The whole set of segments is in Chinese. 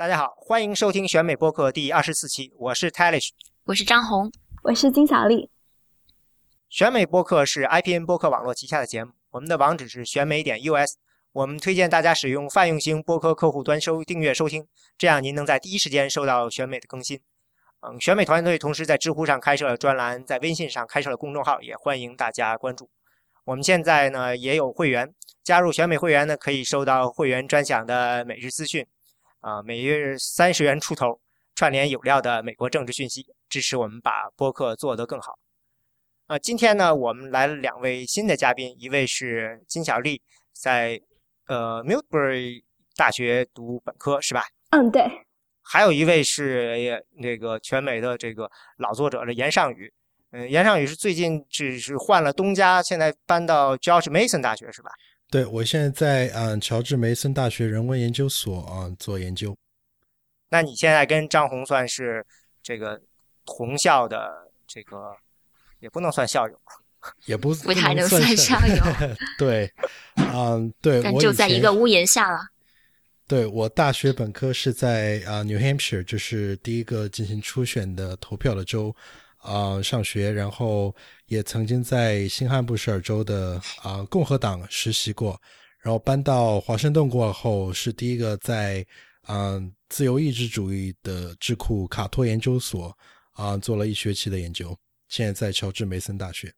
大家好，欢迎收听选美播客第二十四期，我是 Talish，我是张红，我是金小丽。选美播客是 IPN 播客网络旗下的节目，我们的网址是选美点 US。我们推荐大家使用泛用型播客客户端收订阅收听，这样您能在第一时间收到选美的更新。嗯，选美团队同时在知乎上开设了专栏，在微信上开设了公众号，也欢迎大家关注。我们现在呢也有会员，加入选美会员呢可以收到会员专享的每日资讯。啊，每月三十元出头，串联有料的美国政治讯息，支持我们把播客做得更好。啊，今天呢，我们来了两位新的嘉宾，一位是金小丽，在呃 Millbury 大学读本科，是吧？嗯，对。还有一位是那个全美的这个老作者了，严尚宇。嗯，严尚宇是最近只是换了东家，现在搬到 George Mason 大学，是吧？对，我现在在嗯乔治梅森大学人文研究所啊做研究。那你现在跟张红算是这个同校的这个，也不能算校友，也不不太能算校友。对，嗯，对，但就在一个屋檐下了。对我大学本科是在啊 New Hampshire，就是第一个进行初选的投票的州。啊，上学，然后也曾经在新罕布什尔州的啊共和党实习过，然后搬到华盛顿过后，是第一个在嗯自由意志主义的智库卡托研究所啊做了一学期的研究，现在在乔治梅森大学。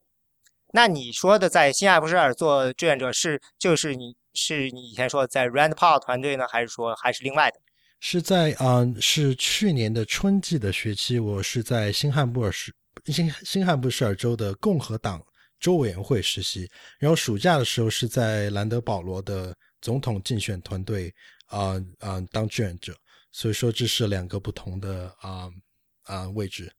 那你说的在新罕布什尔做志愿者是就是你是你以前说的在 Rand Paul 团队呢，还是说还是另外的？是在啊，是去年的春季的学期，我是在新罕布尔什新新罕布什尔州的共和党州委员会实习，然后暑假的时候是在兰德保罗的总统竞选团队啊啊当志愿者，所以说这是两个不同的啊啊位置。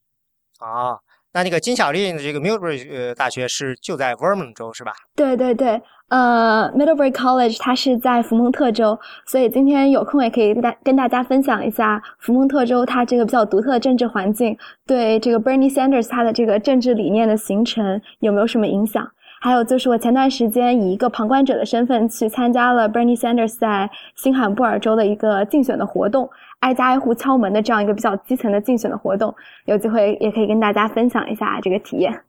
啊。那那个金小丽的这个 Millbury 呃大学是就在 Vermont 州是吧？对对对，呃，Middlebury College 它是在福蒙特州，所以今天有空也可以跟大跟大家分享一下福蒙特州它这个比较独特的政治环境对这个 Bernie Sanders 他的这个政治理念的形成有没有什么影响？还有就是我前段时间以一个旁观者的身份去参加了 Bernie Sanders 在新罕布尔州的一个竞选的活动。挨家挨户敲门的这样一个比较基层的竞选的活动，有机会也可以跟大家分享一下这个体验。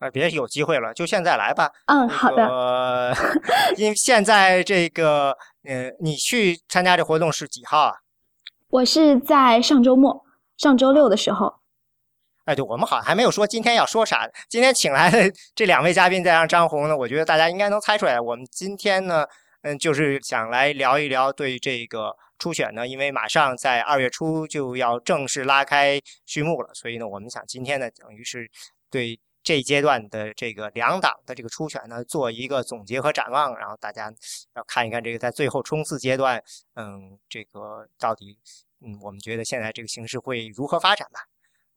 哎，别有机会了，就现在来吧。嗯，好的。因为现在这个，呃，你去参加这活动是几号啊？我是在上周末，上周六的时候。哎，对，我们好像还没有说今天要说啥。今天请来的这两位嘉宾，再让张红呢，我觉得大家应该能猜出来。我们今天呢，嗯，就是想来聊一聊对这个。初选呢，因为马上在二月初就要正式拉开序幕了，所以呢，我们想今天呢，等于是对这一阶段的这个两党的这个初选呢，做一个总结和展望，然后大家要看一看这个在最后冲刺阶段，嗯，这个到底，嗯，我们觉得现在这个形势会如何发展吧？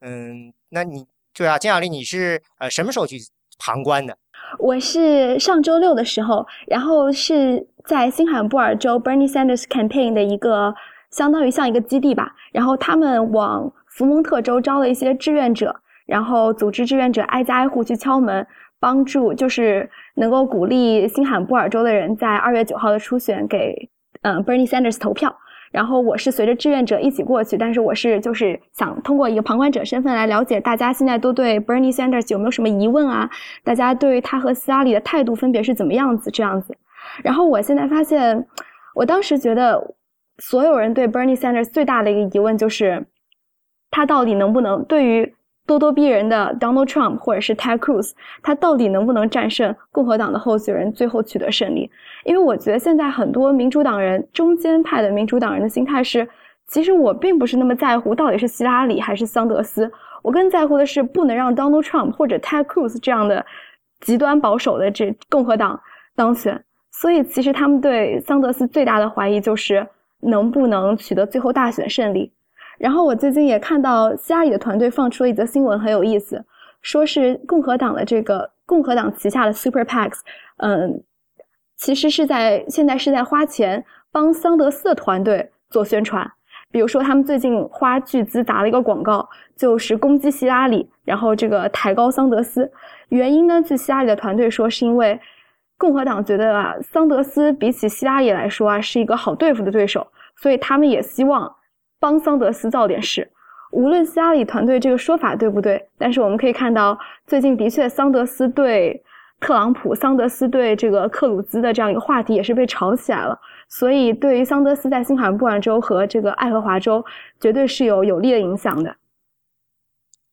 嗯，那你对啊，金小丽，你是呃什么时候去旁观的？我是上周六的时候，然后是。在新罕布尔州 Bernie Sanders campaign 的一个相当于像一个基地吧，然后他们往福蒙特州招了一些志愿者，然后组织志愿者挨家挨户去敲门，帮助就是能够鼓励新罕布尔州的人在二月九号的初选给嗯 Bernie Sanders 投票。然后我是随着志愿者一起过去，但是我是就是想通过一个旁观者身份来了解大家现在都对 Bernie Sanders 有没有什么疑问啊？大家对他和希拉里的态度分别是怎么样子？这样子。然后我现在发现，我当时觉得，所有人对 Bernie Sanders 最大的一个疑问就是，他到底能不能对于咄咄逼人的 Donald Trump 或者是 Ted Cruz，他到底能不能战胜共和党的候选人，最后取得胜利？因为我觉得现在很多民主党人中间派的民主党人的心态是，其实我并不是那么在乎到底是希拉里还是桑德斯，我更在乎的是不能让 Donald Trump 或者 Ted Cruz 这样的极端保守的这共和党当选。所以，其实他们对桑德斯最大的怀疑就是能不能取得最后大选胜利。然后，我最近也看到希拉里的团队放出了一则新闻，很有意思，说是共和党的这个共和党旗下的 Super PACs，嗯，其实是在现在是在花钱帮桑德斯的团队做宣传。比如说，他们最近花巨资打了一个广告，就是攻击希拉里，然后这个抬高桑德斯。原因呢，据希拉里的团队说，是因为。共和党觉得啊，桑德斯比起希拉里来说啊，是一个好对付的对手，所以他们也希望帮桑德斯造点事。无论希拉里团队这个说法对不对，但是我们可以看到，最近的确桑德斯对特朗普、桑德斯对这个克鲁兹的这样一个话题也是被炒起来了。所以，对于桑德斯在新罕布尔州和这个爱荷华州，绝对是有有利的影响的。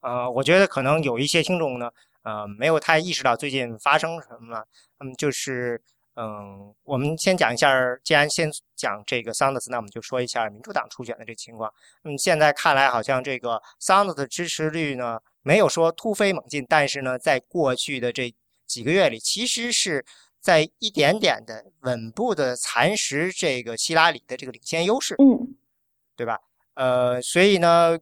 呃，我觉得可能有一些听众呢，呃，没有太意识到最近发生什么了。嗯，就是，嗯，我们先讲一下，既然先讲这个桑德斯，那我们就说一下民主党初选的这个情况。嗯，现在看来好像这个桑德斯的支持率呢，没有说突飞猛进，但是呢，在过去的这几个月里，其实是在一点点的稳步的蚕食这个希拉里的这个领先优势。嗯，对吧？呃，所以呢，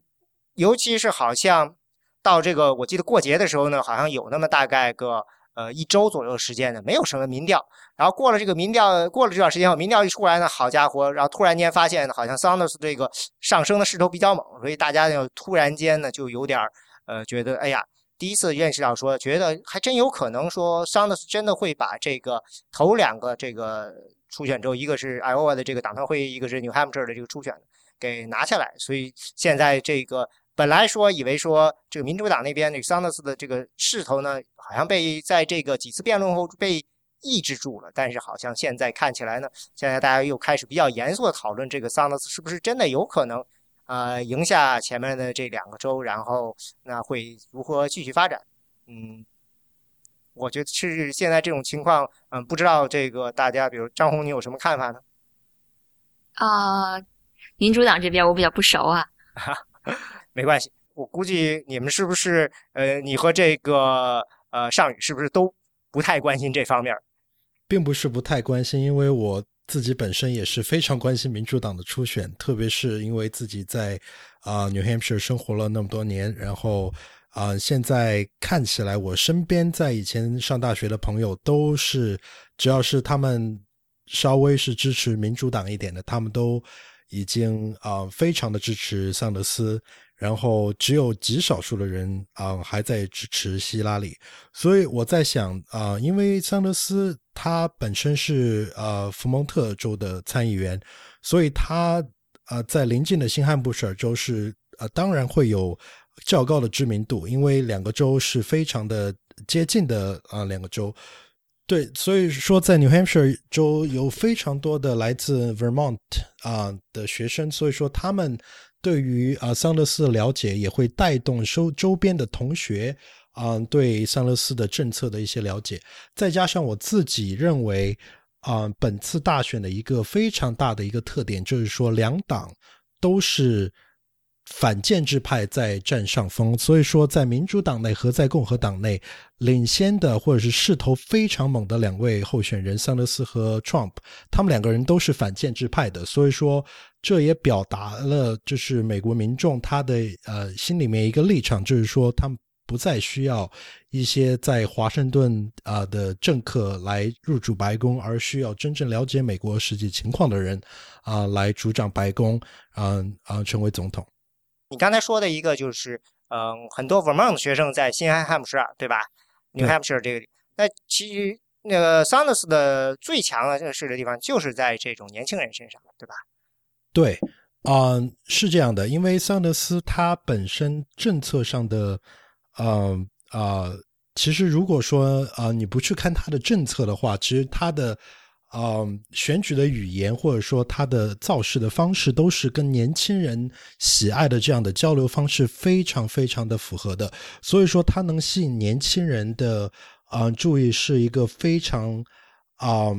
尤其是好像。到这个，我记得过节的时候呢，好像有那么大概个呃一周左右的时间呢，没有什么民调。然后过了这个民调，过了这段时间后，民调一出来呢，好家伙，然后突然间发现好像桑德斯这个上升的势头比较猛，所以大家呢突然间呢就有点儿呃觉得，哎呀，第一次认识到说，觉得还真有可能说桑德斯真的会把这个头两个这个初选州，一个是 Iowa 的这个党团会议，一个是 New Hampshire 的这个初选给拿下来。所以现在这个。本来说以为说这个民主党那边这个桑德斯的这个势头呢，好像被在这个几次辩论后被抑制住了，但是好像现在看起来呢，现在大家又开始比较严肃的讨论这个桑德斯是不是真的有可能，呃，赢下前面的这两个州，然后那会如何继续发展？嗯，我觉得是现在这种情况，嗯，不知道这个大家，比如张红，你有什么看法呢？啊，民主党这边我比较不熟啊。没关系，我估计你们是不是呃，你和这个呃尚宇是不是都不太关心这方面？并不是不太关心，因为我自己本身也是非常关心民主党的初选，特别是因为自己在啊 New Hampshire 生活了那么多年，然后啊现在看起来我身边在以前上大学的朋友都是，只要是他们稍微是支持民主党一点的，他们都已经啊非常的支持桑德斯。然后只有极少数的人啊还在支持希拉里，所以我在想啊，因为桑德斯他本身是呃福蒙特州的参议员，所以他啊在临近的新罕布什尔州是呃当然会有较高的知名度，因为两个州是非常的接近的啊两个州，对，所以说在 New Hampshire 州有非常多的来自 Vermont 啊的学生，所以说他们。对于啊桑德斯的了解，也会带动周周边的同学啊对桑德斯的政策的一些了解。再加上我自己认为啊，本次大选的一个非常大的一个特点，就是说两党都是反建制派在占上风。所以说，在民主党内和在共和党内领先的或者是势头非常猛的两位候选人桑德斯和 Trump，他们两个人都是反建制派的。所以说。这也表达了，就是美国民众他的呃心里面一个立场，就是说他们不再需要一些在华盛顿啊的政客来入驻白宫，而需要真正了解美国实际情况的人啊来主掌白宫，嗯啊成为总统。你刚才说的一个就是，嗯，很多 Vermont 学生在新罕布什尔，对吧？New Hampshire 这个，那其实那个 Sanders 的最强的这个势力地方就是在这种年轻人身上，对吧？对，嗯，是这样的，因为桑德斯他本身政策上的，呃啊，其实如果说啊，你不去看他的政策的话，其实他的嗯选举的语言或者说他的造势的方式，都是跟年轻人喜爱的这样的交流方式非常非常的符合的，所以说他能吸引年轻人的啊注意，是一个非常啊。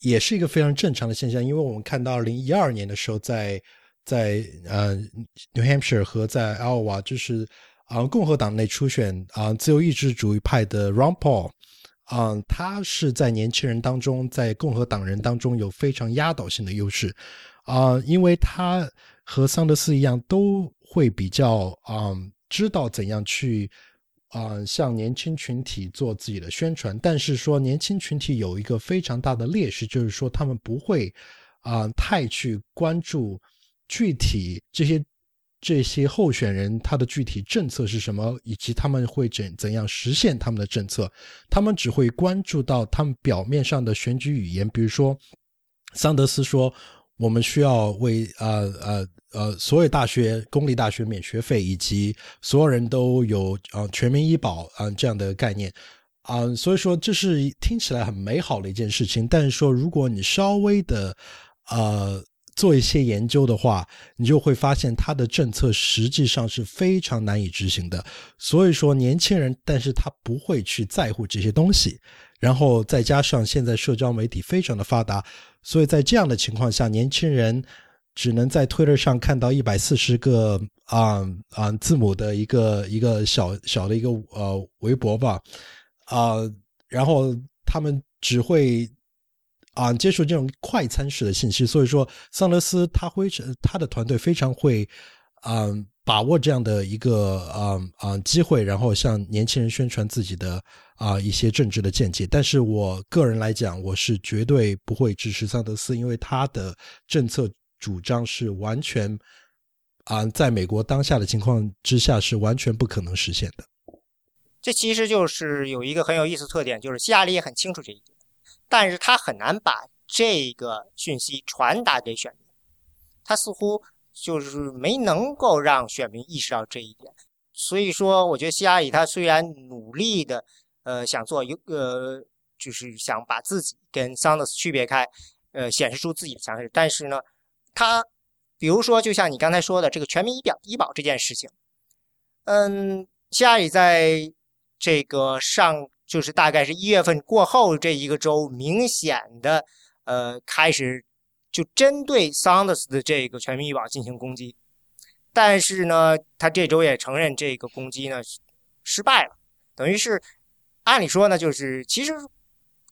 也是一个非常正常的现象，因为我们看到二零一二年的时候，在在呃 New Hampshire 和在 Iowa，就是啊共和党内初选啊自由意志主义派的 Ron Paul，啊他是在年轻人当中，在共和党人当中有非常压倒性的优势啊，因为他和桑德斯一样，都会比较啊知道怎样去。啊，向年轻群体做自己的宣传，但是说年轻群体有一个非常大的劣势，就是说他们不会啊太去关注具体这些这些候选人他的具体政策是什么，以及他们会怎怎样实现他们的政策，他们只会关注到他们表面上的选举语言，比如说桑德斯说我们需要为呃呃呃所有大学公立大学免学费，以及所有人都有呃全民医保啊这样的概念啊，所以说这是听起来很美好的一件事情。但是说如果你稍微的呃。做一些研究的话，你就会发现它的政策实际上是非常难以执行的。所以说，年轻人，但是他不会去在乎这些东西。然后再加上现在社交媒体非常的发达，所以在这样的情况下，年轻人只能在 Twitter 上看到一百四十个啊啊字母的一个一个小小的一个呃微博吧，啊，然后他们只会。啊，接受这种快餐式的信息，所以说桑德斯他会他的团队非常会，嗯，把握这样的一个啊啊机会，然后向年轻人宣传自己的啊一些政治的见解。但是我个人来讲，我是绝对不会支持桑德斯，因为他的政策主张是完全啊，在美国当下的情况之下是完全不可能实现的。这其实就是有一个很有意思特点，就是希拉里也很清楚这一点。但是他很难把这个讯息传达给选民，他似乎就是没能够让选民意识到这一点。所以说，我觉得希拉里他虽然努力的，呃，想做一个，就是想把自己跟桑德斯区别开，呃，显示出自己的强势，但是呢，他比如说，就像你刚才说的这个全民医保医保这件事情，嗯，希拉里在这个上。就是大概是一月份过后这一个周，明显的，呃，开始就针对桑德斯的这个全民医保进行攻击，但是呢，他这周也承认这个攻击呢失败了，等于是按理说呢，就是其实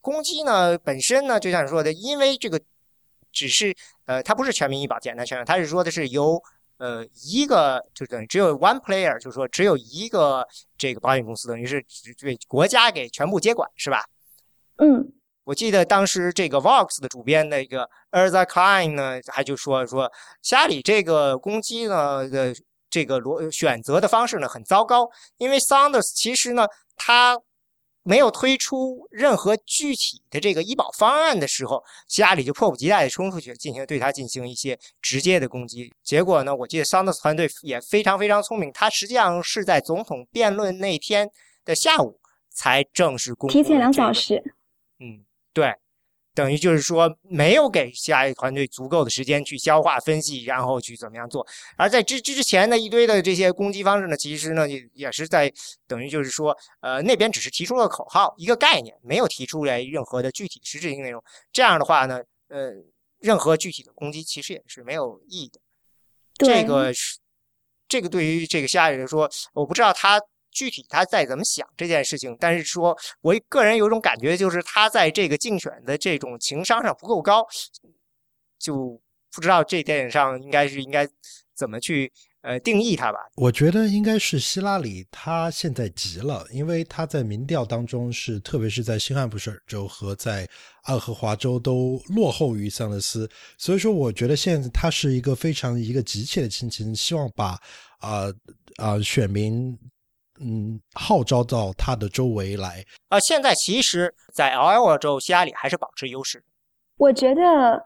攻击呢本身呢，就像你说的，因为这个只是呃，它不是全民医保简单确认，它是说的是由。呃，一个就等于只有 one player，就是说只有一个这个保险公司，等于是对国家给全部接管，是吧？嗯，我记得当时这个 Vox 的主编那个 Erza Klein 呢，还就说说虾里这个攻击呢的这个罗选择的方式呢很糟糕，因为 Saunders 其实呢他。没有推出任何具体的这个医保方案的时候，希拉里就迫不及待的冲出去进行对他进行一些直接的攻击。结果呢，我记得桑德斯团队也非常非常聪明，他实际上是在总统辩论那天的下午才正式公布，提前两小时。嗯，对。等于就是说，没有给下一个团队足够的时间去消化分析，然后去怎么样做。而在之之前的一堆的这些攻击方式呢，其实呢也也是在等于就是说，呃，那边只是提出了口号，一个概念，没有提出来任何的具体实质性内容。这样的话呢，呃，任何具体的攻击其实也是没有意义的。这个是这个对于这个下一来说，我不知道他。具体他在怎么想这件事情，但是说我个人有种感觉，就是他在这个竞选的这种情商上不够高，就不知道这点上应该是应该怎么去呃定义他吧。我觉得应该是希拉里，他现在急了，因为他在民调当中是，特别是在新罕布什尔州和在爱荷华州都落后于桑德斯，所以说我觉得现在他是一个非常一个急切的心情，希望把啊啊选民。嗯，号召到他的周围来。啊，现在其实，在 Iowa 州，希拉里还是保持优势。我觉得，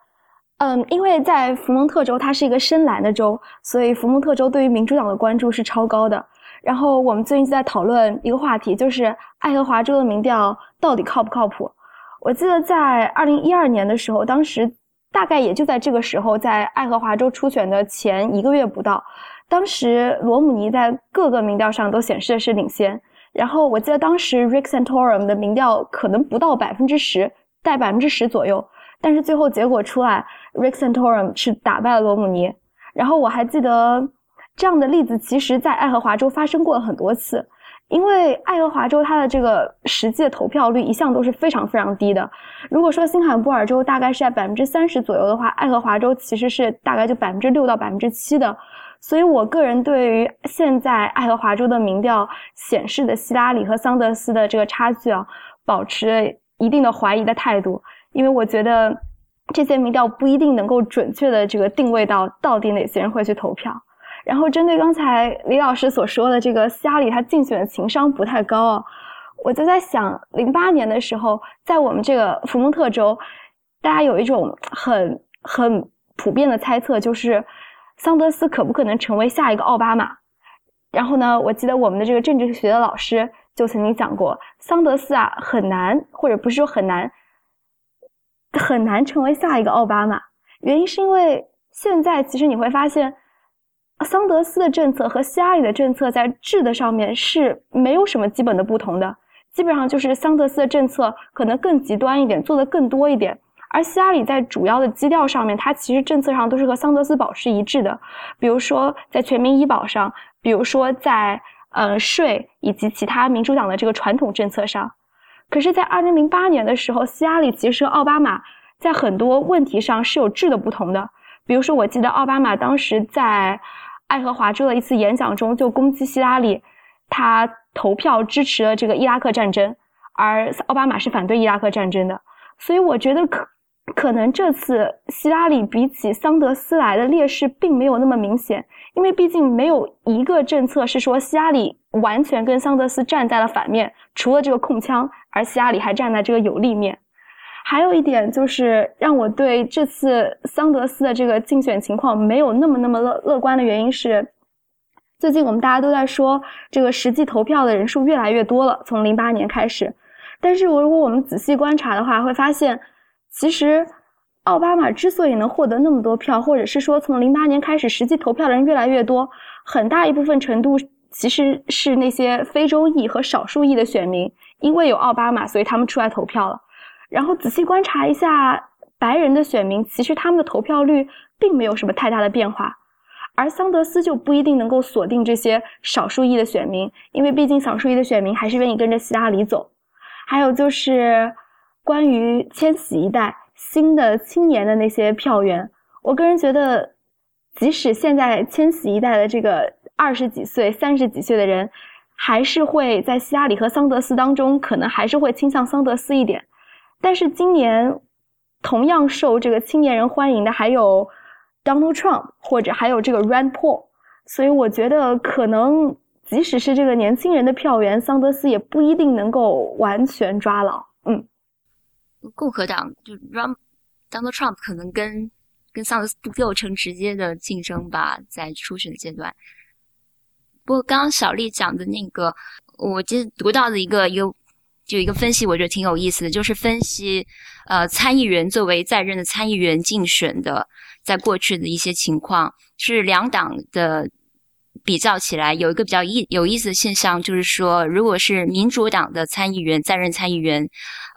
嗯，因为在福蒙特州，它是一个深蓝的州，所以福蒙特州对于民主党的关注是超高的。然后我们最近在讨论一个话题，就是爱荷华州的民调到底靠不靠谱？我记得在二零一二年的时候，当时大概也就在这个时候，在爱荷华州初选的前一个月不到。当时罗姆尼在各个民调上都显示的是领先，然后我记得当时 Rick Santorum 的民调可能不到百分之十，在百分之十左右，但是最后结果出来，Rick Santorum 是打败了罗姆尼。然后我还记得这样的例子，其实在爱荷华州发生过很多次，因为爱荷华州它的这个实际的投票率一向都是非常非常低的。如果说新罕布尔州大概是在百分之三十左右的话，爱荷华州其实是大概就百分之六到百分之七的。所以，我个人对于现在爱荷华州的民调显示的希拉里和桑德斯的这个差距啊，保持一定的怀疑的态度，因为我觉得这些民调不一定能够准确的这个定位到到底哪些人会去投票。然后，针对刚才李老师所说的这个希拉里他竞选的情商不太高啊，我就在想，零八年的时候，在我们这个福蒙特州，大家有一种很很。普遍的猜测就是桑德斯可不可能成为下一个奥巴马。然后呢，我记得我们的这个政治学的老师就曾经讲过，桑德斯啊很难，或者不是说很难，很难成为下一个奥巴马。原因是因为现在其实你会发现，桑德斯的政策和希拉里的政策在质的上面是没有什么基本的不同的，基本上就是桑德斯的政策可能更极端一点，做的更多一点。而希拉里在主要的基调上面，它其实政策上都是和桑德斯保持一致的，比如说在全民医保上，比如说在呃税以及其他民主党的这个传统政策上。可是，在二零零八年的时候，希拉里其实和奥巴马在很多问题上是有质的不同的。比如说，我记得奥巴马当时在爱荷华州的一次演讲中就攻击希拉里，他投票支持了这个伊拉克战争，而奥巴马是反对伊拉克战争的。所以，我觉得可。可能这次希拉里比起桑德斯来的劣势并没有那么明显，因为毕竟没有一个政策是说希拉里完全跟桑德斯站在了反面，除了这个控枪，而希拉里还站在这个有利面。还有一点就是让我对这次桑德斯的这个竞选情况没有那么那么乐乐观的原因是，最近我们大家都在说这个实际投票的人数越来越多了，从零八年开始，但是如果我们仔细观察的话，会发现。其实，奥巴马之所以能获得那么多票，或者是说从零八年开始实际投票的人越来越多，很大一部分程度其实是那些非洲裔和少数裔的选民，因为有奥巴马，所以他们出来投票了。然后仔细观察一下白人的选民，其实他们的投票率并没有什么太大的变化，而桑德斯就不一定能够锁定这些少数裔的选民，因为毕竟少数裔的选民还是愿意跟着希拉里走。还有就是。关于千禧一代新的青年的那些票源，我个人觉得，即使现在千禧一代的这个二十几岁、三十几岁的人，还是会在希拉里和桑德斯当中，可能还是会倾向桑德斯一点。但是今年同样受这个青年人欢迎的还有 Donald Trump 或者还有这个 Rand Paul，所以我觉得可能即使是这个年轻人的票源，桑德斯也不一定能够完全抓牢。嗯。共和党就 Rum Donald Trump 可能跟跟桑德斯不构成直接的竞争吧，在初选阶段。不过刚刚小丽讲的那个，我记得读到的一个一个就一个分析，我觉得挺有意思的，就是分析呃参议员作为在任的参议员竞选的，在过去的一些情况，是两党的比较起来，有一个比较意有意思的现象，就是说，如果是民主党的参议员在任参议员，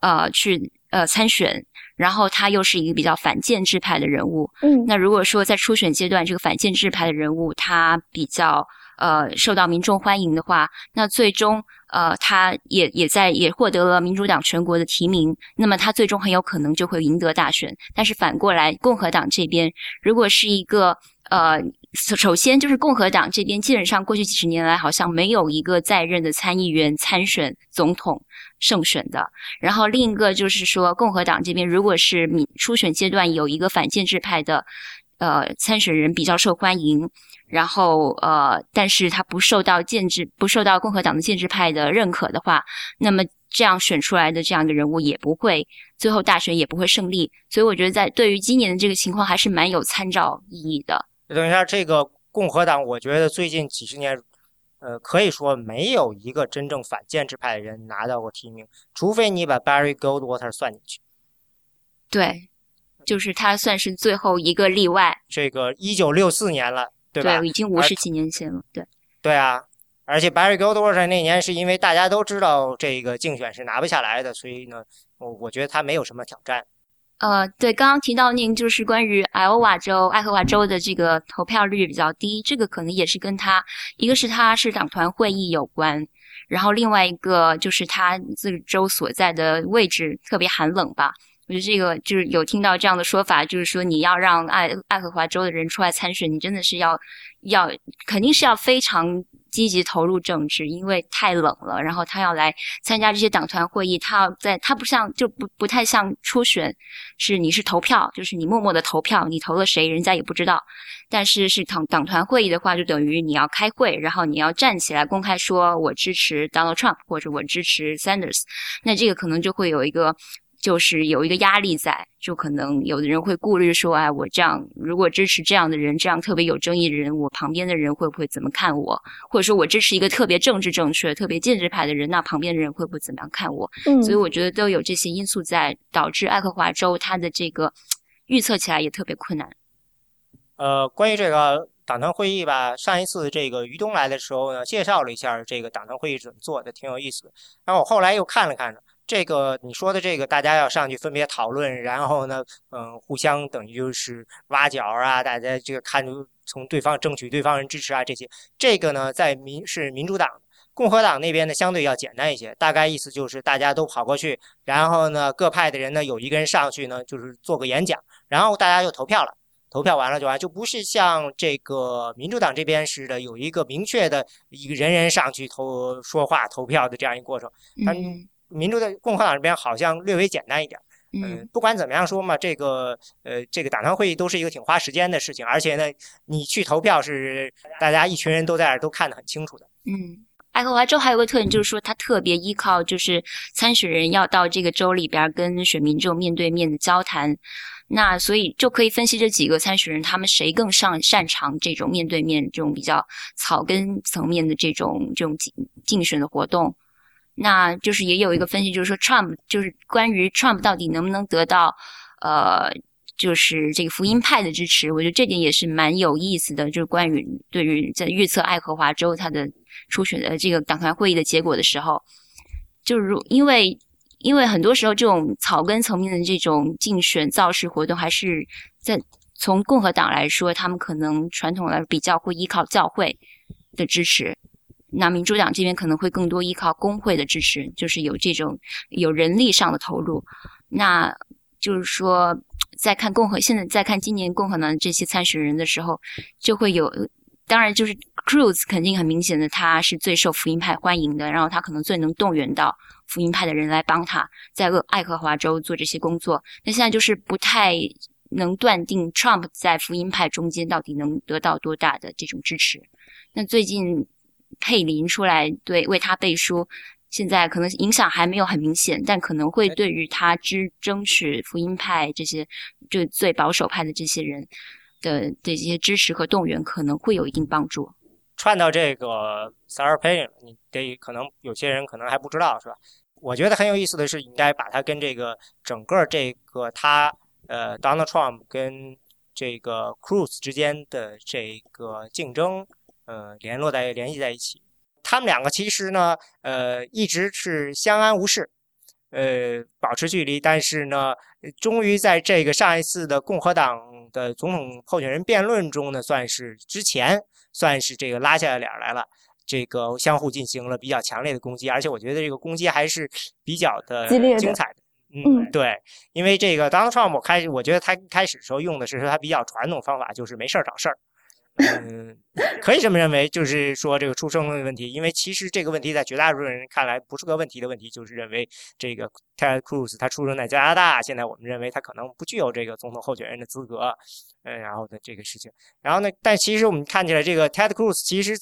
呃去。呃，参选，然后他又是一个比较反建制派的人物。嗯，那如果说在初选阶段，这个反建制派的人物他比较呃受到民众欢迎的话，那最终呃他也也在也获得了民主党全国的提名，那么他最终很有可能就会赢得大选。但是反过来，共和党这边如果是一个呃。首首先就是共和党这边，基本上过去几十年来好像没有一个在任的参议员参选总统胜选的。然后另一个就是说，共和党这边如果是民初选阶段有一个反建制派的呃参选人比较受欢迎，然后呃，但是他不受到建制不受到共和党的建制派的认可的话，那么这样选出来的这样一个人物也不会最后大选也不会胜利。所以我觉得在对于今年的这个情况还是蛮有参照意义的。等一下，这个共和党，我觉得最近几十年，呃，可以说没有一个真正反建制派的人拿到过提名，除非你把 Barry Goldwater 算进去。对，就是他算是最后一个例外。这个一九六四年了，对吧？对，已经五十几年前了。对。对啊，而且 Barry Goldwater 那年是因为大家都知道这个竞选是拿不下来的，所以呢，我我觉得他没有什么挑战。呃，对，刚刚提到您就是关于爱奥瓦州、爱荷华州的这个投票率比较低，这个可能也是跟他一个是他是党团会议有关，然后另外一个就是他这个州所在的位置特别寒冷吧。我觉得这个就是有听到这样的说法，就是说你要让爱爱荷华州的人出来参选，你真的是要要肯定是要非常。积极投入政治，因为太冷了。然后他要来参加这些党团会议，他要在他不像就不不太像初选，是你是投票，就是你默默的投票，你投了谁，人家也不知道。但是是党党团会议的话，就等于你要开会，然后你要站起来公开说我支持 Donald Trump 或者我支持 Sanders，那这个可能就会有一个就是有一个压力在，就可能有的人会顾虑说，哎，我这样如果支持这样的人，这样特别有争议的人，我旁边的人会不会怎么看我？或者说我支持一个特别政治正确、特别建制派的人，那旁边的人会不会怎么样看我？嗯，所以我觉得都有这些因素在，导致爱荷华州它的这个预测起来也特别困难。呃，关于这个党团会议吧，上一次这个于东来的时候呢，介绍了一下这个党团会议是怎么做的，挺有意思的。然后我后来又看了看。这个你说的这个，大家要上去分别讨论，然后呢，嗯，互相等于就是挖角啊，大家这个看出从对方争取对方人支持啊，这些，这个呢，在民是民主党、共和党那边呢，相对要简单一些。大概意思就是大家都跑过去，然后呢，各派的人呢有一个人上去呢，就是做个演讲，然后大家就投票了，投票完了就完，就不是像这个民主党这边似的有一个明确的一个人人上去投说话投票的这样一个过程，嗯。民主的共和党这边好像略微简单一点，嗯，不管怎么样说嘛，这个呃，这个党团会议都是一个挺花时间的事情，而且呢，你去投票是大家一群人都在那儿都看得很清楚的。嗯，爱荷华州还有个特点就是说，它特别依靠就是参选人要到这个州里边跟选民这种面对面的交谈，那所以就可以分析这几个参选人他们谁更上擅长这种面对面这种比较草根层面的这种这种竞竞选的活动。那就是也有一个分析，就是说，Trump 就是关于 Trump 到底能不能得到，呃，就是这个福音派的支持，我觉得这点也是蛮有意思的。就是关于对于在预测爱荷华州他的初选的这个党团会议的结果的时候，就是如因为因为很多时候这种草根层面的这种竞选造势活动，还是在从共和党来说，他们可能传统来比较会依靠教会的支持。那民主党这边可能会更多依靠工会的支持，就是有这种有人力上的投入。那就是说，在看共和现在在看今年共和党这些参选人的时候，就会有，当然就是 Cruz 肯定很明显的他是最受福音派欢迎的，然后他可能最能动员到福音派的人来帮他在爱荷华州做这些工作。那现在就是不太能断定 Trump 在福音派中间到底能得到多大的这种支持。那最近。佩林出来对为他背书，现在可能影响还没有很明显，但可能会对于他支争取福音派这些就最保守派的这些人的这些支持和动员，可能会有一定帮助。串到这个 Sarah Palin，你得可能有些人可能还不知道是吧？我觉得很有意思的是，应该把它跟这个整个这个他呃 Donald Trump 跟这个 Cruz 之间的这个竞争。呃，联络在联系在一起，他们两个其实呢，呃，一直是相安无事，呃，保持距离。但是呢，终于在这个上一次的共和党的总统候选人辩论中呢，算是之前算是这个拉下脸来了，这个相互进行了比较强烈的攻击，而且我觉得这个攻击还是比较的精彩的。嗯，对，因为这个 Donald Trump 开始，我觉得他开始时候用的是他比较传统方法，就是没事儿找事儿。嗯，可以这么认为，就是说这个出生的问题，因为其实这个问题在绝大多数人看来不是个问题的问题，就是认为这个 Ted Cruz 他出生在加拿大，现在我们认为他可能不具有这个总统候选人的资格，嗯，然后的这个事情，然后呢，但其实我们看起来这个 Ted Cruz 其实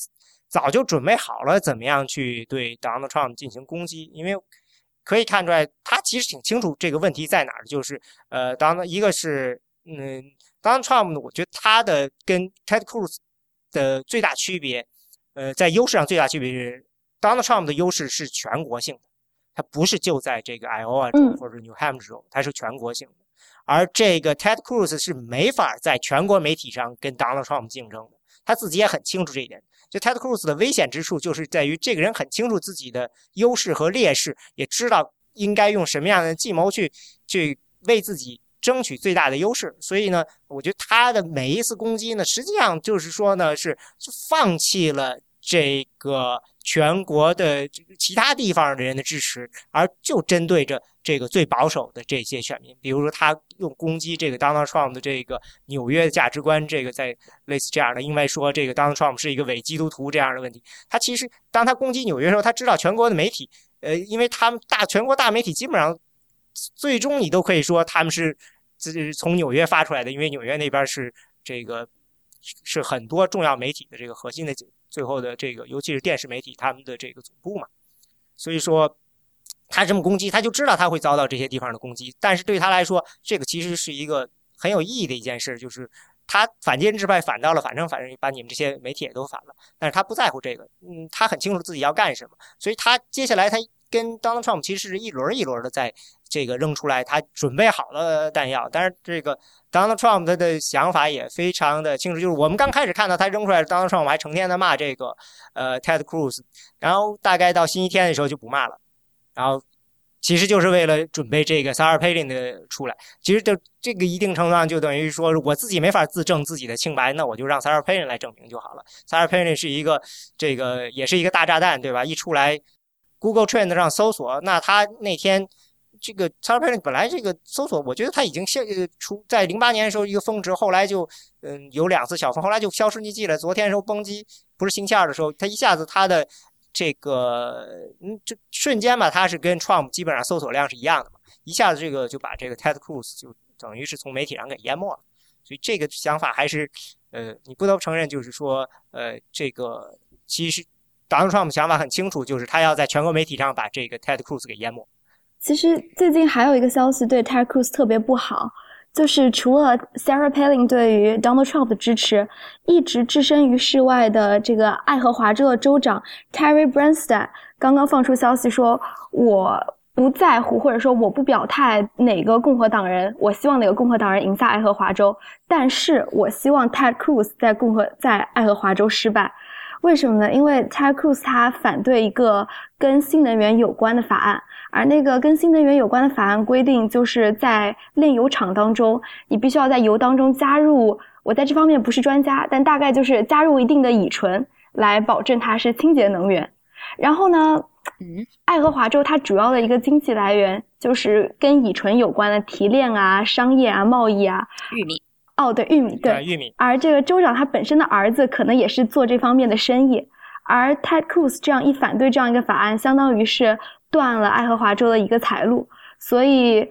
早就准备好了怎么样去对 Donald Trump 进行攻击，因为可以看出来他其实挺清楚这个问题在哪儿，就是呃，当一个是嗯。Donald Trump 呢？我觉得他的跟 Ted Cruz 的最大区别，呃，在优势上最大区别是，Donald Trump 的优势是全国性的，他不是就在这个 Iowa 州或者 New Hampshire 州，他是全国性的。而这个 Ted Cruz 是没法在全国媒体上跟 Donald Trump 竞争的，他自己也很清楚这一点。就 Ted Cruz 的危险之处，就是在于这个人很清楚自己的优势和劣势，也知道应该用什么样的计谋去去为自己。争取最大的优势，所以呢，我觉得他的每一次攻击呢，实际上就是说呢，是放弃了这个全国的其他地方的人的支持，而就针对着这个最保守的这些选民。比如说，他用攻击这个 Donald Trump 的这个纽约的价值观，这个在类似这样的，因为说这个 Donald Trump 是一个伪基督徒这样的问题。他其实当他攻击纽约的时候，他知道全国的媒体，呃，因为他们大全国大媒体基本上。最终你都可以说他们是自从纽约发出来的，因为纽约那边是这个是很多重要媒体的这个核心的最后的这个，尤其是电视媒体他们的这个总部嘛。所以说，他这么攻击，他就知道他会遭到这些地方的攻击。但是对他来说，这个其实是一个很有意义的一件事，就是他反建制派反到了，反正反正把你们这些媒体也都反了。但是他不在乎这个，嗯，他很清楚自己要干什么，所以他接下来他跟 Donald Trump 其实是一轮一轮的在这个扔出来他准备好了弹药。但是这个 Donald Trump 他的想法也非常的清楚，就是我们刚开始看到他扔出来 Donald Trump 还成天的骂这个呃 Ted Cruz，然后大概到星期天的时候就不骂了。然后，其实就是为了准备这个 Sarah Palin 的出来。其实就这个一定程度上就等于说，我自己没法自证自己的清白，那我就让 Sarah Palin 来证明就好了。Sarah Palin 是一个这个也是一个大炸弹，对吧？一出来，Google Trend 上搜索，那他那天这个 Sarah Palin 本来这个搜索，我觉得他已经现呃出在零八年的时候一个峰值，后来就嗯有两次小峰，后来就销声匿迹了。昨天时候崩击，不是星期二的时候，他一下子他的。这个嗯，这瞬间吧，它是跟 Trump 基本上搜索量是一样的嘛，一下子这个就把这个 Ted Cruz 就等于是从媒体上给淹没了。所以这个想法还是，呃，你不得不承认，就是说，呃，这个其实 Donald Trump 想法很清楚，就是他要在全国媒体上把这个 Ted Cruz 给淹没。其实最近还有一个消息对 Ted Cruz 特别不好。就是除了 Sarah Palin 对于 Donald Trump 的支持，一直置身于世外的这个爱荷华州的州长 Terry Branstad 刚刚放出消息说，我不在乎或者说我不表态哪个共和党人，我希望哪个共和党人赢下爱荷华州，但是我希望 Ted Cruz 在共和在爱荷华州失败。为什么呢？因为 Ted Cruz 他反对一个跟新能源有关的法案。而那个跟新能源有关的法案规定，就是在炼油厂当中，你必须要在油当中加入。我在这方面不是专家，但大概就是加入一定的乙醇，来保证它是清洁能源。然后呢，嗯，爱荷华州它主要的一个经济来源就是跟乙醇有关的提炼啊、商业啊、贸易啊。玉米。哦，对，玉米，对，玉米。而这个州长他本身的儿子可能也是做这方面的生意。而 Ted Cruz 这样一反对这样一个法案，相当于是。断了爱荷华州的一个财路，所以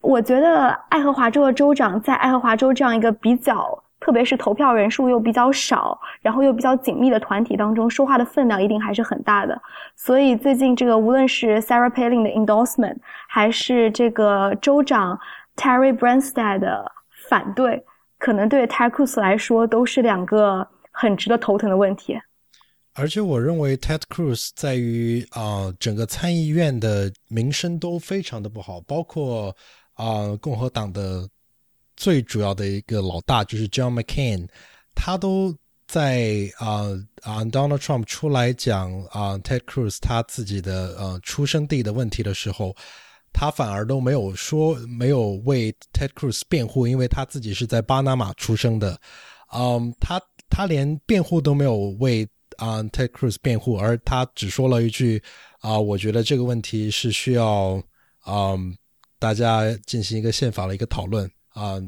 我觉得爱荷华州的州长在爱荷华州这样一个比较，特别是投票人数又比较少，然后又比较紧密的团体当中，说话的分量一定还是很大的。所以最近这个无论是 Sarah Palin 的 endorsement，还是这个州长 Terry Branstad 的反对，可能对 Ted Cruz 来说都是两个很值得头疼的问题。而且我认为 Ted Cruz 在于啊，整个参议院的名声都非常的不好，包括啊，共和党的最主要的一个老大就是 John McCain，他都在啊啊 Donald Trump 出来讲啊 Ted Cruz 他自己的呃出生地的问题的时候，他反而都没有说没有为 Ted Cruz 辩护，因为他自己是在巴拿马出生的，嗯，他他连辩护都没有为。啊，Ted Cruz 辩护，而他只说了一句：“啊，我觉得这个问题是需要嗯，大家进行一个宪法的一个讨论啊。”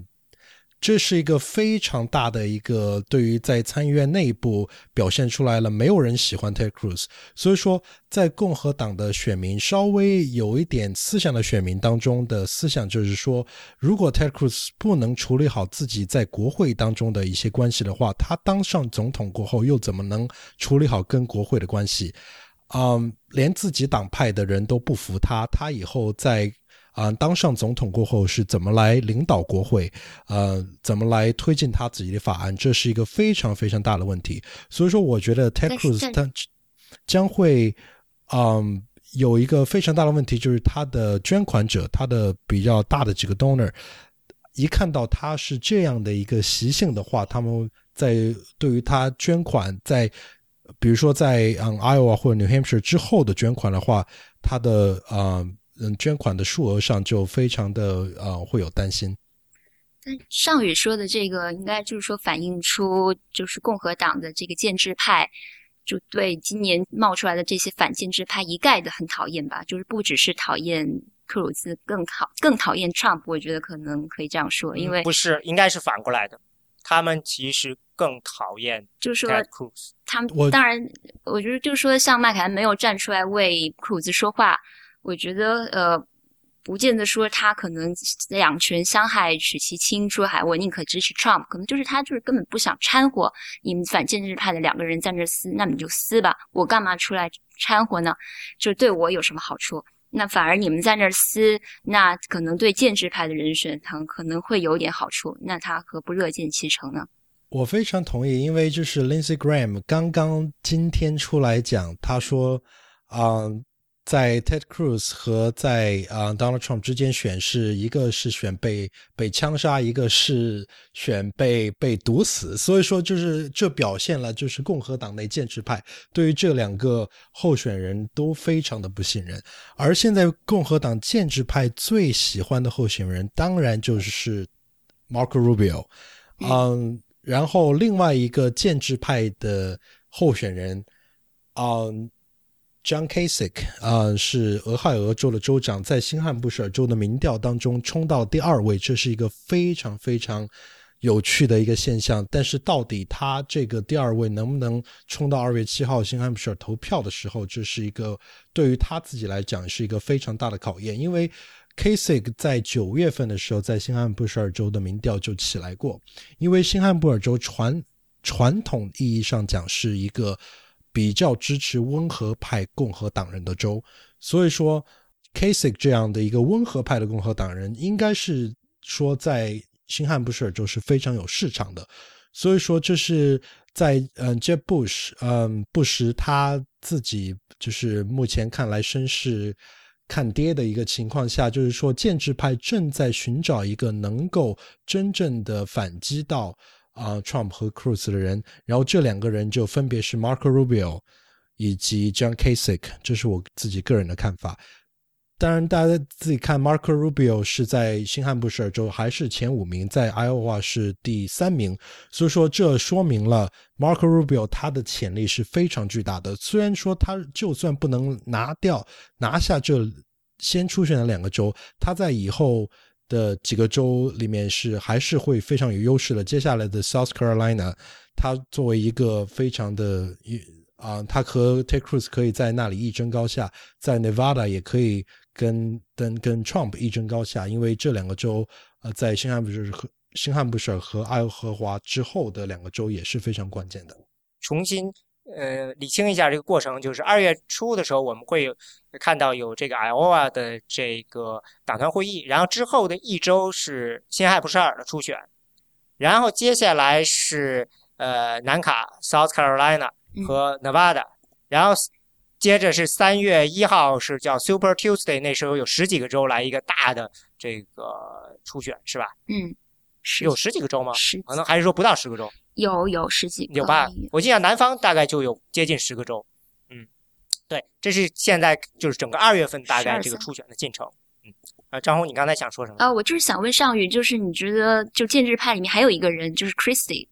这是一个非常大的一个，对于在参议院内部表现出来了，没有人喜欢 Ted Cruz，所以说在共和党的选民稍微有一点思想的选民当中的思想就是说，如果 Ted Cruz 不能处理好自己在国会当中的一些关系的话，他当上总统过后又怎么能处理好跟国会的关系？嗯，连自己党派的人都不服他，他以后在。啊，当上总统过后是怎么来领导国会？呃，怎么来推进他自己的法案？这是一个非常非常大的问题。所以说，我觉得 Ted Cruz 他将会，嗯，有一个非常大的问题，就是他的捐款者，他的比较大的几个 donor，一看到他是这样的一个习性的话，他们在对于他捐款，在比如说在嗯 Iowa 或者 New Hampshire 之后的捐款的话，他的啊。嗯，捐款的数额上就非常的呃会有担心。但尚宇说的这个，应该就是说反映出就是共和党的这个建制派，就对今年冒出来的这些反建制派一概的很讨厌吧？就是不只是讨厌克鲁兹，更讨更讨厌 Trump。我觉得可能可以这样说，因为不是应该是反过来的，他们其实更讨厌，就是说他们当然，我觉得就是说像麦凯恩没有站出来为克鲁兹说话。我觉得，呃，不见得说他可能两权相害取其轻，说还我宁可支持 Trump，可能就是他就是根本不想掺和你们反建制派的两个人在那撕，那你就撕吧，我干嘛出来掺和呢？就对我有什么好处？那反而你们在那儿撕，那可能对建制派的人选他可能会有点好处，那他何不乐见其成呢？我非常同意，因为就是 Lindsey Graham 刚刚今天出来讲，他说，啊。在 Ted Cruz 和在啊 Donald Trump 之间选，是一个是选被被枪杀，一个是选被被毒死。所以说，就是这表现了就是共和党内建制派对于这两个候选人都非常的不信任。而现在共和党建制派最喜欢的候选人，当然就是 Marco Rubio。嗯，然后另外一个建制派的候选人，嗯。John Kasich 啊，是俄亥俄州的州长，在新罕布什尔州的民调当中冲到第二位，这是一个非常非常有趣的一个现象。但是，到底他这个第二位能不能冲到二月七号新罕布什尔投票的时候，这是一个对于他自己来讲是一个非常大的考验。因为 Kasich 在九月份的时候，在新罕布什尔州的民调就起来过，因为新罕布尔州传传统意义上讲是一个。比较支持温和派共和党人的州，所以说 Kasich 这样的一个温和派的共和党人，应该是说在新罕布什尔州是非常有市场的。所以说这是在嗯 Jeb Bush 嗯布什他自己就是目前看来身世看跌的一个情况下，就是说建制派正在寻找一个能够真正的反击到。啊，Trump 和 Cruz 的人，然后这两个人就分别是 Marco Rubio 以及 John Kasich，这是我自己个人的看法。当然，大家自己看，Marco Rubio 是在新罕布什尔州还是前五名，在 Iowa 是第三名，所以说这说明了 Marco Rubio 他的潜力是非常巨大的。虽然说他就算不能拿掉拿下这先出现的两个州，他在以后。的几个州里面是还是会非常有优势的。接下来的 South Carolina，它作为一个非常的啊，它和 Ted Cruz 可以在那里一争高下，在 Nevada 也可以跟跟跟 Trump 一争高下，因为这两个州呃，在新罕布什和新罕布什尔和爱荷华之后的两个州也是非常关键的。重新。呃，理清一下这个过程，就是二月初的时候，我们会看到有这个 Iowa 的这个党团会议，然后之后的一周是新罕布什尔的初选，然后接下来是呃南卡 South Carolina 和 Nevada，然后接着是三月一号是叫 Super Tuesday，那时候有十几个州来一个大的这个初选，是吧？嗯，有十几个州吗？十，可能还是说不到十个州。有有十几个有吧？我记得南方大概就有接近十个州。嗯，对，这是现在就是整个二月份大概这个初选的进程。嗯，啊，张红，你刚才想说什么？啊，我就是想问尚宇，就是你觉得就建制派里面还有一个人，就是 Christie，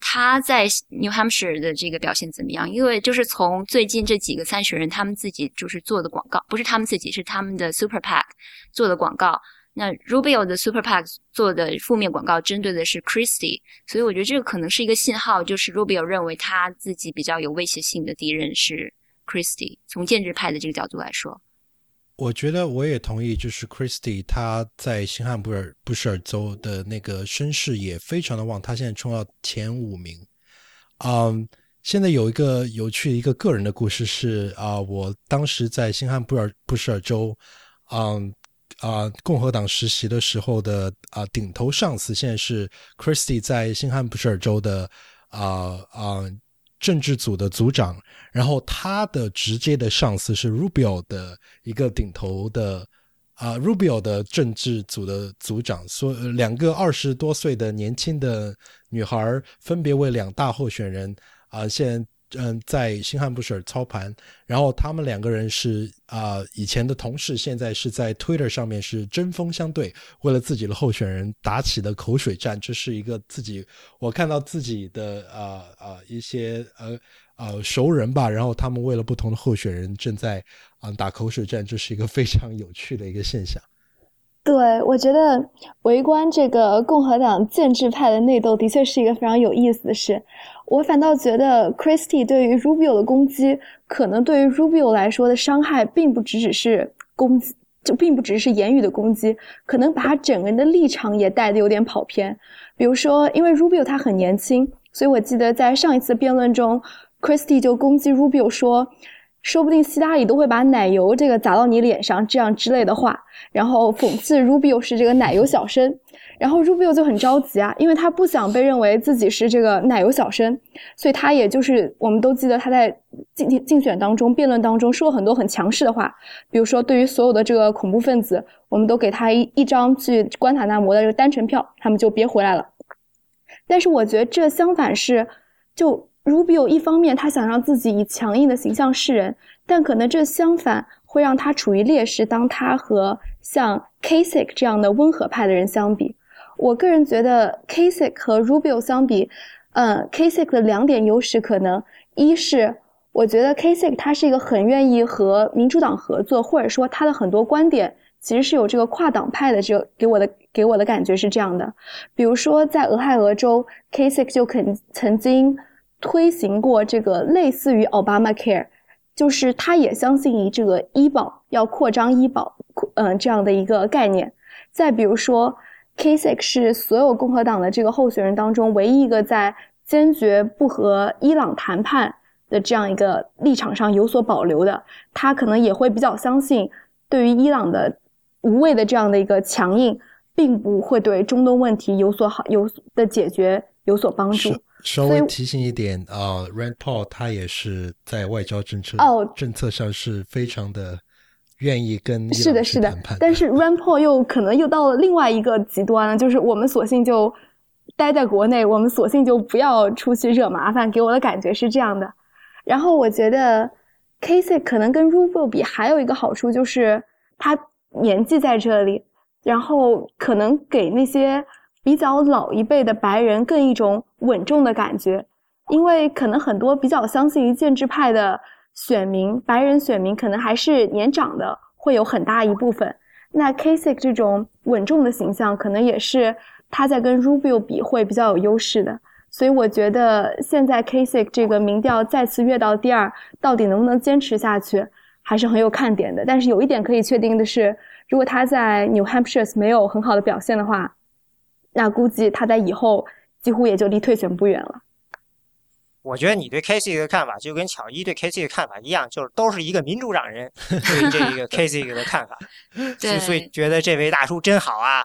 他在 New Hampshire 的这个表现怎么样？因为就是从最近这几个参选人他们自己就是做的广告，不是他们自己，是他们的 Super PAC 做的广告。那 Rubio 的 Super PAC 做的负面广告针对的是 Christie，所以我觉得这个可能是一个信号，就是 Rubio 认为他自己比较有威胁性的敌人是 Christie。从建制派的这个角度来说，我觉得我也同意，就是 Christie 他在新罕布尔布什尔州的那个声势也非常的旺，他现在冲到前五名。嗯，现在有一个有趣的一个个人的故事是啊，我当时在新罕布尔布什尔州，嗯。啊，共和党实习的时候的啊顶头上司，现在是 Christie 在新罕布什尔州的啊啊政治组的组长，然后他的直接的上司是 Rubio 的一个顶头的啊 Rubio 的政治组的组长，所两个二十多岁的年轻的女孩分别为两大候选人啊，现在。嗯，在新罕布什尔操盘，然后他们两个人是啊以前的同事，现在是在 Twitter 上面是针锋相对，为了自己的候选人打起的口水战。这是一个自己我看到自己的啊啊一些呃呃熟人吧，然后他们为了不同的候选人正在啊打口水战，这是一个非常有趣的一个现象。对，我觉得围观这个共和党建制派的内斗的确是一个非常有意思的事。我反倒觉得 Christie 对于 Rubio 的攻击，可能对于 Rubio 来说的伤害，并不只只是攻击，就并不只是言语的攻击，可能把他整个人的立场也带的有点跑偏。比如说，因为 Rubio 他很年轻，所以我记得在上一次辩论中，Christie 就攻击 Rubio 说。说不定希拉里都会把奶油这个砸到你脸上，这样之类的话，然后讽刺 Rubio 是这个奶油小生。然后 Rubio 就很着急啊，因为他不想被认为自己是这个奶油小生，所以他也就是我们都记得他在竞竞选当中、辩论当中说很多很强势的话，比如说对于所有的这个恐怖分子，我们都给他一一张去关塔那摩的这个单程票，他们就别回来了。但是我觉得这相反是，就 Rubio 一方面他想让自己以强硬的形象示人，但可能这相反会让他处于劣势，当他和像 Kasich 这样的温和派的人相比。我个人觉得 Kasich 和 Rubio 相比，嗯，Kasich 的两点优势可能一是，我觉得 Kasich 他是一个很愿意和民主党合作，或者说他的很多观点其实是有这个跨党派的，这个给我的给我的感觉是这样的。比如说在俄亥俄州，Kasich 就肯曾经推行过这个类似于 Obama Care，就是他也相信于这个医保要扩张医保，嗯，这样的一个概念。再比如说。Kasich 是所有共和党的这个候选人当中唯一一个在坚决不和伊朗谈判的这样一个立场上有所保留的。他可能也会比较相信，对于伊朗的无谓的这样的一个强硬，并不会对中东问题有所好有的解决有所帮助。稍微提醒一点啊，Rand Paul 他也是在外交政策哦政策上是非常的。愿意跟是的，是的，但是 Rand Paul 又可能又到了另外一个极端了，就是我们索性就待在国内，我们索性就不要出去惹麻烦。给我的感觉是这样的。然后我觉得 Casey 可能跟 Rubio 比还有一个好处就是他年纪在这里，然后可能给那些比较老一辈的白人更一种稳重的感觉，因为可能很多比较相信于建制派的。选民，白人选民可能还是年长的，会有很大一部分。那 Kasich 这种稳重的形象，可能也是他在跟 Rubio 比会比较有优势的。所以我觉得现在 Kasich 这个民调再次跃到第二，到底能不能坚持下去，还是很有看点的。但是有一点可以确定的是，如果他在 New Hampshire 没有很好的表现的话，那估计他在以后几乎也就离退选不远了。我觉得你对 Casey 的看法就跟巧一对 Casey 的看法一样，就是都是一个民主党人对这个 Casey 的看法，所以觉得这位大叔真好啊。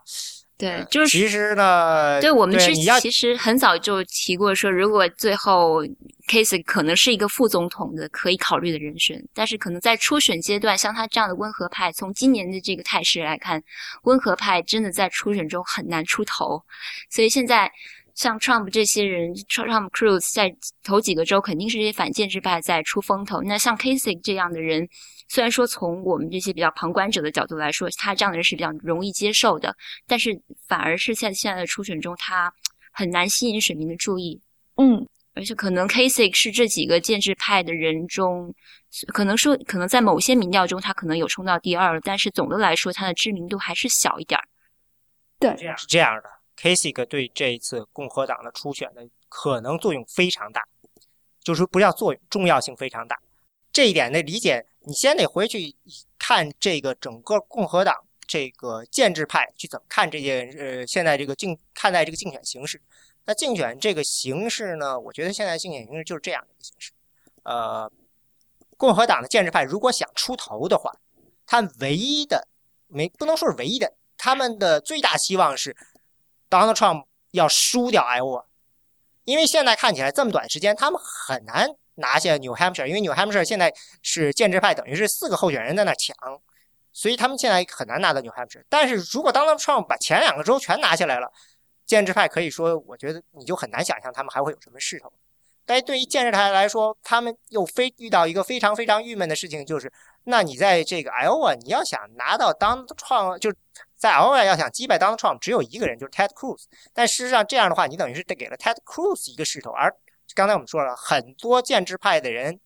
对，就是其实呢，对我们是其实很早就提过说，如果最后 Casey 可能是一个副总统的可以考虑的人选，但是可能在初选阶段，像他这样的温和派，从今年的这个态势来看，温和派真的在初选中很难出头，所以现在。像 Trump 这些人，Trump Cruz 在头几个州肯定是这些反建制派在出风头。那像 Kasich 这样的人，虽然说从我们这些比较旁观者的角度来说，他这样的人是比较容易接受的，但是反而是在现在的初选中，他很难吸引选民的注意。嗯，而且可能 Kasich 是这几个建制派的人中，可能说可能在某些民调中他可能有冲到第二，但是总的来说他的知名度还是小一点儿。对，这样是这样的。Kasich 对这一次共和党的初选的可能作用非常大，就是不叫作用，重要性非常大。这一点的理解，你先得回去看这个整个共和党这个建制派去怎么看这件呃现在这个竞看待这个竞选形势。那竞选这个形式呢，我觉得现在竞选形式就是这样的一个形式。呃，共和党的建制派如果想出头的话，他唯一的没不能说是唯一的，他们的最大希望是。Donald Trump 要输掉 Iowa，因为现在看起来这么短时间，他们很难拿下 New Hampshire，因为 New Hampshire 现在是建制派，等于是四个候选人在那抢，所以他们现在很难拿到 New Hampshire。但是如果 Donald Trump 把前两个州全拿下来了，建制派可以说，我觉得你就很难想象他们还会有什么势头。但是对于建制派来说，他们又非遇到一个非常非常郁闷的事情，就是那你在这个 Iowa，你要想拿到 Donald Trump 就。在 L O L 要想击败 Donald Trump，只有一个人，就是 Ted Cruz。但事实上，这样的话，你等于是给了 Ted Cruz 一个势头。而刚才我们说了很多建制派的人，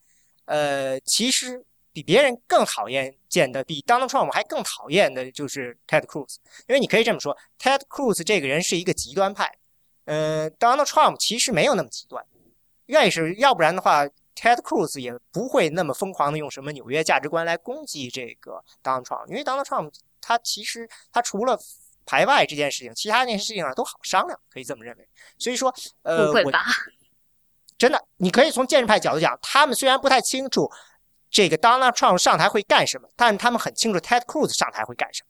呃，其实比别人更讨厌见的，比 Donald Trump 还更讨厌的就是 Ted Cruz。因为你可以这么说，Ted Cruz 这个人是一个极端派，呃，Donald Trump 其实没有那么极端。愿意是要不然的话，Ted Cruz 也不会那么疯狂的用什么纽约价值观来攻击这个 Donald Trump，因为 Donald Trump。他其实他除了排外这件事情，其他那些事情上都好商量，可以这么认为。所以说，呃，不会吧？真的，你可以从建制派角度讲，他们虽然不太清楚这个 Donald Trump 上台会干什么，但是他们很清楚 Ted Cruz 上台会干什么，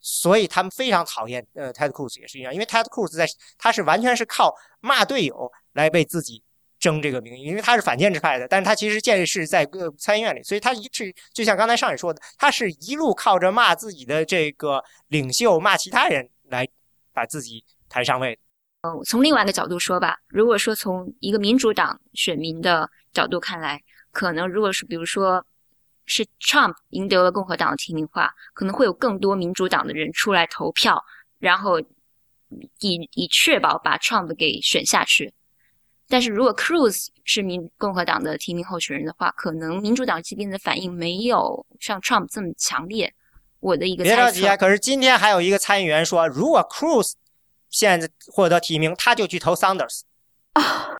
所以他们非常讨厌呃 Ted Cruz 也是一样，因为 Ted Cruz 在他是完全是靠骂队友来为自己争这个名誉，因为他是反建制派的，但是他其实建制是在个参议院里，所以他一是就像刚才上野说的，他是一路靠着骂自己的这个领袖，骂其他人来把自己抬上位。嗯，从另外一个角度说吧，如果说从一个民主党选民的角度看来，可能如果是比如说是 Trump 赢得了共和党的提名话，可能会有更多民主党的人出来投票，然后以以确保把 Trump 给选下去。但是如果 Cruz 是民共和党的提名候选人的话，可能民主党这边的反应没有像 Trump 这么强烈。我的一个别着急啊！可是今天还有一个参议员说，如果 Cruz 现在获得提名，他就去投 Sanders 啊。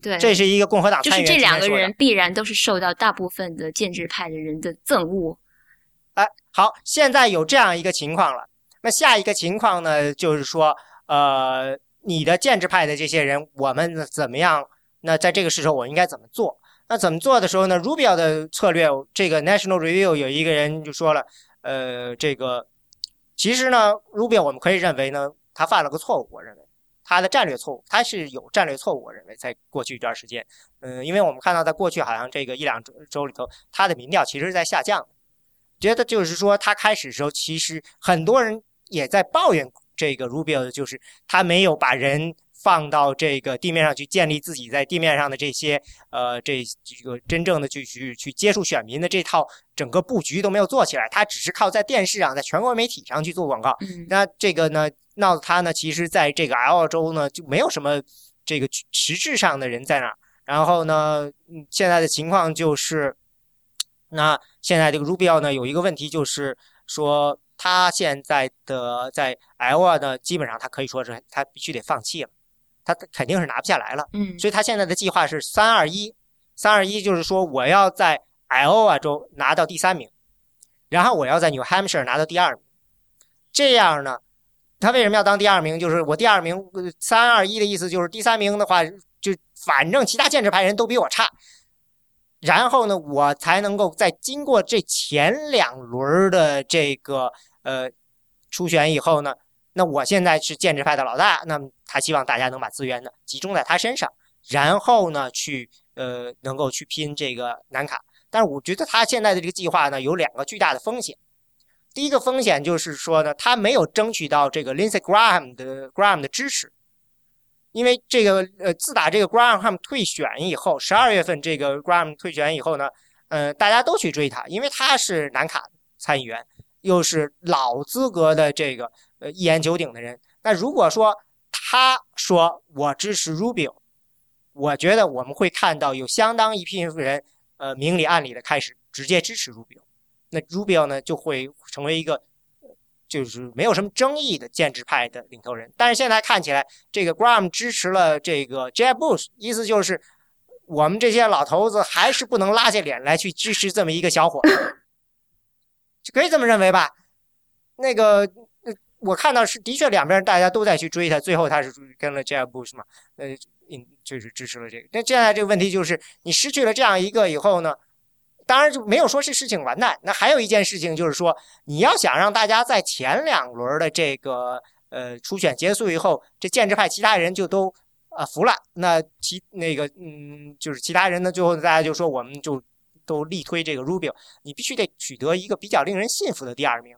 对，这是一个共和党参议员。就是这两个人必然都是受到大部分的建制派的人的憎恶。哎，好，现在有这样一个情况了。那下一个情况呢，就是说，呃，你的建制派的这些人，我们怎么样？那在这个时候，我应该怎么做？那怎么做的时候呢？Rubio 的策略，这个 National Review 有一个人就说了，呃，这个其实呢，Rubio 我们可以认为呢。他犯了个错误，我认为他的战略错误，他是有战略错误。我认为在过去一段时间，嗯，因为我们看到在过去好像这个一两周周里头，他的民调其实是在下降，觉得就是说他开始的时候，其实很多人也在抱怨这个 Rubio，就是他没有把人。放到这个地面上去建立自己在地面上的这些呃这这个真正的去去去接触选民的这套整个布局都没有做起来，他只是靠在电视上，在全国媒体上去做广告。那这个呢闹得他呢，其实在这个 L 州呢就没有什么这个实质上的人在那儿。然后呢，现在的情况就是，那现在这个 Rubio 呢有一个问题就是说，他现在的在 L 呢基本上他可以说是他必须得放弃了。他肯定是拿不下来了，嗯，所以他现在的计划是三二一，三二一就是说我要在 Iowa 州拿到第三名，然后我要在 New Hampshire 拿到第二名，这样呢，他为什么要当第二名？就是我第二名，三二一的意思就是第三名的话，就反正其他建制派人都比我差，然后呢，我才能够在经过这前两轮的这个呃初选以后呢。那我现在是建制派的老大，那么他希望大家能把资源呢集中在他身上，然后呢去呃能够去拼这个南卡。但是我觉得他现在的这个计划呢有两个巨大的风险。第一个风险就是说呢，他没有争取到这个 Lindsey Graham 的 Graham 的支持，因为这个呃自打这个 Graham 退选以后，十二月份这个 Graham 退选以后呢，呃大家都去追他，因为他是南卡参议员，又是老资格的这个。呃，一言九鼎的人。那如果说他说我支持 Rubio，我觉得我们会看到有相当一批人，呃，明里暗里的开始直接支持 Rubio。那 Rubio 呢，就会成为一个就是没有什么争议的建制派的领头人。但是现在看起来，这个 Graham 支持了这个 Jeb Bush，意思就是我们这些老头子还是不能拉下脸来去支持这么一个小伙，就可以这么认为吧？那个。我看到是的确两边大家都在去追他，最后他是跟了 Jeb Bush 嘛，呃，就是支持了这个。那现在这个问题就是，你失去了这样一个以后呢，当然就没有说是事情完蛋。那还有一件事情就是说，你要想让大家在前两轮的这个呃初选结束以后，这建制派其他人就都啊服了，那其那个嗯，就是其他人呢，最后大家就说我们就都力推这个 Rubio，你必须得取得一个比较令人信服的第二名。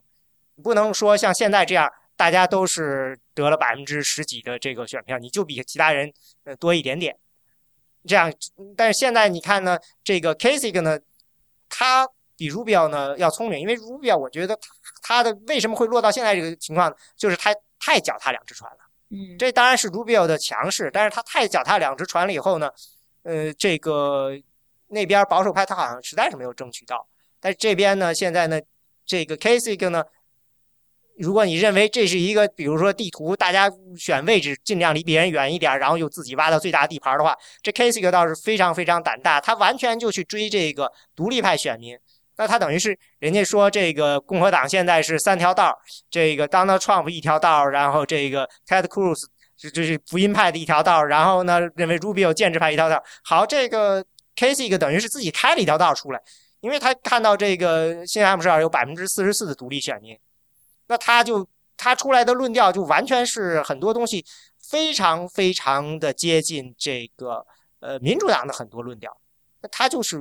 不能说像现在这样，大家都是得了百分之十几的这个选票，你就比其他人呃多一点点。这样，但是现在你看呢，这个 Kasich 呢，他比 Rubio 呢要聪明，因为 Rubio 我觉得他的为什么会落到现在这个情况，就是他太脚踏两只船了。嗯，这当然是 Rubio 的强势，但是他太脚踏两只船了以后呢，呃，这个那边保守派他好像实在是没有争取到，但是这边呢，现在呢，这个 Kasich 呢。如果你认为这是一个，比如说地图，大家选位置尽量离别人远一点，然后又自己挖到最大地盘的话，这 Kasich 倒是非常非常胆大，他完全就去追这个独立派选民。那他等于是人家说这个共和党现在是三条道，这个 Donald Trump 一条道，然后这个 Ted Cruz 这这是福音派的一条道，然后呢认为 Rubio 建制派一条道。好，这个 Kasich 等于是自己开了一条道出来，因为他看到这个新罕布什尔有百分之四十四的独立选民，那他就他出来的论调就完全是很多东西非常非常的接近这个呃民主党的很多论调，那他就是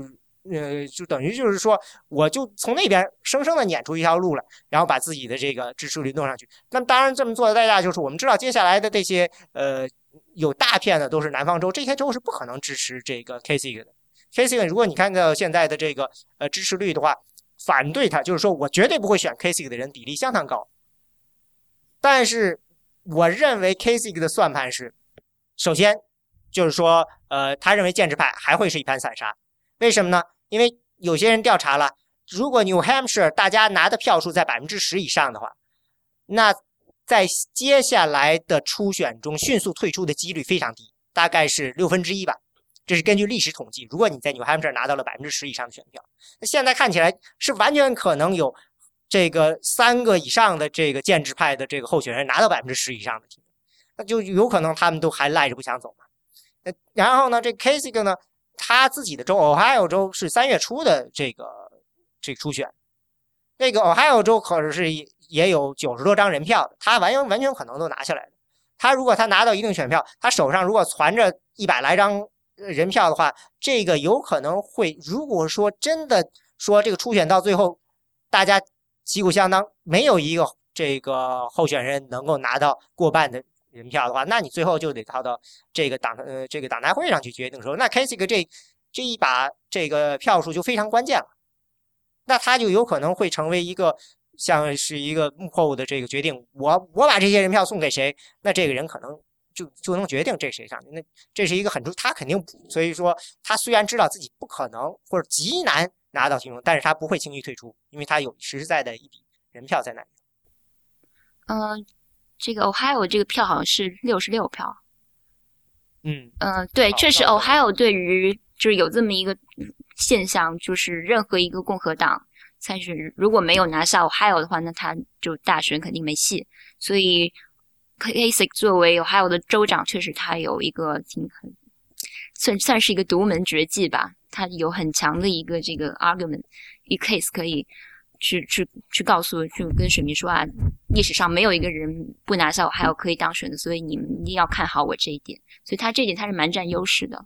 呃就等于就是说，我就从那边生生的撵出一条路来，然后把自己的这个支持率弄上去。那当然这么做的代价就是，我们知道接下来的这些呃有大片的都是南方州，这些州是不可能支持这个 Kasich 的。Kasich，如果你看到现在的这个呃支持率的话，反对他就是说我绝对不会选 Kasich 的人比例相当高。但是我认为 Kasich 的算盘是，首先就是说，呃，他认为建制派还会是一盘散沙。为什么呢？因为有些人调查了，如果 New Hampshire 大家拿的票数在百分之十以上的话，那在接下来的初选中迅速退出的几率非常低，大概是六分之一吧。这是根据历史统计，如果你在 New Hampshire 拿到了百分之十以上的选票，那现在看起来是完全可能有这个三个以上的这个建制派的这个候选人拿到百分之十以上的提名，那就有可能他们都还赖着不想走嘛。那然后呢，这 Kasich 呢，他自己的州 Ohio 州是三月初的这个这个初选，那个 Ohio 州可是也有九十多张人票，他完全完全可能都拿下来的。他如果他拿到一定选票，他手上如果攒着一百来张。人票的话，这个有可能会，如果说真的说这个初选到最后，大家旗鼓相当，没有一个这个候选人能够拿到过半的人票的话，那你最后就得靠到这个党呃这个党代会上去决定的时候，那 k a s i c 这这一把这个票数就非常关键了，那他就有可能会成为一个像是一个幕后的这个决定，我我把这些人票送给谁，那这个人可能。就就能决定这谁上去，那这是一个很重，他肯定，所以说他虽然知道自己不可能或者极难拿到提名，但是他不会轻易退出，因为他有实实在在的一笔人票在那里。嗯，这个 Ohio 这个票好像是六十六票。嗯嗯，对，确实 Ohio 对于就是有这么一个现象，就是任何一个共和党参选如果没有拿下 Ohio 的话，那他就大选肯定没戏，所以。Kasich 作为 Ohio 的州长，确实他有一个挺很算算是一个独门绝技吧。他有很强的一个这个 argument，一 case 可以去去去告诉，去跟选民说啊，历史上没有一个人不拿下我还有可以当选的，所以你们一定要看好我这一点。所以他这点他是蛮占优势的。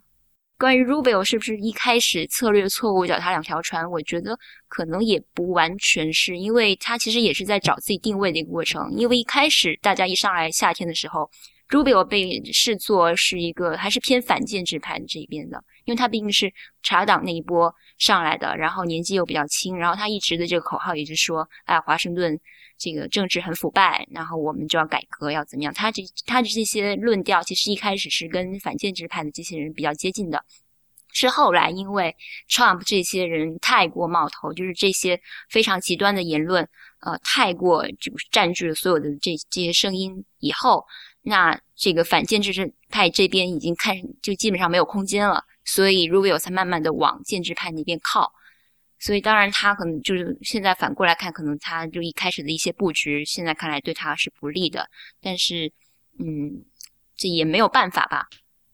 关于 Rubio 是不是一开始策略错误，脚踏两条船？我觉得可能也不完全是，因为他其实也是在找自己定位的一个过程。因为一开始大家一上来夏天的时候，Rubio 被视作是一个还是偏反建制派的这一边的，因为他毕竟是查党那一波上来的，然后年纪又比较轻，然后他一直的这个口号也是说，哎，华盛顿这个政治很腐败，然后我们就要改革，要怎么样？他这他的这些论调其实一开始是跟反建制派的这些人比较接近的。是后来，因为 Trump 这些人太过冒头，就是这些非常极端的言论，呃，太过就占据了所有的这这些声音以后，那这个反建制派这边已经看就基本上没有空间了，所以 Rubio 才慢慢的往建制派那边靠。所以当然他可能就是现在反过来看，可能他就一开始的一些布局，现在看来对他是不利的。但是，嗯，这也没有办法吧。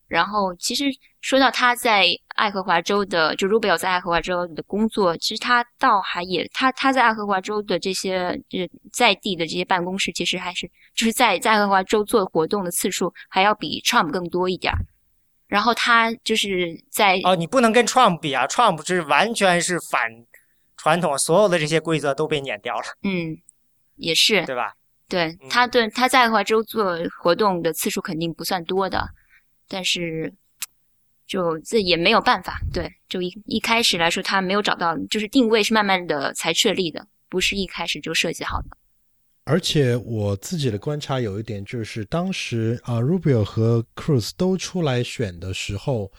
然后，其实说到他在爱荷华州的，就 Rubio 在爱荷华州的工作，其实他倒还也，他他在爱荷华州的这些就是在地的这些办公室，其实还是就是在在爱荷华州做活动的次数还要比 Trump 更多一点儿。然后他就是在哦，你不能跟 Trump 比啊，Trump 是完全是反传统，所有的这些规则都被撵掉了。嗯，也是，对吧？对，他对他在爱荷华州做活动的次数肯定不算多的。但是，就这也没有办法，对，就一一开始来说，他没有找到，就是定位是慢慢的才确立的，不是一开始就设计好的。而且我自己的观察有一点，就是当时啊，Rubio 和 Cruz 都出来选的时候，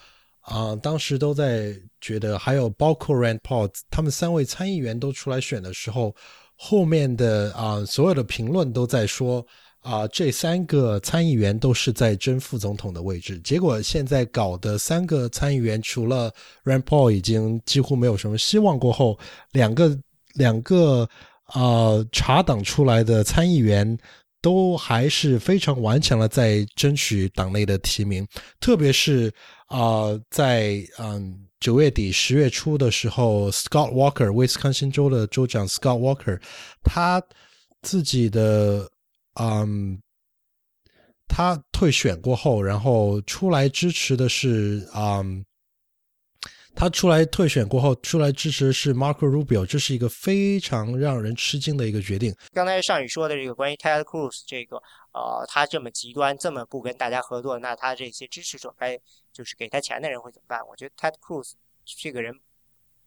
啊，当时都在觉得，还有包括 Rand Paul，他们三位参议员都出来选的时候，后面的啊，所有的评论都在说。啊，这三个参议员都是在争副总统的位置，结果现在搞的三个参议员，除了 Rand Paul 已经几乎没有什么希望，过后两个两个啊查党出来的参议员都还是非常顽强的在争取党内的提名，特别是啊在嗯九月底十月初的时候，Scott Walker 威斯康星州的州长 Scott Walker，他自己的嗯，他退选过后，然后出来支持的是嗯。他出来退选过后，出来支持是 Marco Rubio，这是一个非常让人吃惊的一个决定。刚才尚宇说的这个关于 Ted Cruz 这个，呃，他这么极端，这么不跟大家合作，那他这些支持者该就是给他钱的人会怎么办？我觉得 Ted Cruz 这个人，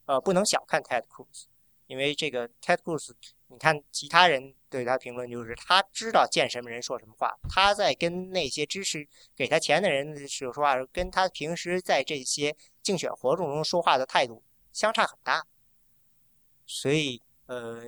呃，不能小看 Ted Cruz，因为这个 Ted Cruz，你看其他人对他评论就是他知道见什么人说什么话，他在跟那些支持给他钱的人说说话，跟他平时在这些。竞选活动中说话的态度相差很大，所以呃，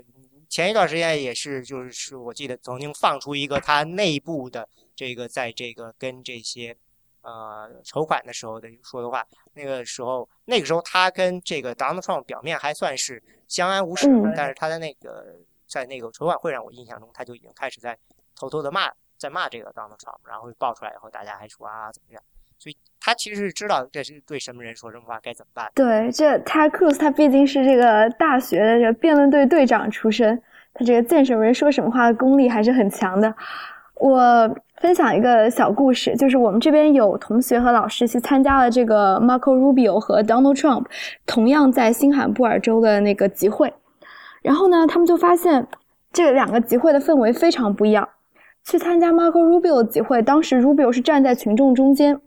前一段时间也是，就是我记得曾经放出一个他内部的这个，在这个跟这些呃筹款的时候的说的话，那个时候那个时候他跟这个 Donald Trump 表面还算是相安无事，但是。他在那个在那个筹款会上，我印象中他就已经开始在偷偷的骂，在骂这个 Donald Trump，然后爆出来以后，大家还说啊怎么样。所以他其实是知道这是对什么人说什么话该怎么办。对，这他 Cruz 他毕竟是这个大学的这个辩论队队长出身，他这个见什么人说什么话的功力还是很强的。我分享一个小故事，就是我们这边有同学和老师去参加了这个 Marco Rubio 和 Donald Trump 同样在新罕布尔州的那个集会，然后呢，他们就发现这两个集会的氛围非常不一样。去参加 Marco Rubio 的集会，当时 Rubio 是站在群众中间。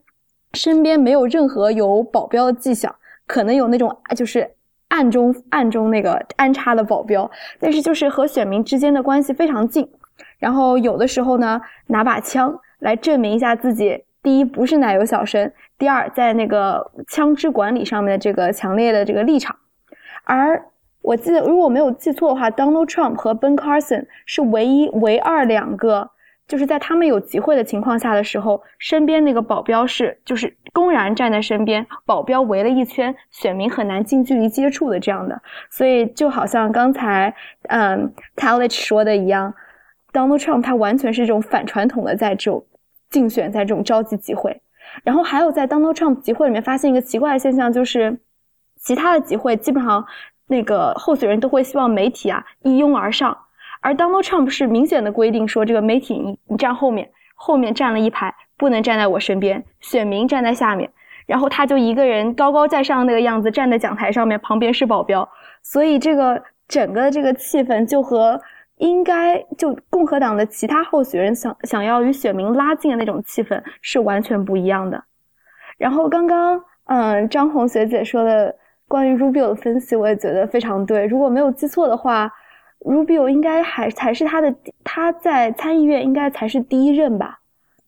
身边没有任何有保镖的迹象，可能有那种就是暗中暗中那个安插的保镖，但是就是和选民之间的关系非常近。然后有的时候呢，拿把枪来证明一下自己，第一不是奶油小生，第二在那个枪支管理上面的这个强烈的这个立场。而我记得如果没有记错的话，Donald Trump 和 Ben Carson 是唯一唯二两个。就是在他们有集会的情况下的时候，身边那个保镖是就是公然站在身边，保镖围了一圈，选民很难近距离接触的这样的。所以就好像刚才嗯 t a l i c h 说的一样，Donald Trump 他完全是这种反传统的在这种竞选，在这种召集集会。然后还有在 Donald Trump 集会里面发现一个奇怪的现象，就是其他的集会基本上那个候选人都会希望媒体啊一拥而上。而 Donald Trump 是明显的规定说，这个媒体你你站后面，后面站了一排，不能站在我身边，选民站在下面，然后他就一个人高高在上那个样子站在讲台上面，旁边是保镖，所以这个整个这个气氛就和应该就共和党的其他候选人想想要与选民拉近的那种气氛是完全不一样的。然后刚刚嗯张红学姐说的关于 Rubio 的分析，我也觉得非常对，如果没有记错的话。Rubio 应该还才是他的，他在参议院应该才是第一任吧，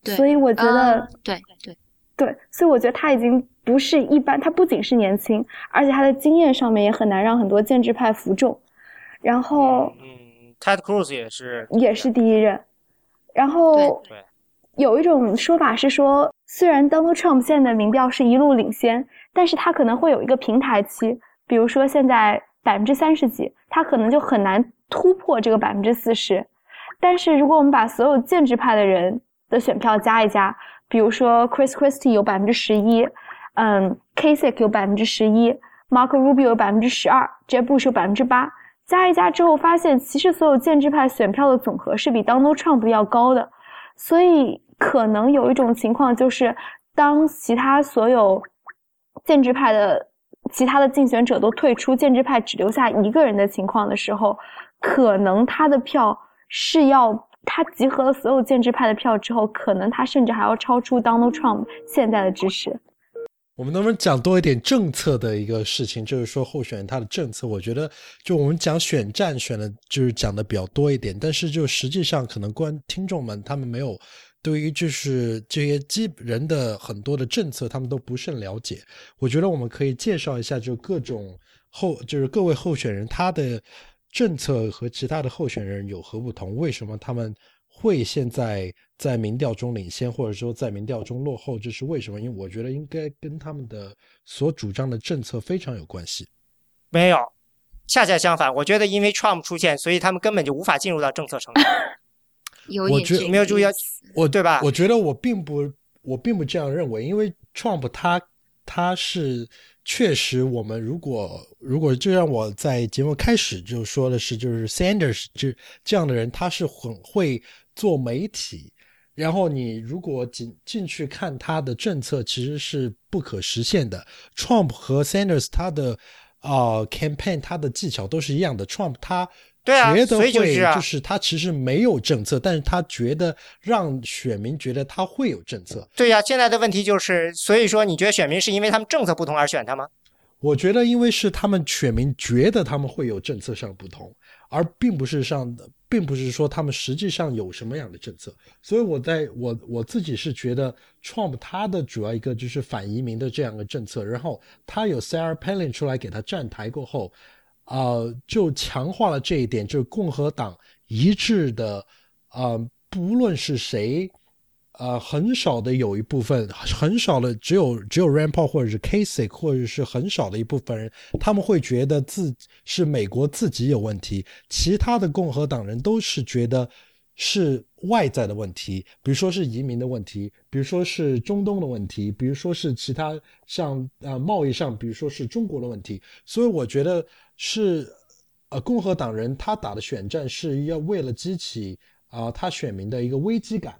所以我觉得对对对，所以我觉得他已经不是一般，他不仅是年轻，而且他的经验上面也很难让很多建制派服众。然后，嗯，Ted Cruz 也是也是第一任，然后对，有一种说法是说，虽然 Donald Trump 现在的民调是一路领先，但是他可能会有一个平台期，比如说现在百分之三十几，他可能就很难。突破这个百分之四十，但是如果我们把所有建制派的人的选票加一加，比如说 Chris Christie 有百分之十一，嗯，Kasich 有百分之十一，Mark Rubio 有百分之十二，Jeb Bush 有百分之八，加一加之后发现，其实所有建制派选票的总和是比 Donald Trump 要高的，所以可能有一种情况就是，当其他所有建制派的其他的竞选者都退出，建制派只留下一个人的情况的时候。可能他的票是要他集合了所有建制派的票之后，可能他甚至还要超出 Donald Trump 现在的支持。我们能不能讲多一点政策的一个事情？就是说候选人他的政策，我觉得就我们讲选战选的，就是讲的比较多一点。但是就实际上可能观听众们他们没有对于就是这些基人的很多的政策，他们都不甚了解。我觉得我们可以介绍一下，就各种候就是各位候选人他的。政策和其他的候选人有何不同？为什么他们会现在在民调中领先，或者说在民调中落后？这是为什么？因为我觉得应该跟他们的所主张的政策非常有关系。没有，恰恰相反，我觉得因为 Trump 出现，所以他们根本就无法进入到政策层面。有点没有注意，我对吧？我觉得我并不，我并不这样认为，因为 Trump 他他是。确实，我们如果如果就像我在节目开始就说的是，就是 Sanders 这这样的人，他是很会做媒体。然后你如果进进去看他的政策，其实是不可实现的。Trump 和 Sanders 他的啊 campaign 他的技巧都是一样的。Trump 他对啊，觉得会就是就是他其实没有政策，但是他觉得让选民觉得他会有政策。对呀，现在的问题就是，所以说你觉得选民是因为他们政策不同而选他吗？我觉得因为是他们选民觉得他们会有政策上不同，而并不是上的。并不是说他们实际上有什么样的政策，所以我在我我自己是觉得，Trump 他的主要一个就是反移民的这样的政策，然后他有 Sarah Palin 出来给他站台过后，啊，就强化了这一点，就是共和党一致的，啊，不论是谁。呃，很少的有一部分，很少的只有只有 Rand Paul 或者是 Kasich 或者是很少的一部分人，他们会觉得自是美国自己有问题，其他的共和党人都是觉得是外在的问题，比如说是移民的问题，比如说是中东的问题，比如说是其他像呃贸易上，比如说是中国的问题，所以我觉得是呃共和党人他打的选战是要为了激起啊他选民的一个危机感。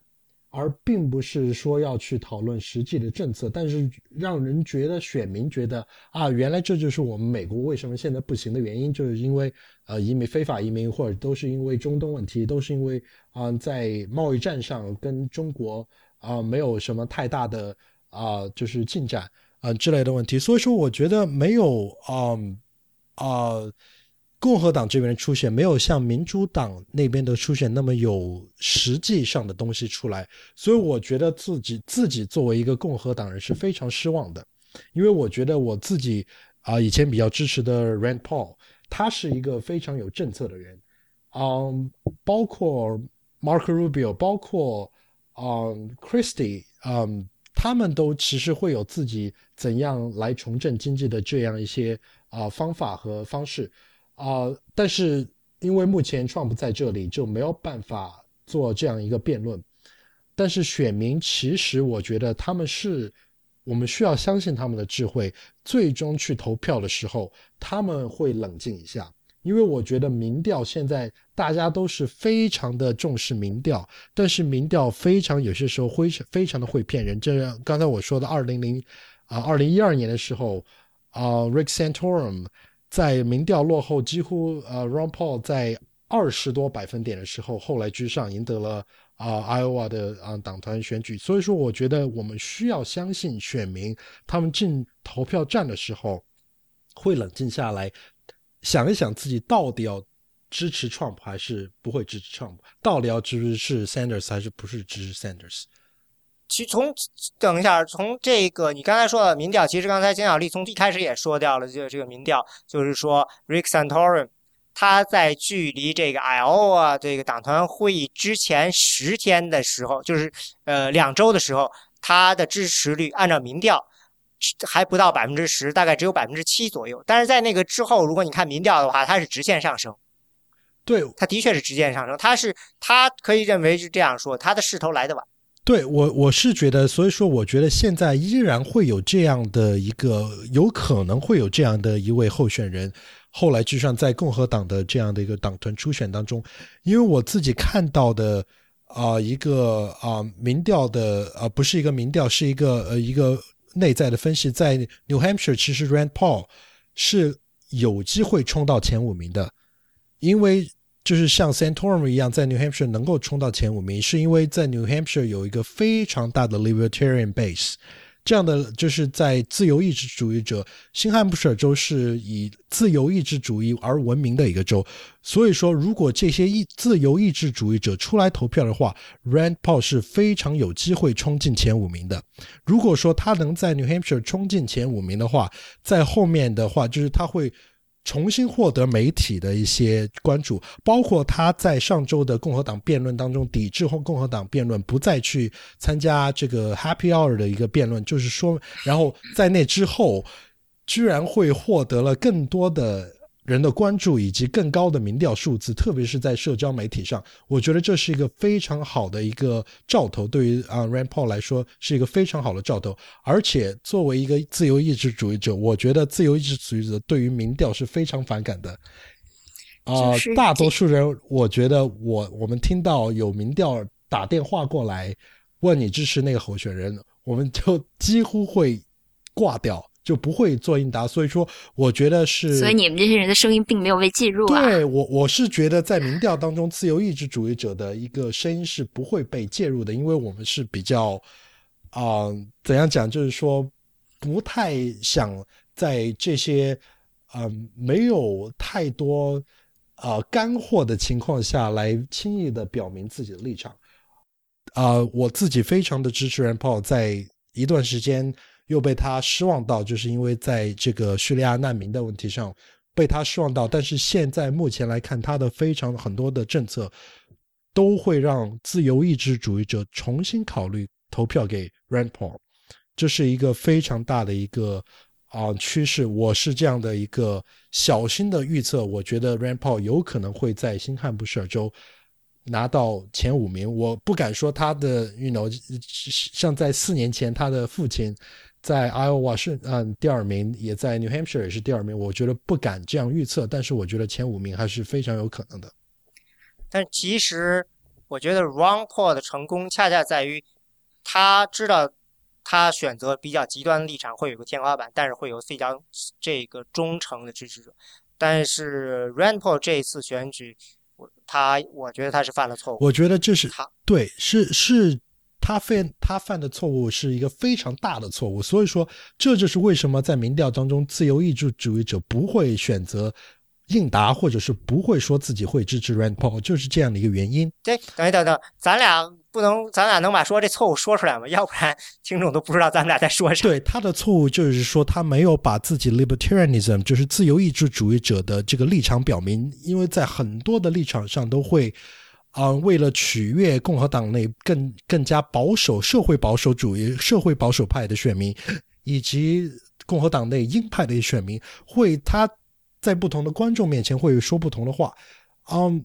而并不是说要去讨论实际的政策，但是让人觉得选民觉得啊，原来这就是我们美国为什么现在不行的原因，就是因为呃移民非法移民，或者都是因为中东问题，都是因为啊在贸易战上跟中国啊没有什么太大的啊就是进展啊之类的问题，所以说我觉得没有啊啊。共和党这边的出现没有像民主党那边的出现那么有实际上的东西出来，所以我觉得自己自己作为一个共和党人是非常失望的，因为我觉得我自己啊以前比较支持的 Rand Paul，他是一个非常有政策的人，嗯，包括 Mark Rubio，包括嗯 Christie，嗯，他们都其实会有自己怎样来重振经济的这样一些啊方法和方式。啊，但是因为目前 Trump 在这里，就没有办法做这样一个辩论。但是选民其实，我觉得他们是，我们需要相信他们的智慧。最终去投票的时候，他们会冷静一下，因为我觉得民调现在大家都是非常的重视民调，但是民调非常有些时候会非常的会骗人。这刚才我说的二零零啊，二零一二年的时候啊，Rick Santorum。在民调落后几乎呃，Ron Paul 在二十多百分点的时候，后来居上，赢得了啊，Iowa 的啊党团选举。所以说，我觉得我们需要相信选民，他们进投票站的时候会冷静下来，想一想自己到底要支持 Trump 还是不会支持 Trump，到底要支持是 Sanders 还是不是支持 Sanders。其从等一下，从这个你刚才说的民调，其实刚才简小丽从一开始也说掉了，就这个民调，就是说 Rick Santorum 他在距离这个 Iowa 这个党团会议之前十天的时候，就是呃两周的时候，他的支持率按照民调还不到百分之十，大概只有百分之七左右。但是在那个之后，如果你看民调的话，它是直线上升。对，它的确是直线上升。它是它可以认为是这样说，它的势头来得晚。对我，我是觉得，所以说，我觉得现在依然会有这样的一个，有可能会有这样的一位候选人，后来就算在共和党的这样的一个党团初选当中，因为我自己看到的啊，一个啊民调的啊，不是一个民调，是一个呃一个内在的分析，在 New Hampshire，其实 Rand Paul 是有机会冲到前五名的，因为。就是像 Santorum 一样，在 New Hampshire 能够冲到前五名，是因为在 New Hampshire 有一个非常大的 Libertarian base。这样的就是在自由意志主义者，新罕布什尔州是以自由意志主义而闻名的一个州。所以说，如果这些意自由意志主义者出来投票的话，Rand Paul 是非常有机会冲进前五名的。如果说他能在 New Hampshire 冲进前五名的话，在后面的话就是他会。重新获得媒体的一些关注，包括他在上周的共和党辩论当中抵制或共和党辩论，不再去参加这个 Happy Hour 的一个辩论，就是说，然后在那之后，居然会获得了更多的人的关注以及更高的民调数字，特别是在社交媒体上，我觉得这是一个非常好的一个兆头。对于啊 Rand Paul 来说，是一个非常好的兆头。而且作为一个自由意志主义者，我觉得自由意志主义者对于民调是非常反感的。啊，大多数人，我觉得我我们听到有民调打电话过来问你支持那个候选人，我们就几乎会挂掉。就不会做应答，所以说我觉得是，所以你们这些人的声音并没有被记录啊。对我，我是觉得在民调当中，自由意志主义者的一个声音是不会被介入的，因为我们是比较啊，怎样讲，就是说不太想在这些嗯没有太多啊干货的情况下来轻易的表明自己的立场。啊，我自己非常的支持 Rand Paul，在一段时间。又被他失望到，就是因为在这个叙利亚难民的问题上被他失望到。但是现在目前来看，他的非常很多的政策都会让自由意志主义者重新考虑投票给 Rand Paul，这是一个非常大的一个啊趋势。我是这样的一个小心的预测，我觉得 Rand Paul 有可能会在新罕布什尔州拿到前五名。我不敢说他的，you know，像在四年前他的父亲。在 Iowa 是嗯第二名，也在 New Hampshire 也是第二名。我觉得不敢这样预测，但是我觉得前五名还是非常有可能的。但其实我觉得 Ron Paul 的成功恰恰在于他知道他选择比较极端的立场会有个天花板，但是会有非常这个忠诚的支持者。但是 Rand Paul 这一次选举，我他我觉得他是犯了错误。我觉得这是他对是是。他犯他犯的错误是一个非常大的错误，所以说这就是为什么在民调当中，自由意志主义者不会选择应答，或者是不会说自己会支持 Rand Paul，就是这样的一个原因。对，等一等等，咱俩不能，咱俩能把说这错误说出来吗？要不然听众都不知道咱俩在说啥。对，他的错误就是说他没有把自己 libertarianism，就是自由意志主义者的这个立场表明，因为在很多的立场上都会。啊，为了取悦共和党内更更加保守、社会保守主义、社会保守派的选民，以及共和党内鹰派的选民，会他在不同的观众面前会说不同的话，嗯，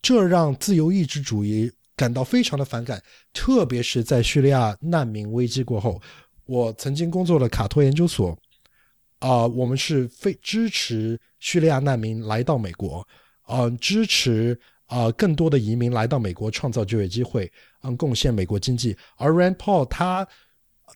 这让自由意志主义感到非常的反感。特别是在叙利亚难民危机过后，我曾经工作的卡托研究所，啊，我们是非支持叙利亚难民来到美国，嗯，支持。啊，更多的移民来到美国，创造就业机会，嗯，贡献美国经济。而 Rand Paul 他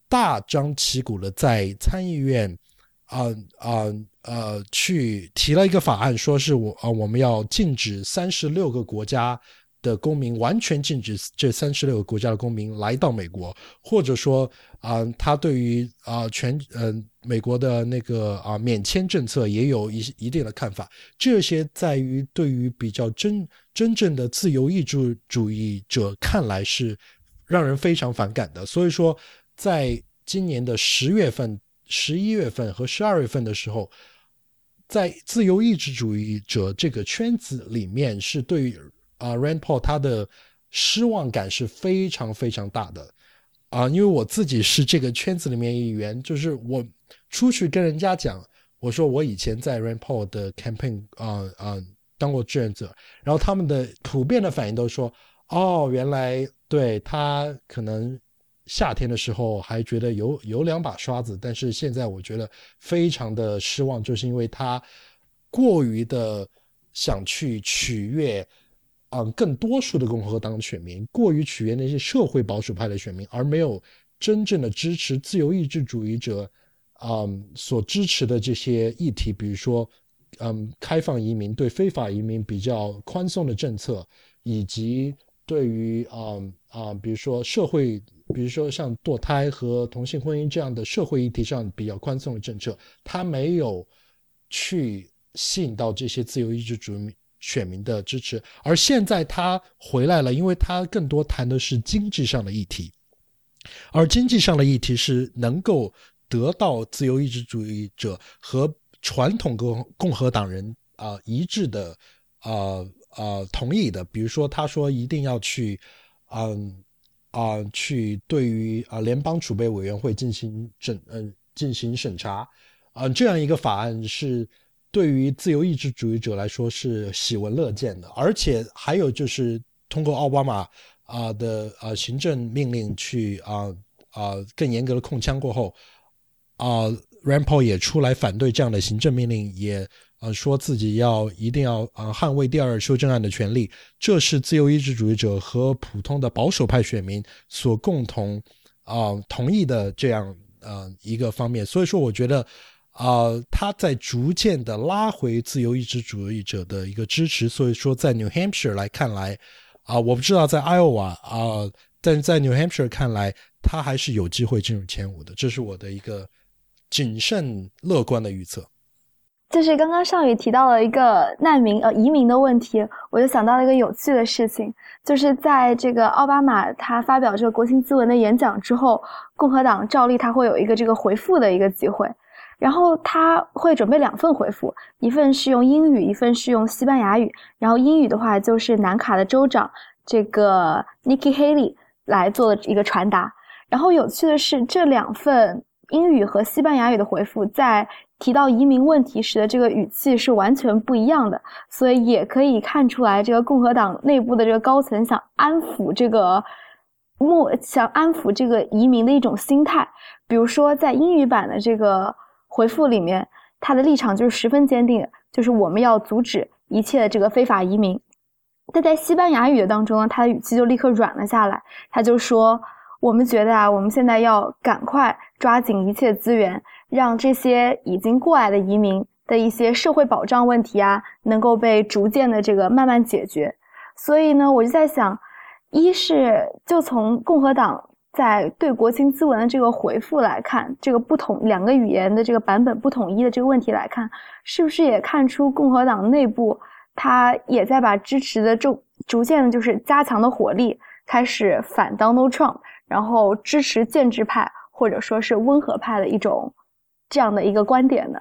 大张旗鼓的在参议院，啊啊呃，去提了一个法案，说是我啊，我们要禁止三十六个国家。的公民完全禁止这三十六个国家的公民来到美国，或者说啊，他对于啊全嗯美国的那个啊免签政策也有一一定的看法。这些在于对于比较真真正的自由意志主义者看来是让人非常反感的。所以说，在今年的十月份、十一月份和十二月份的时候，在自由意志主义者这个圈子里面是对于。啊，Rand Paul 他的失望感是非常非常大的啊，因为我自己是这个圈子里面一员，就是我出去跟人家讲，我说我以前在 Rand Paul 的 campaign 啊啊当过志愿者，然后他们的普遍的反应都说，哦，原来对他可能夏天的时候还觉得有有两把刷子，但是现在我觉得非常的失望，就是因为他过于的想去取悦。嗯，更多数的共和党选民过于取悦那些社会保守派的选民，而没有真正的支持自由意志主义者，嗯，所支持的这些议题，比如说，嗯，开放移民、对非法移民比较宽松的政策，以及对于啊啊，比如说社会，比如说像堕胎和同性婚姻这样的社会议题上比较宽松的政策，他没有去吸引到这些自由意志主义。选民的支持，而现在他回来了，因为他更多谈的是经济上的议题，而经济上的议题是能够得到自由意志主义者和传统共共和党人啊一致的啊啊同意的。比如说，他说一定要去，嗯啊去对于啊联邦储备委员会进行审嗯进行审查，啊这样一个法案是。对于自由意志主义者来说是喜闻乐见的，而且还有就是通过奥巴马啊的呃行政命令去啊啊更严格的控枪过后，啊 Paul 也出来反对这样的行政命令，也呃说自己要一定要啊捍卫第二修正案的权利，这是自由意志主义者和普通的保守派选民所共同啊同意的这样呃一个方面，所以说我觉得。啊，他在逐渐的拉回自由意志主义者的一个支持，所以说在 New Hampshire 来看来，啊，我不知道在 Iowa 啊，但是在 New Hampshire 看来，他还是有机会进入前五的，这是我的一个谨慎乐观的预测。就是刚刚尚宇提到了一个难民呃移民的问题，我就想到了一个有趣的事情，就是在这个奥巴马他发表这个国情咨文的演讲之后，共和党照例他会有一个这个回复的一个机会。然后他会准备两份回复，一份是用英语，一份是用西班牙语。然后英语的话就是南卡的州长这个 Nikki Haley 来做的一个传达。然后有趣的是，这两份英语和西班牙语的回复在提到移民问题时的这个语气是完全不一样的，所以也可以看出来，这个共和党内部的这个高层想安抚这个莫想安抚这个移民的一种心态。比如说在英语版的这个。回复里面，他的立场就是十分坚定，就是我们要阻止一切的这个非法移民。但在西班牙语的当中呢，他的语气就立刻软了下来，他就说：“我们觉得啊，我们现在要赶快抓紧一切资源，让这些已经过来的移民的一些社会保障问题啊，能够被逐渐的这个慢慢解决。”所以呢，我就在想，一是就从共和党。在对国情咨文的这个回复来看，这个不统两个语言的这个版本不统一的这个问题来看，是不是也看出共和党内部他也在把支持的逐逐渐的就是加强的火力，开始反 Donald Trump，然后支持建制派或者说是温和派的一种这样的一个观点呢？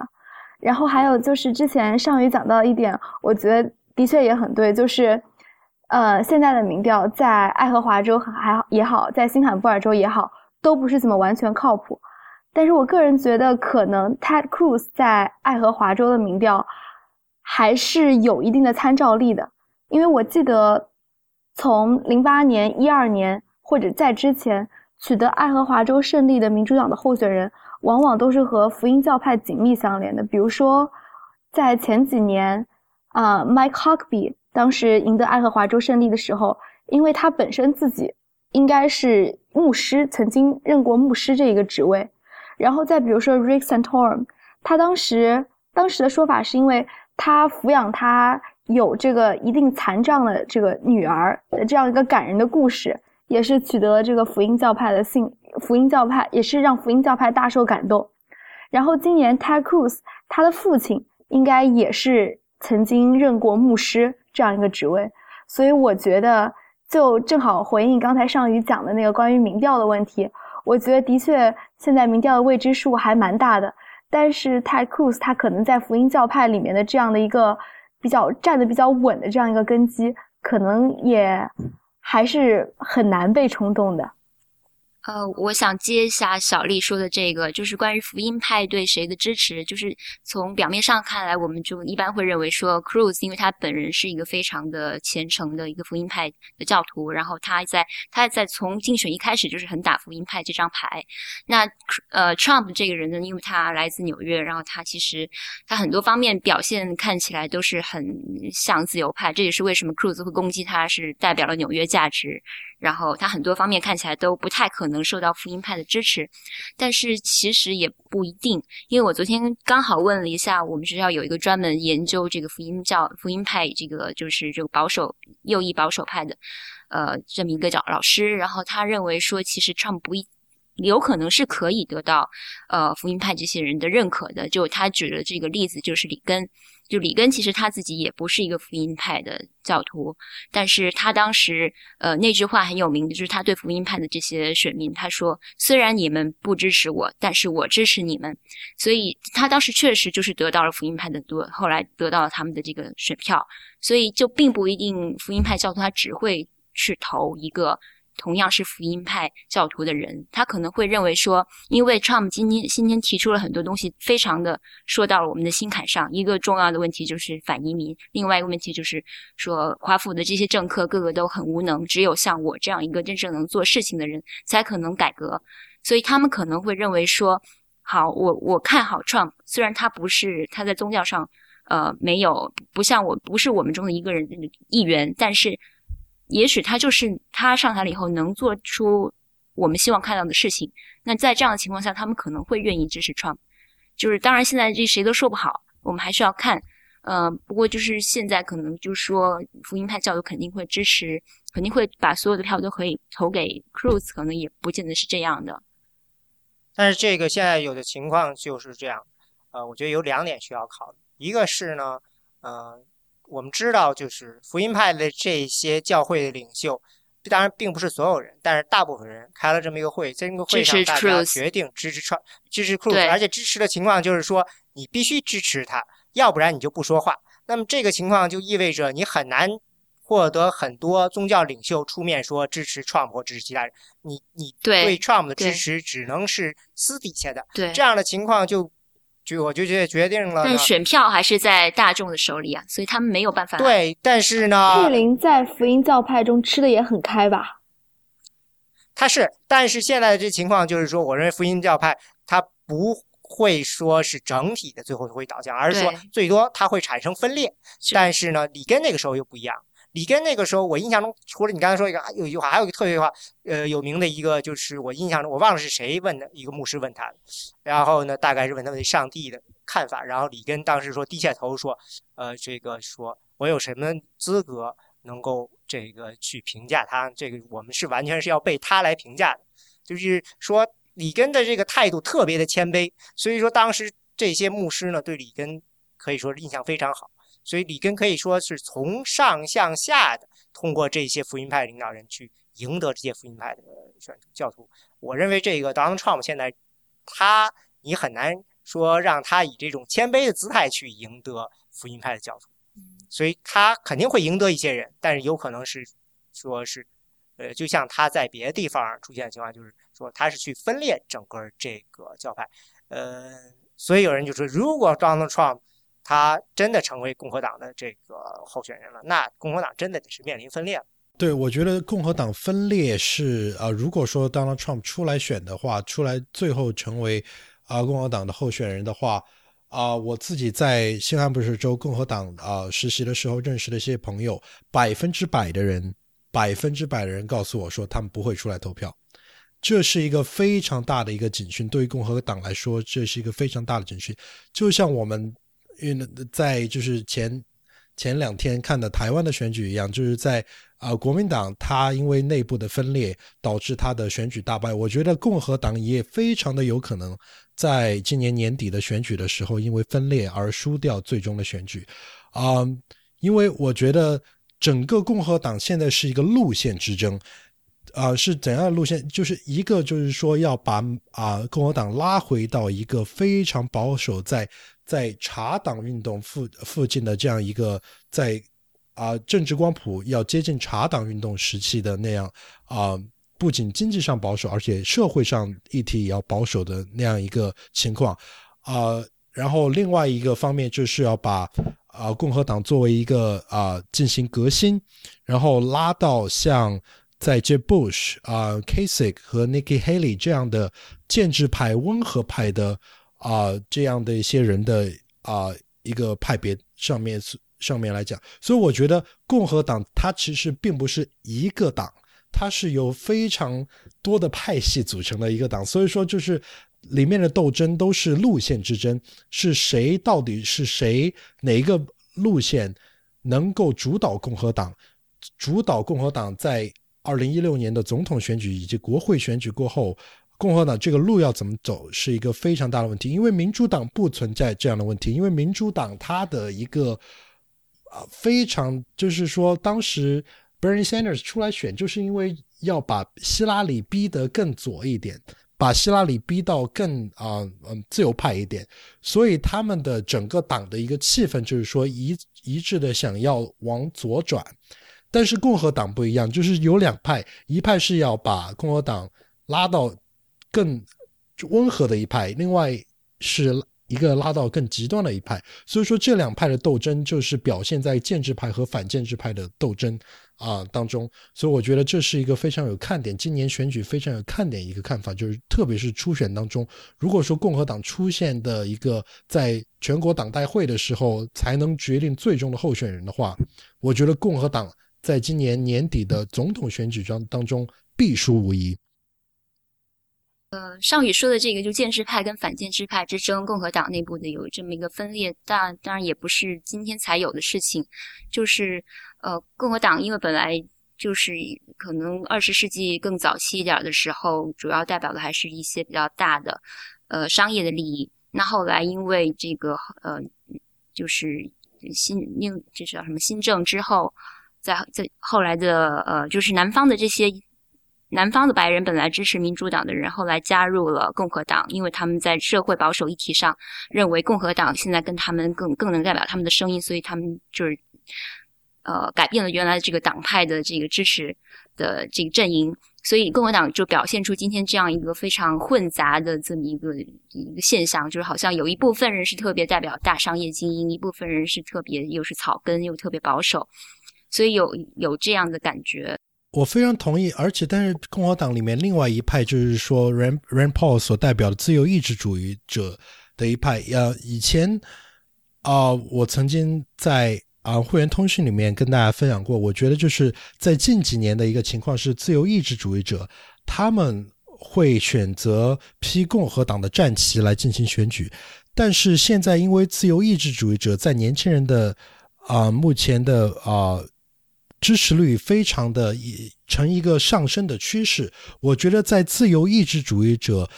然后还有就是之前上宇讲到一点，我觉得的确也很对，就是。呃，现在的民调在爱荷华州还也好，在新罕布尔州也好，都不是怎么完全靠谱。但是我个人觉得，可能 Ted Cruz 在爱荷华州的民调还是有一定的参照力的，因为我记得从零八年、一二年或者在之前取得爱荷华州胜利的民主党的候选人，往往都是和福音教派紧密相连的。比如说，在前几年，啊，Mike Huckabee。当时赢得爱荷华州胜利的时候，因为他本身自己应该是牧师，曾经任过牧师这一个职位。然后再比如说 Rick Santorum，他当时当时的说法是因为他抚养他有这个一定残障的这个女儿的这样一个感人的故事，也是取得了这个福音教派的信，福音教派也是让福音教派大受感动。然后今年 Ted Cruz 他的父亲应该也是曾经任过牧师。这样一个职位，所以我觉得就正好回应刚才上宇讲的那个关于民调的问题。我觉得的确现在民调的未知数还蛮大的，但是泰库斯他可能在福音教派里面的这样的一个比较站的比较稳的这样一个根基，可能也还是很难被冲动的。呃，我想接一下小丽说的这个，就是关于福音派对谁的支持。就是从表面上看来，我们就一般会认为说，Cruz 因为他本人是一个非常的虔诚的一个福音派的教徒，然后他在他在从竞选一开始就是很打福音派这张牌。那呃，Trump 这个人呢，因为他来自纽约，然后他其实他很多方面表现看起来都是很像自由派，这也是为什么 Cruz 会攻击他，是代表了纽约价值。然后他很多方面看起来都不太可能能受到福音派的支持，但是其实也不一定，因为我昨天刚好问了一下，我们学校有一个专门研究这个福音教、福音派这个就是这个保守右翼保守派的，呃，这么一个教老师，然后他认为说，其实 Trump 不一有可能是可以得到呃福音派这些人的认可的，就他举的这个例子就是里根。就里根其实他自己也不是一个福音派的教徒，但是他当时呃那句话很有名的，就是他对福音派的这些选民他说：“虽然你们不支持我，但是我支持你们。”所以他当时确实就是得到了福音派的多，后来得到了他们的这个选票。所以就并不一定福音派教徒他只会去投一个同样是福音派教徒的人，他可能会认为说，因为 Trump 今天今天提出了很多东西，非常的说到了我们的心坎上。一个重要的问题就是反移民，另外一个问题就是说华府的这些政客个个都很无能，只有像我这样一个真正能做事情的人才可能改革。所以他们可能会认为说，好，我我看好 Trump，虽然他不是他在宗教上。呃，没有，不像我，不是我们中的一个人一员，但是，也许他就是他上台了以后能做出我们希望看到的事情。那在这样的情况下，他们可能会愿意支持 Trump。就是当然，现在这谁都说不好，我们还是要看。呃，不过就是现在可能就是说，福音派教徒肯定会支持，肯定会把所有的票都可以投给 Cruz，可能也不见得是这样的。但是这个现在有的情况就是这样，呃，我觉得有两点需要考虑。一个是呢，呃，我们知道，就是福音派的这些教会的领袖，当然并不是所有人，但是大部分人开了这么一个会，在这个会上大家决定支持川，支持 Cruz，而且支持的情况就是说，你必须支持他，要不然你就不说话。那么这个情况就意味着你很难获得很多宗教领袖出面说支持 Trump 或支持其他人，你你对 Trump 的支持只能是私底下的，对这样的情况就。就我就觉得决定了，但选票还是在大众的手里啊，所以他们没有办法。对，但是呢，佩林在福音教派中吃的也很开吧？他是，但是现在的这情况就是说，我认为福音教派他不会说是整体的最后会倒向，而是说最多它会产生分裂。但是呢，里根那个时候又不一样。里根那个时候，我印象中，除了你刚才说一个有一句话，还有一个特别话，呃，有名的一个就是我印象中，我忘了是谁问的，一个牧师问他，然后呢，大概是问他对上帝的看法，然后里根当时说低下头说，呃，这个说我有什么资格能够这个去评价他？这个我们是完全是要被他来评价的，就是说里根的这个态度特别的谦卑，所以说当时这些牧师呢对里根可以说印象非常好。所以里根可以说是从上向下的通过这些福音派领导人去赢得这些福音派的选教徒。我认为这个 Donald Trump 现在他你很难说让他以这种谦卑的姿态去赢得福音派的教徒，所以他肯定会赢得一些人，但是有可能是说是呃，就像他在别的地方出现的情况，就是说他是去分裂整个这个教派。呃，所以有人就说，如果 Donald Trump 他真的成为共和党的这个候选人了，那共和党真的得是面临分裂了。对，我觉得共和党分裂是啊，如果说 Donald Trump 出来选的话，出来最后成为啊共和党的候选人的话，啊，我自己在新罕布什州共和党啊实习的时候认识的一些朋友，百分之百的人，百分之百的人告诉我说，他们不会出来投票，这是一个非常大的一个警讯，对于共和党来说，这是一个非常大的警讯，就像我们。因为在就是前前两天看的台湾的选举一样，就是在啊国民党他因为内部的分裂导致他的选举大败。我觉得共和党也非常的有可能在今年年底的选举的时候因为分裂而输掉最终的选举。啊，因为我觉得整个共和党现在是一个路线之争。啊，是怎样的路线？就是一个，就是说要把啊共和党拉回到一个非常保守，在在茶党运动附附近的这样一个，在啊政治光谱要接近茶党运动时期的那样啊，不仅经济上保守，而且社会上议题也要保守的那样一个情况啊。然后另外一个方面就是要把啊共和党作为一个啊进行革新，然后拉到像。在这 Bush 啊，Kasich 和 Nikki Haley 这样的建制派、温和派的啊，这样的一些人的啊一个派别上面上面来讲，所以我觉得共和党它其实并不是一个党，它是由非常多的派系组成的一个党，所以说就是里面的斗争都是路线之争，是谁到底是谁哪一个路线能够主导共和党，主导共和党在。二零一六年的总统选举以及国会选举过后，共和党这个路要怎么走是一个非常大的问题。因为民主党不存在这样的问题，因为民主党它的一个啊非常就是说，当时 Bernie Sanders 出来选，就是因为要把希拉里逼得更左一点，把希拉里逼到更啊嗯自由派一点，所以他们的整个党的一个气氛就是说一一致的想要往左转。但是共和党不一样，就是有两派，一派是要把共和党拉到更温和的一派，另外是。一个拉到更极端的一派，所以说这两派的斗争就是表现在建制派和反建制派的斗争啊当中，所以我觉得这是一个非常有看点，今年选举非常有看点一个看法，就是特别是初选当中，如果说共和党出现的一个在全国党代会的时候才能决定最终的候选人的话，我觉得共和党在今年年底的总统选举当当中必输无疑。呃，上宇说的这个，就建制派跟反建制派之争，共和党内部的有这么一个分裂，但当然也不是今天才有的事情。就是呃，共和党因为本来就是可能二十世纪更早期一点的时候，主要代表的还是一些比较大的呃商业的利益。那后来因为这个呃，就是新另这叫什么新政之后，在在后来的呃，就是南方的这些。南方的白人本来支持民主党的人，后来加入了共和党，因为他们在社会保守议题上认为共和党现在跟他们更更能代表他们的声音，所以他们就是呃改变了原来这个党派的这个支持的这个阵营，所以共和党就表现出今天这样一个非常混杂的这么一个一个现象，就是好像有一部分人是特别代表大商业精英，一部分人是特别又是草根又特别保守，所以有有这样的感觉。我非常同意，而且但是共和党里面另外一派就是说，Rand Rand Paul 所代表的自由意志主义者的一派。呃，以前啊，我曾经在啊会员通讯里面跟大家分享过，我觉得就是在近几年的一个情况是，自由意志主义者他们会选择披共和党的战旗来进行选举，但是现在因为自由意志主义者在年轻人的啊目前的啊。支持率非常的呈一个上升的趋势，我觉得在自由意志主义者，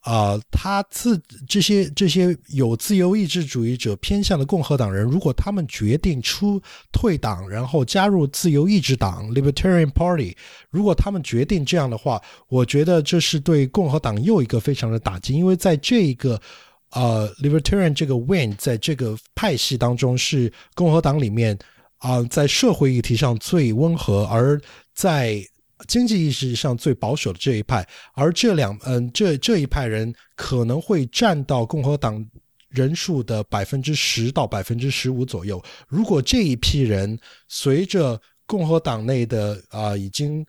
啊，他自这些这些有自由意志主义者偏向的共和党人，如果他们决定出退党，然后加入自由意志党 （Libertarian Party），如果他们决定这样的话，我觉得这是对共和党又一个非常的打击，因为在这一个呃 Libertarian 这个 Win 在这个派系当中是共和党里面。啊，在社会议题上最温和，而在经济意识上最保守的这一派，而这两嗯，这这一派人可能会占到共和党人数的百分之十到百分之十五左右。如果这一批人随着共和党内的啊已经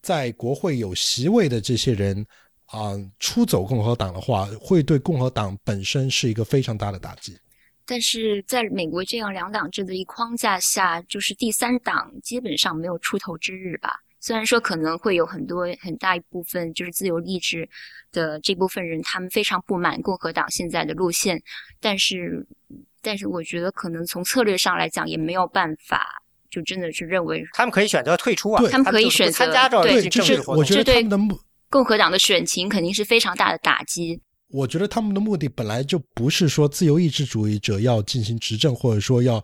在国会有席位的这些人啊出走共和党的话，会对共和党本身是一个非常大的打击。但是在美国这样两党制的一框架下，就是第三党基本上没有出头之日吧。虽然说可能会有很多很大一部分就是自由意志的这部分人，他们非常不满共和党现在的路线，但是，但是我觉得可能从策略上来讲，也没有办法，就真的是认为他们可以选择退出啊，他们可以选择参加这对，政治活动。我觉得他们的共和党的选情肯定是非常大的打击。我觉得他们的目的本来就不是说自由意志主义者要进行执政，或者说要，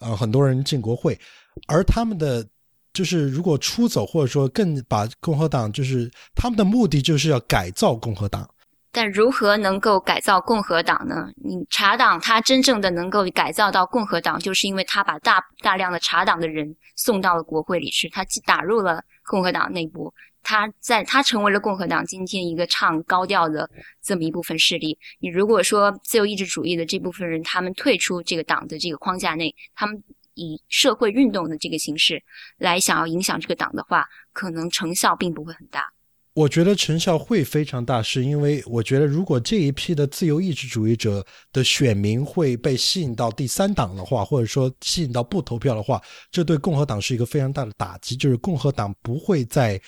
呃，很多人进国会，而他们的就是如果出走，或者说更把共和党，就是他们的目的就是要改造共和党。但如何能够改造共和党呢？你茶党他真正的能够改造到共和党，就是因为他把大大量的茶党的人送到了国会里去，他打入了共和党内部。他在他成为了共和党今天一个唱高调的这么一部分势力。你如果说自由意志主义的这部分人他们退出这个党的这个框架内，他们以社会运动的这个形式来想要影响这个党的话，可能成效并不会很大。我觉得成效会非常大，是因为我觉得如果这一批的自由意志主义者的选民会被吸引到第三党的话，或者说吸引到不投票的话，这对共和党是一个非常大的打击，就是共和党不会在。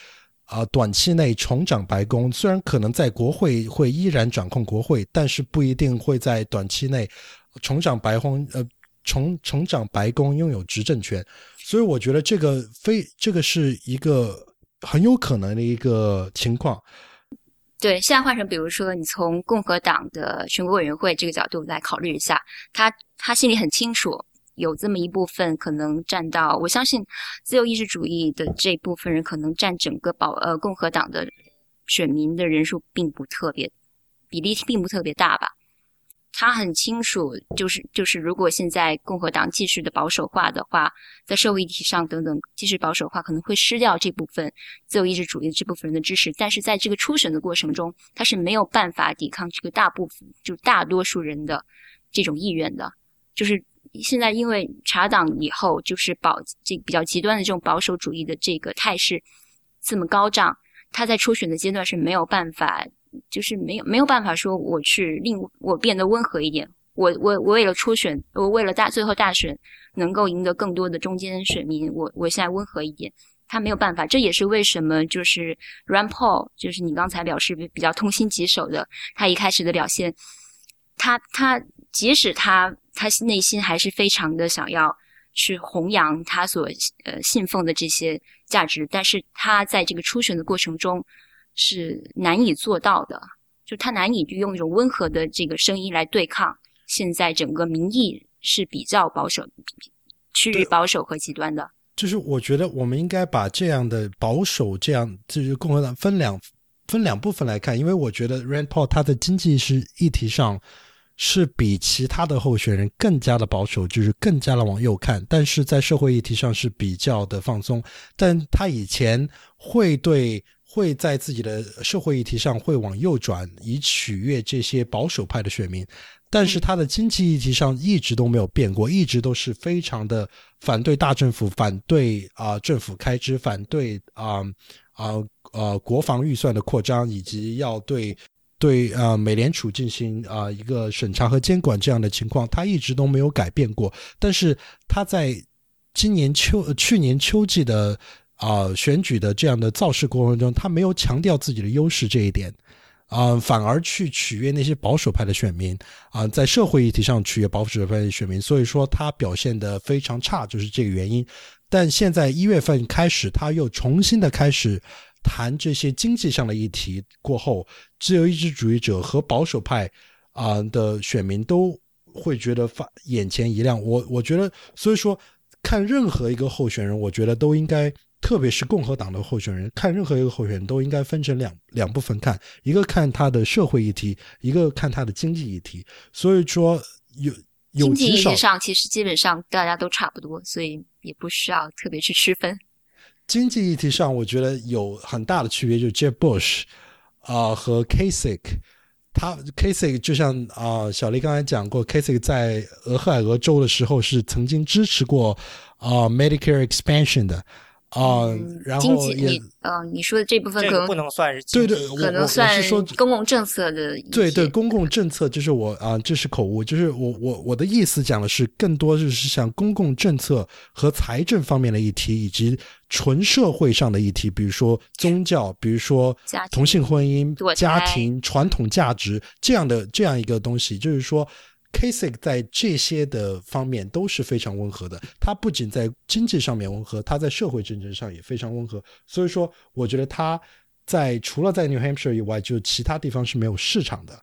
啊，短期内重掌白宫，虽然可能在国会会依然掌控国会，但是不一定会在短期内重掌白宫，呃，重重掌白宫拥有执政权。所以我觉得这个非这个是一个很有可能的一个情况。对，现在换成比如说，你从共和党的全国委员会这个角度来考虑一下，他他心里很清楚。有这么一部分可能占到，我相信自由意志主义的这部分人可能占整个保呃共和党的选民的人数并不特别比例并不特别大吧。他很清楚，就是就是，如果现在共和党继续的保守化的话，在社会议题上等等继续保守化，可能会失掉这部分自由意志主义这部分人的支持。但是在这个初选的过程中，他是没有办法抵抗这个大部分，就大多数人的这种意愿的。就是现在因为查党以后，就是保这比较极端的这种保守主义的这个态势这么高涨，他在初选的阶段是没有办法。就是没有没有办法说我去令我变得温和一点，我我我为了初选，我为了大最后大选能够赢得更多的中间选民，我我现在温和一点，他没有办法。这也是为什么就是 r a n Paul，就是你刚才表示比较痛心疾首的，他一开始的表现，他他即使他他内心还是非常的想要去弘扬他所呃信奉的这些价值，但是他在这个初选的过程中。是难以做到的，就他难以用一种温和的这个声音来对抗现在整个民意是比较保守、趋于保守和极端的。就是我觉得我们应该把这样的保守，这样就是共和党分两分两部分来看，因为我觉得 Rand Paul 他的经济是议题上是比其他的候选人更加的保守，就是更加的往右看，但是在社会议题上是比较的放松，但他以前会对。会在自己的社会议题上会往右转，以取悦这些保守派的选民，但是他的经济议题上一直都没有变过，一直都是非常的反对大政府，反对啊政府开支，反对啊啊呃国防预算的扩张，以及要对对啊美联储进行啊一个审查和监管这样的情况，他一直都没有改变过。但是他在今年秋去年秋季的。啊，选举的这样的造势过程中，他没有强调自己的优势这一点，啊，反而去取悦那些保守派的选民，啊，在社会议题上取悦保守派的选民，所以说他表现的非常差，就是这个原因。但现在一月份开始，他又重新的开始谈这些经济上的议题过后，自由意志主义者和保守派啊的选民都会觉得发眼前一亮。我我觉得，所以说看任何一个候选人，我觉得都应该。特别是共和党的候选人，看任何一个候选人都应该分成两两部分看，一个看他的社会议题，一个看他的经济议题。所以说有经济议题上，其实基本上大家都差不多，所以也不需要特别去区分。经济议题上，我觉得有很大的区别，就是 Jeb Bush 啊和 Kasich，他 Kasich 就像啊小丽刚才讲过，Kasich 在俄亥俄州的时候是曾经支持过啊 Medicare expansion 的。啊，然后也，嗯，你说的这部分可能不能算是对对，可能算是说公共政策的。对对，公共政策就是我啊，这是口误，就是我我我的意思讲的是更多就是像公共政策和财政方面的议题，以及纯社会上的议题，比如说宗教，比如说同性婚姻、家庭传统价值这样的这样一个东西，就是说。Kasich 在这些的方面都是非常温和的。他不仅在经济上面温和，他在社会政治上也非常温和。所以说，我觉得他在除了在 New Hampshire 以外，就其他地方是没有市场的。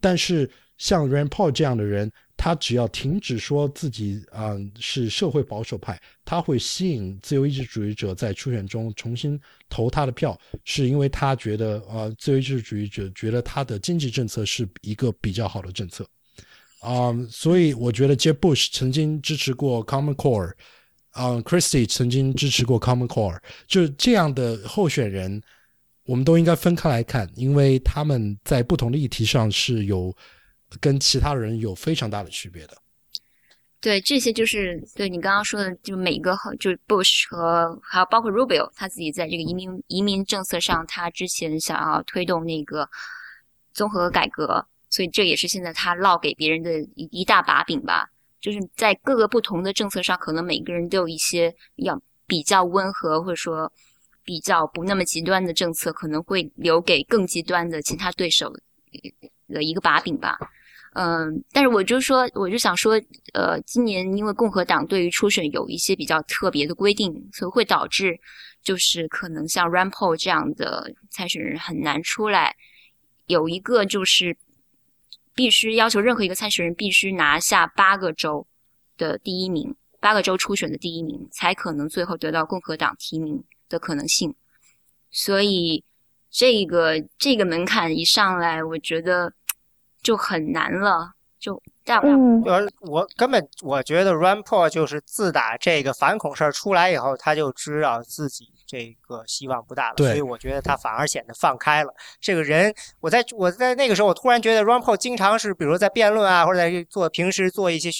但是像 Rand Paul 这样的人，他只要停止说自己啊是社会保守派，他会吸引自由意志主义者在初选中重新投他的票，是因为他觉得啊自由意志主义者觉得他的经济政策是一个比较好的政策。啊，所以我觉得 Jeb Bush 曾经支持过 Common Core，啊，Christie 曾经支持过 Common Core，就这样的候选人，我们都应该分开来看，因为他们在不同的议题上是有跟其他人有非常大的区别的。对，这些就是对你刚刚说的，就每一个就是 Bush 和还有包括 Rubio 他自己在这个移民移民政策上，他之前想要推动那个综合改革。所以这也是现在他烙给别人的一一大把柄吧，就是在各个不同的政策上，可能每个人都有一些要比较温和或者说比较不那么极端的政策，可能会留给更极端的其他对手的一个把柄吧。嗯，但是我就说，我就想说，呃，今年因为共和党对于初选有一些比较特别的规定，所以会导致就是可能像 Rampal 这样的参选人很难出来。有一个就是。必须要求任何一个参选人必须拿下八个州的第一名，八个州初选的第一名，才可能最后得到共和党提名的可能性。所以，这个这个门槛一上来，我觉得就很难了。就大嗯，我我根本我觉得 Rand Paul 就是自打这个反恐事儿出来以后，他就知道自己这个希望不大了，所以我觉得他反而显得放开了。这个人，我在我在那个时候，我突然觉得 Rand Paul 经常是，比如在辩论啊，或者在做平时做一些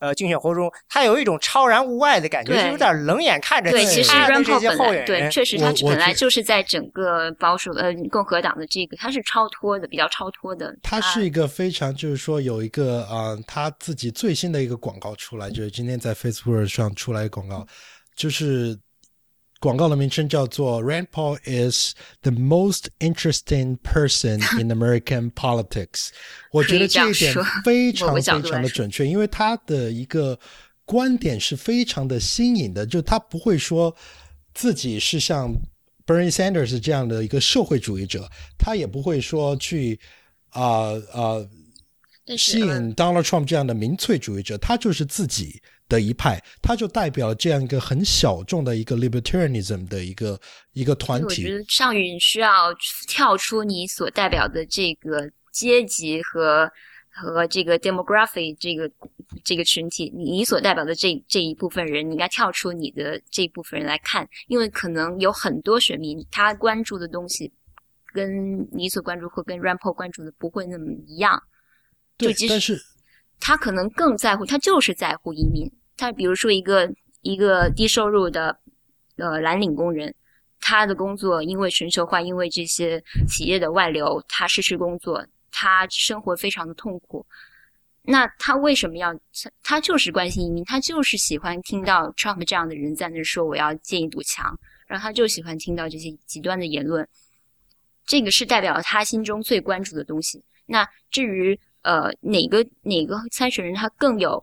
呃竞选活动中，他有一种超然物外的感觉，就有点冷眼看着对，其实其他的 Rand 这 Paul 些本来对。确实他本来就是在整个保守呃共和党的这个，他是超脱的，比较超脱的。他是一个非常，就是说有一个啊、呃他自己最新的一个广告出来，就是今天在 Facebook 上出来的广告，就是广告的名称叫做 “Rand Paul is the most interesting person in American politics”。我觉得这一点非常非常的准确，因为他的一个观点是非常的新颖的，就他不会说自己是像 Bernie Sanders 这样的一个社会主义者，他也不会说去啊啊、吸引 Donald Trump 这样的民粹主义者，他就是自己的一派，他就代表了这样一个很小众的一个 libertarianism 的一个一个团体我觉。得上允需要跳出你所代表的这个阶级和和这个 demography 这个这个群体，你你所代表的这这一部分人，你应该跳出你的这一部分人来看，因为可能有很多选民他关注的东西跟你所关注或跟 Rand Paul 关注的不会那么一样。对但是他可能更在乎，他就是在乎移民。他比如说一个一个低收入的呃蓝领工人，他的工作因为全球化，因为这些企业的外流，他失去工作，他生活非常的痛苦。那他为什么要？他就是关心移民，他就是喜欢听到 Trump 这样的人在那说我要建一堵墙，然后他就喜欢听到这些极端的言论。这个是代表他心中最关注的东西。那至于呃哪个哪个参选人他更有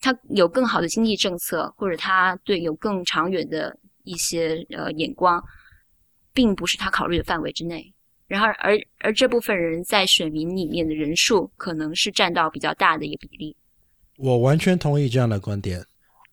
他有更好的经济政策，或者他对有更长远的一些呃眼光，并不是他考虑的范围之内。然后而而这部分人在选民里面的人数可能是占到比较大的一个比例。我完全同意这样的观点。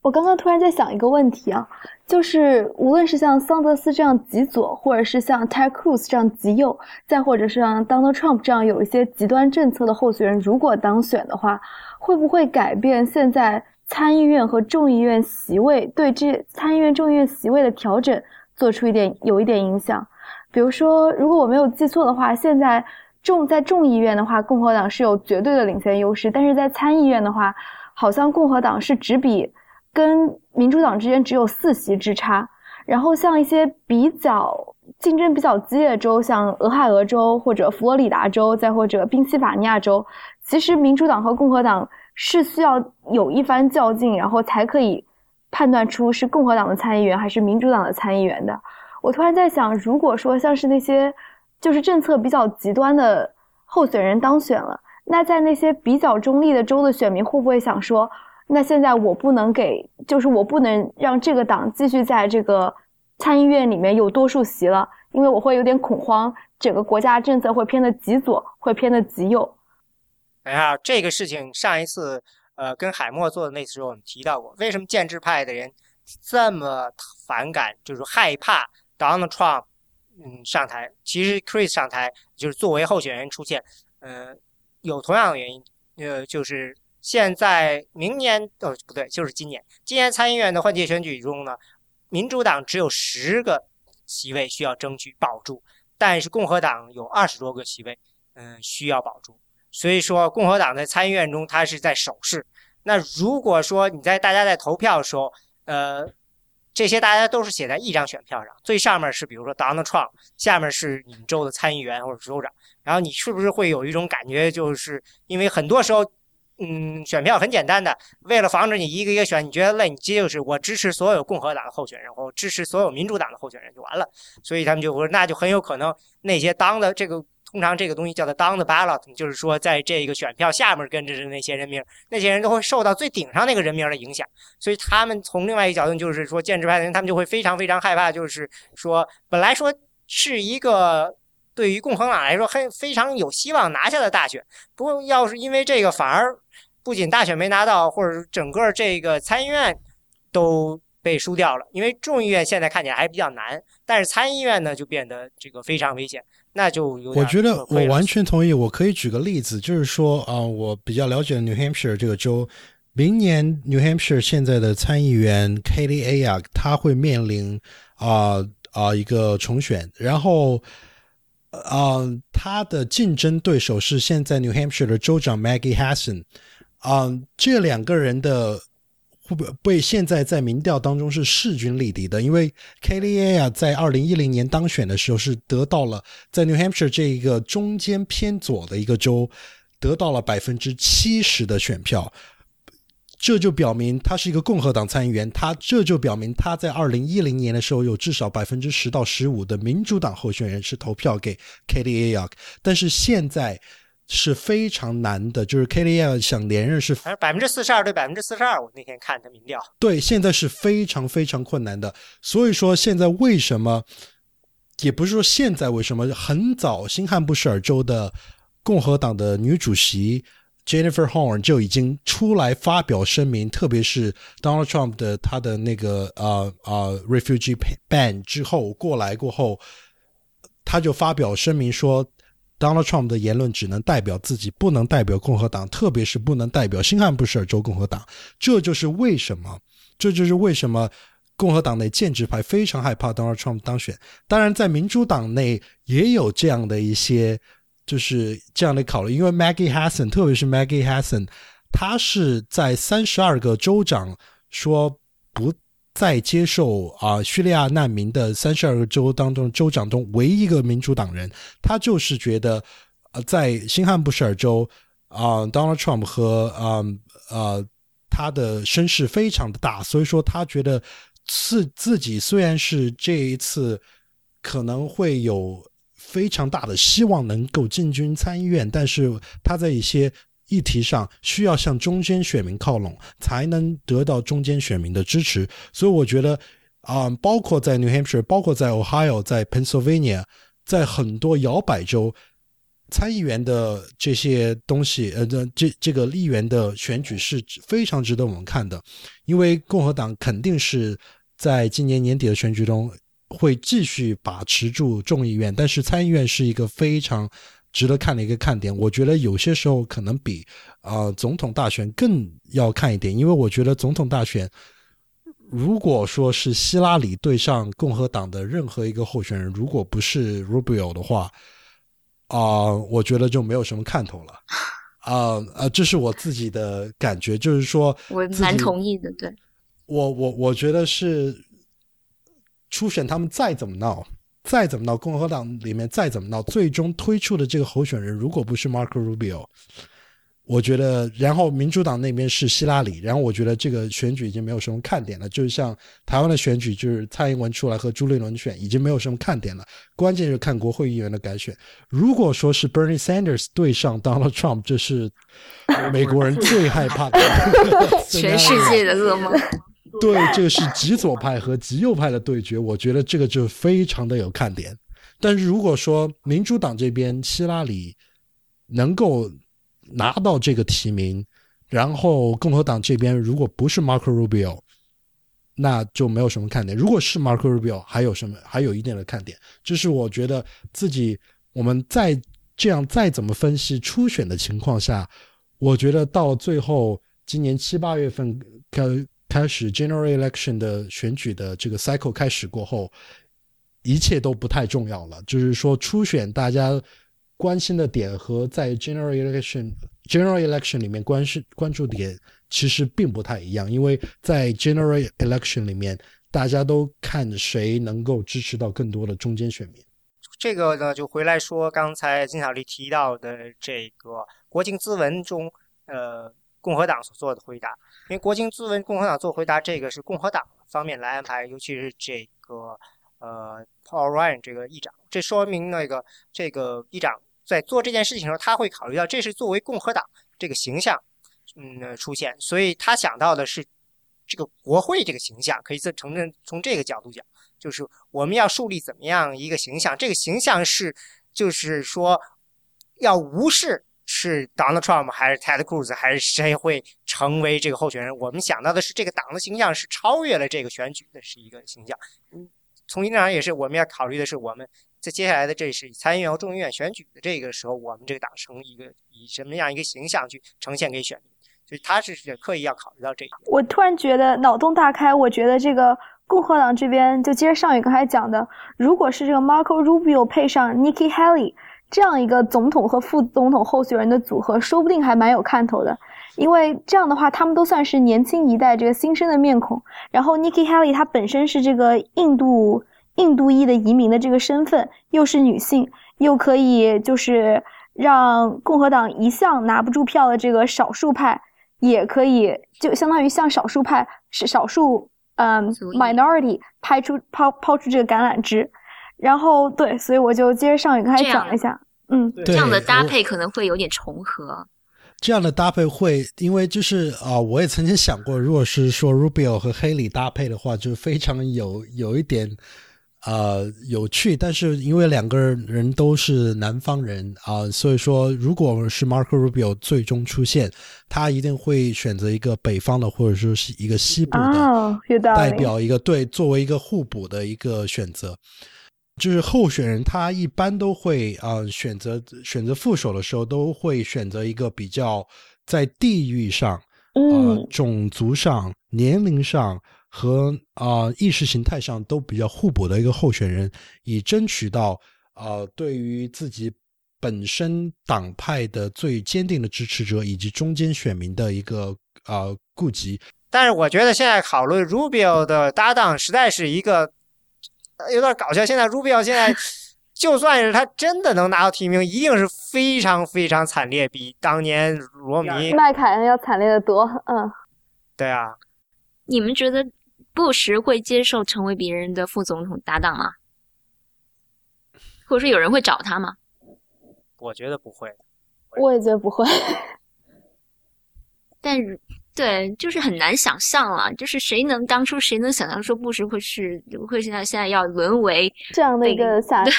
我刚刚突然在想一个问题啊，就是无论是像桑德斯这样极左，或者是像 Ted Cruz 这样极右，再或者是像 Donald Trump 这样有一些极端政策的候选人，如果当选的话，会不会改变现在参议院和众议院席位对这参议院、众议院席位的调整做出一点有一点影响？比如说，如果我没有记错的话，现在众在众议院的话，共和党是有绝对的领先优势，但是在参议院的话，好像共和党是只比跟民主党之间只有四席之差。然后像一些比较竞争比较激烈的州，像俄亥俄州或者佛罗里达州，再或者宾夕法尼亚州，其实民主党和共和党是需要有一番较劲，然后才可以判断出是共和党的参议员还是民主党的参议员的。我突然在想，如果说像是那些就是政策比较极端的候选人当选了，那在那些比较中立的州的选民会不会想说，那现在我不能给，就是我不能让这个党继续在这个参议院里面有多数席了，因为我会有点恐慌，整个国家政策会偏的极左，会偏的极右。哎呀，这个事情上一次呃跟海默做的那次时候我们提到过，为什么建制派的人这么反感，就是害怕 Donald Trump 嗯上台，其实 Chris 上台就是作为候选人出现，呃，有同样的原因，呃，就是现在明年哦不对，就是今年，今年参议院的换届选举中呢，民主党只有十个席位需要争取保住，但是共和党有二十多个席位，嗯、需要保住。所以说，共和党在参议院中，它是在守势。那如果说你在大家在投票的时候，呃，这些大家都是写在一张选票上，最上面是比如说 Donald Trump，下面是你们州的参议员或者州长，然后你是不是会有一种感觉，就是因为很多时候，嗯，选票很简单的，为了防止你一个一个选，你觉得累，你接就是我支持所有共和党的候选人，或支持所有民主党的候选人就完了。所以他们就说，那就很有可能那些当的这个。通常这个东西叫做当的 ballot，就是说在这个选票下面跟着的那些人名，那些人都会受到最顶上那个人名的影响。所以他们从另外一个角度，就是说建制派的人，他们就会非常非常害怕，就是说本来说是一个对于共和党来说很非常有希望拿下的大选，不过要是因为这个反而不仅大选没拿到，或者整个这个参议院都被输掉了，因为众议院现在看起来还比较难，但是参议院呢就变得这个非常危险。那就有我觉得我完全同意。我可以举个例子，就是说啊、我比较了解 New Hampshire 这个州，明年 New Hampshire 现在的参议员 Katie Ayak 他会面临啊啊、一个重选，然后啊、他的竞争对手是现在 New Hampshire 的州长 Maggie Hassan，啊、这两个人的。会不会被现在在民调当中是势均力敌的？因为 Kelly A 啊，在二零一零年当选的时候是得到了在 New Hampshire 这一个中间偏左的一个州，得到了百分之七十的选票，这就表明他是一个共和党参议员，他这就表明他在二零一零年的时候有至少百分之十到十五的民主党候选人是投票给 Kelly A 但是现在是非常难的，就是 Kelly A 想连任是百分之四十二对百分之四十二，我那天看他民调，对，现在是非常非常困难的。所以说，现在为什么，也不是说现在为什么，很早新罕布什尔州的共和党的女主席 Jennifer Horn 就已经出来发表声明，特别是 Donald Trump 的他的那个呃呃 refugee ban 之后过来过后，他就发表声明说。Donald Trump 的言论只能代表自己，不能代表共和党，特别是不能代表新罕布什尔州共和党。这就是为什么，这就是为什么共和党内建制派非常害怕 Donald Trump 当选。当然，在民主党内也有这样的一些，就是这样的考虑，因为 Maggie Hassan，特别是 Maggie Hassan，他是在三十二个州长说不再接受啊、叙利亚难民的三十二个州当中州长中唯一一个民主党人，他就是觉得呃，在新罕布什尔州啊、d o n a l d Trump 和啊呃他的声势非常的大，所以说他觉得自自己虽然是这一次可能会有非常大的希望能够进军参议院，但是他在一些议题上需要向中间选民靠拢，才能得到中间选民的支持。所以我觉得啊、包括在 New Hampshire，包括在 Ohio，在 Pennsylvania，在很多摇摆州。参议员的这些东西，呃，这这这个议员的选举是非常值得我们看的，因为共和党肯定是在今年年底的选举中会继续把持住众议院，但是参议院是一个非常值得看的一个看点。我觉得有些时候可能比啊、呃总统大选更要看一点，因为我觉得总统大选。如果说是希拉里对上共和党的任何一个候选人，如果不是 Rubio 的话，啊、我觉得就没有什么看头了。啊啊，这是我自己的感觉，就是说，我蛮同意的，对，我我我觉得是初选他们再怎么闹，再怎么闹，共和党里面再怎么闹，最终推出的这个候选人，如果不是 Marco Rubio，我觉得，然后民主党那边是希拉里，然后我觉得这个选举已经没有什么看点了，就是像台湾的选举，就是蔡英文出来和朱立伦选，已经没有什么看点了，关键是看国会议员的改选。如果说是 Bernie Sanders 对上 Donald Trump，这是美国人最害怕的 全世界的噩梦。对，这个是极左派和极右派的对决，我觉得这个就非常的有看点。但是如果说民主党这边希拉里能够拿到这个提名，然后共和党这边如果不是 Marco Rubio，那就没有什么看点。如果是 Marco Rubio，还有什么还有一定的看点，就是我觉得自己我们再这样再怎么分析初选的情况下，我觉得到最后今年七八月份开始 general election 的选举的这个 cycle 开始过后，一切都不太重要了。就是说初选大家关心的点和在 general election general election 里面关是关注点其实并不太一样，因为在 general election 里面，大家都看谁能够支持到更多的中间选民。这个呢，就回来说刚才金小丽提到的这个国情咨文中，呃，共和党所做的回答。因为国情咨文共和党做回答，这个是共和党方面来安排，尤其是这个呃 Paul Ryan 这个议长，这说明那个这个议长在做这件事情的时候，他会考虑到这是作为共和党这个形象，嗯、出现，所以他想到的是这个国会这个形象，可以从从从这个角度讲。就是我们要树立怎么样一个形象？这个形象是，就是说，要无视是 Donald Trump 还是 Ted Cruz 还是谁会成为这个候选人。我们想到的是，这个党的形象是超越了这个选举的，是一个形象。嗯，从一定上也是我们要考虑的是，我们在接下来的这是参议院和众议院选举的这个时候，我们这个党成一个以什么样一个形象去呈现给选民，所以他是刻意要考虑到这一点。我突然觉得脑洞大开，我觉得这个共和党这边就接着上宇刚才讲的，如果是这个 Marco Rubio 配上 Nikki Haley 这样一个总统和副总统候选人的组合，说不定还蛮有看头的。因为这样的话，他们都算是年轻一代这个新生的面孔。然后 Nikki Haley 她本身是这个印度印度裔的移民的这个身份，又是女性，又可以就是让共和党一向拿不住票的这个少数派，也可以就相当于向少数派是少数嗯 minority 拍出抛抛出这个橄榄枝。然后对，所以我就接着上宇刚才讲一下，嗯，这样的搭配可能会有点重合。这样的搭配会，因为就是啊，我也曾经想过，如果是说 Rubio 和 Haley 搭配的话，就非常有有一点呃有趣。但是因为两个人都是南方人啊，所以说如果是 Marco Rubio 最终出现，他一定会选择一个北方的，或者说是一个西部的，代表一个对，作为一个互补的一个选择。就是候选人，他一般都会啊选择选择副手的时候，都会选择一个比较在地域上、呃种族上、年龄上和啊意识形态上都比较互补的一个候选人，以争取到呃对于自己本身党派的最坚定的支持者以及中间选民的一个呃顾及。但是我觉得现在讨论 Rubio 的搭档，实在是一个。有点搞笑。现在 Rubio 现在，就算是他真的能拿到提名，一定是非常非常惨烈，比当年罗米、麦凯恩要惨烈的多。嗯，对啊。你们觉得布什会接受成为别人的副总统搭档吗？或者说有人会找他吗？我觉得不会。我也觉得不会。但是。对，就是很难想象了。就是谁能当初谁能想象说布什会是会现在现在要沦为这样的一个 下对，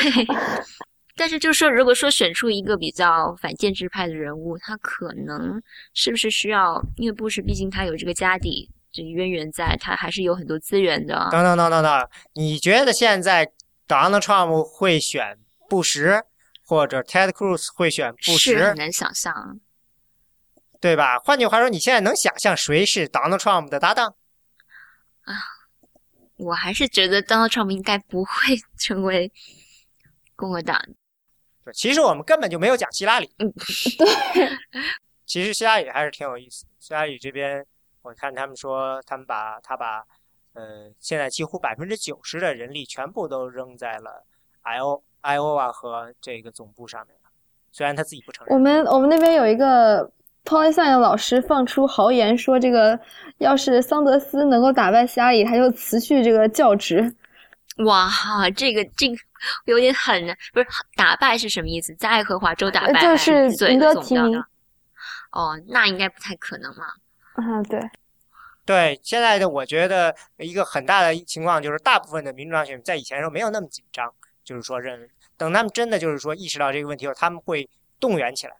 但是就是说，如果说选出一个比较反建制派的人物，他可能是不是需要？因为布什毕竟他有这个家底，这个渊源在，他还是有很多资源的。等等等等等，你觉得现在 Donald Trump 会选布什，或者 Ted Cruz 会选布什？是很难想象。对吧？换句话说，你现在能想象谁是 Donald Trump 的搭档？啊，我还是觉得 Donald Trump 应该不会 成为共和党。对，其实我们根本就没有讲希拉里。嗯，对。其实希拉里还是挺有意思。希拉里这边，我看他们说，他们把他把，呃，现在几乎百分之九十的人力全部都扔在了 I O I O 啊和这个总部上面了。虽然他自己不承认。我们我们那边有一个。S c i e 老师放出豪言说：“这个要是桑德斯能够打败希拉里，他就辞去这个教职。”哇，这个这个有点狠，不是打败是什么意思？在爱荷华州打败就是赢得提名？哦，那应该不太可能嘛。嗯，对，对，现在的我觉得一个很大的情况就是，大部分的民主党选民在以前的时候没有那么紧张，就是说认为等他们真的就是说意识到这个问题后，他们会动员起来。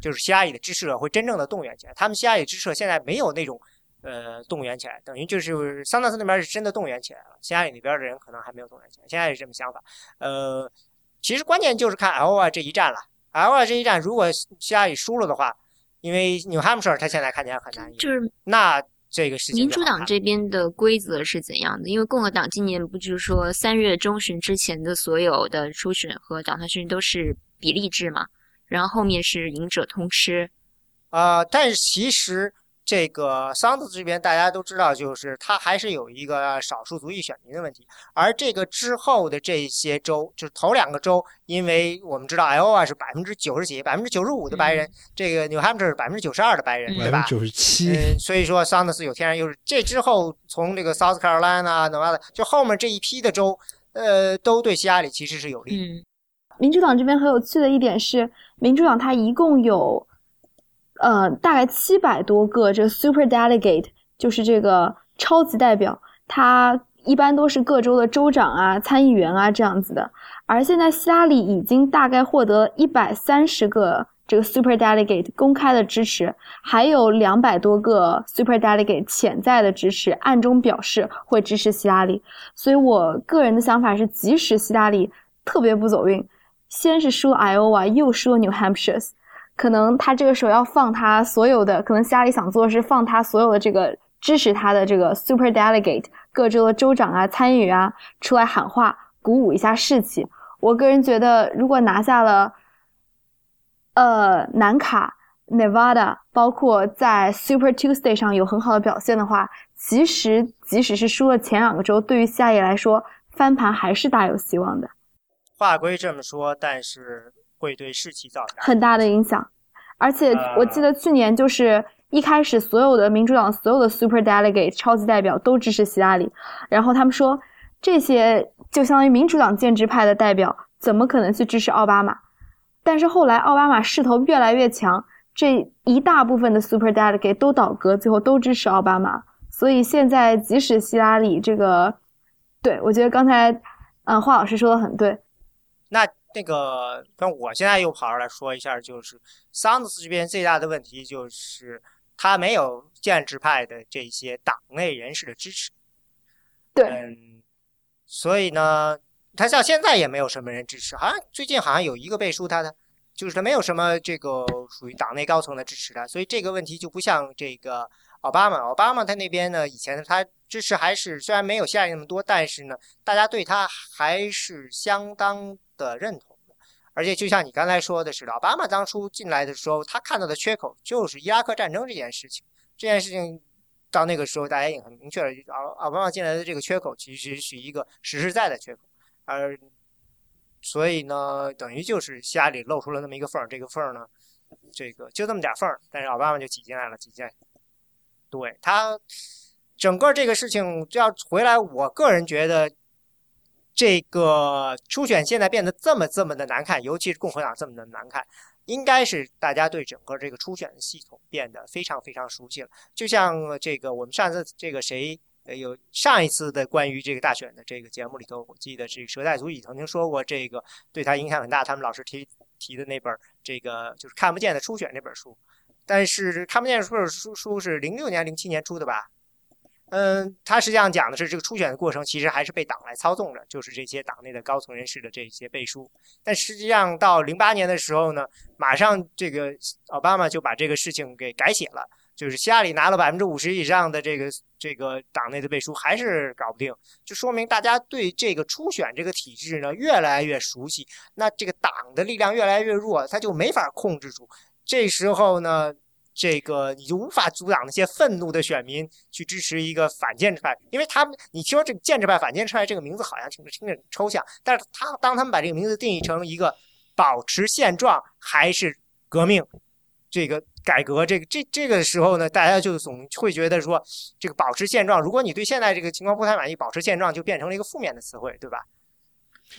就是希拉里的支持者会真正的动员起来，他们希拉里支持者现在没有那种，呃，动员起来，等于就是桑德斯那边是真的动员起来了，希拉里那边的人可能还没有动员起来，现在是这么想法。呃，其实关键就是看 L 二这一战了，L 二这一战如果希拉里输了的话，因为纽汉姆舍尔他现在看起来很难赢，就是那这个事情。民主党这边的规则是怎样的？因为共和党今年不就是说三月中旬之前的所有的初选和党团选都是比例制嘛？然后后面是赢者通吃，啊，但是其实这个桑德这边大家都知道，就是他还是有一个少数族裔选民的问题。而这个之后的这些州，就是头两个州，因为我们知道 Iowa 是百分之九十几、百分之九十五的白人，这个 New Hampshire 是百分之九十二的白人，对吧？九十七。嗯，所以说桑德斯有天然优势。这之后从这个 South Carolina、Nevada，就后面这一批的州，呃，都对希拉里其实是有利。嗯。民主党这边很有趣的一点是，民主党它一共有，呃，大概七百多个这个 super delegate，就是这个超级代表，它一般都是各州的州长啊、参议员啊这样子的。而现在希拉里已经大概获得一百三十个这个 super delegate 公开的支持，还有两百多个 super delegate 潜在的支持，暗中表示会支持希拉里。所以我个人的想法是，即使希拉里。特别不走运，先是输 Iowa，又输 New Hampshire，可能他这个时候要放他所有的，可能希拉里想做的是放他所有的这个支持他的这个 Super Delegate 各州的州长啊、参与啊出来喊话，鼓舞一下士气。我个人觉得，如果拿下了，呃，南卡、Nevada，包括在 Super Tuesday 上有很好的表现的话，其实即使是输了前两个州，对于下野来说，翻盘还是大有希望的。话归这么说，但是会对士气造成很大的影响。而且我记得去年就是一开始，所有的民主党所有的 Super Delegate 超级代表都支持希拉里，然后他们说这些。就相当于民主党建制派的代表，怎么可能去支持奥巴马？但是后来奥巴马势头越来越强，这一大部分的 Super Delegate 都倒戈，最后都支持奥巴马。所以现在即使希拉里这个，对我觉得刚才，嗯，华老师说的很对。那那个，那我现在又跑出来说一下，就是桑德斯这边最大的问题就是他没有建制派的这些党内人士的支持。对。嗯。所以呢，他到现在也没有什么人支持，好像最近好像有一个背书他的，就是他没有什么这个属于党内高层的支持的，所以这个问题就不像这个奥巴马，奥巴马他那边呢，以前他支持还是虽然没有现在那么多，但是呢，大家对他还是相当的认同的，而且就像你刚才说的是，奥巴马当初进来的时候，他看到的缺口就是伊拉克战争这件事情，这件事情。到那个时候，大家也很明确了，奥奥巴马进来的这个缺口其实是一个实实在在的缺口，而所以呢，等于就是希拉里露出了那么一个缝儿，这个缝儿呢，这个就这么点缝儿，但是奥巴马就挤进来了，挤进来。对他整个这个事情要回来，我个人觉得这个初选现在变得这么这么的难看，尤其是共和党这么的难看。应该是大家对整个这个初选系统变得非常非常熟悉了，就像这个我们上次这个谁呃有上一次的关于这个大选的这个节目里头，我记得这个蛇代足矣曾经说过，这个对他影响很大。他们老师提提的那本这个就是看不见的初选那本书，但是看不见的书书书是零六年零七年出的吧？嗯，他实际上讲的是这个初选的过程，其实还是被党来操纵着，就是这些党内的高层人士的这些背书。但实际上到零八年的时候呢，马上这个奥巴马就把这个事情给改写了，就是希拉里拿了百分之五十以上的这个这个党内的背书，还是搞不定，就说明大家对这个初选这个体制呢越来越熟悉，那这个党的力量越来越弱，他就没法控制住。这时候呢。这个你就无法阻挡那些愤怒的选民去支持一个反建制派，因为他们你听说这个建制派、反建制派这个名字好像听着听着抽象，但是他当他们把这个名字定义成一个保持现状还是革命，这个改革，这个这这个时候呢，大家就总会觉得说这个保持现状，如果你对现在这个情况不太满意，保持现状就变成了一个负面的词汇，对吧？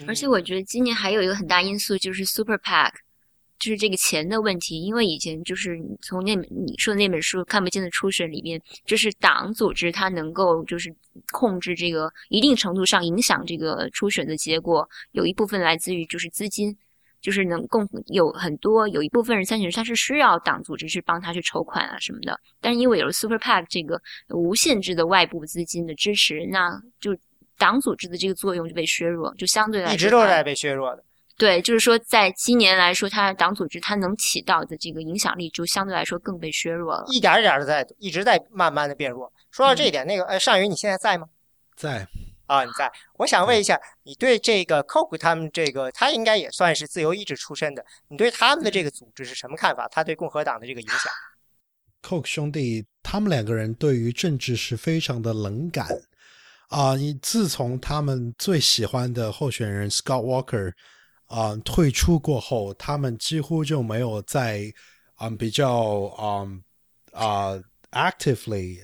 而且我觉得今年还有一个很大因素就是 Super PAC。就是这个钱的问题，因为以前就是从那你说的那本书《看不见的初选》里面，就是党组织它能够就是控制这个一定程度上影响这个初选的结果，有一部分来自于就是资金，就是能共有很多有一部分人参选人他是需要党组织去帮他去筹款啊什么的，但是因为有了 Super PAC 这个无限制的外部资金的支持，那就党组织的这个作用就被削弱，就相对来说一直都是在被削弱的。对，就是说，在今年来说，它党组织它能起到的这个影响力，就相对来说更被削弱了。一点一点的在，一直在慢慢的变弱。说到这一点，那个，呃，尚宇，你现在在吗？在。啊，你在。我想问一下，你对这个 Coke 他们这个，他应该也算是自由意志出身的，你对他们的这个组织是什么看法？他对共和党的这个影响？Coke 兄弟，他们两个人对于政治是非常的冷感啊！你自从他们最喜欢的候选人 Scott Walker。啊，退出过后，他们几乎就没有在，嗯，比较，嗯，啊，actively。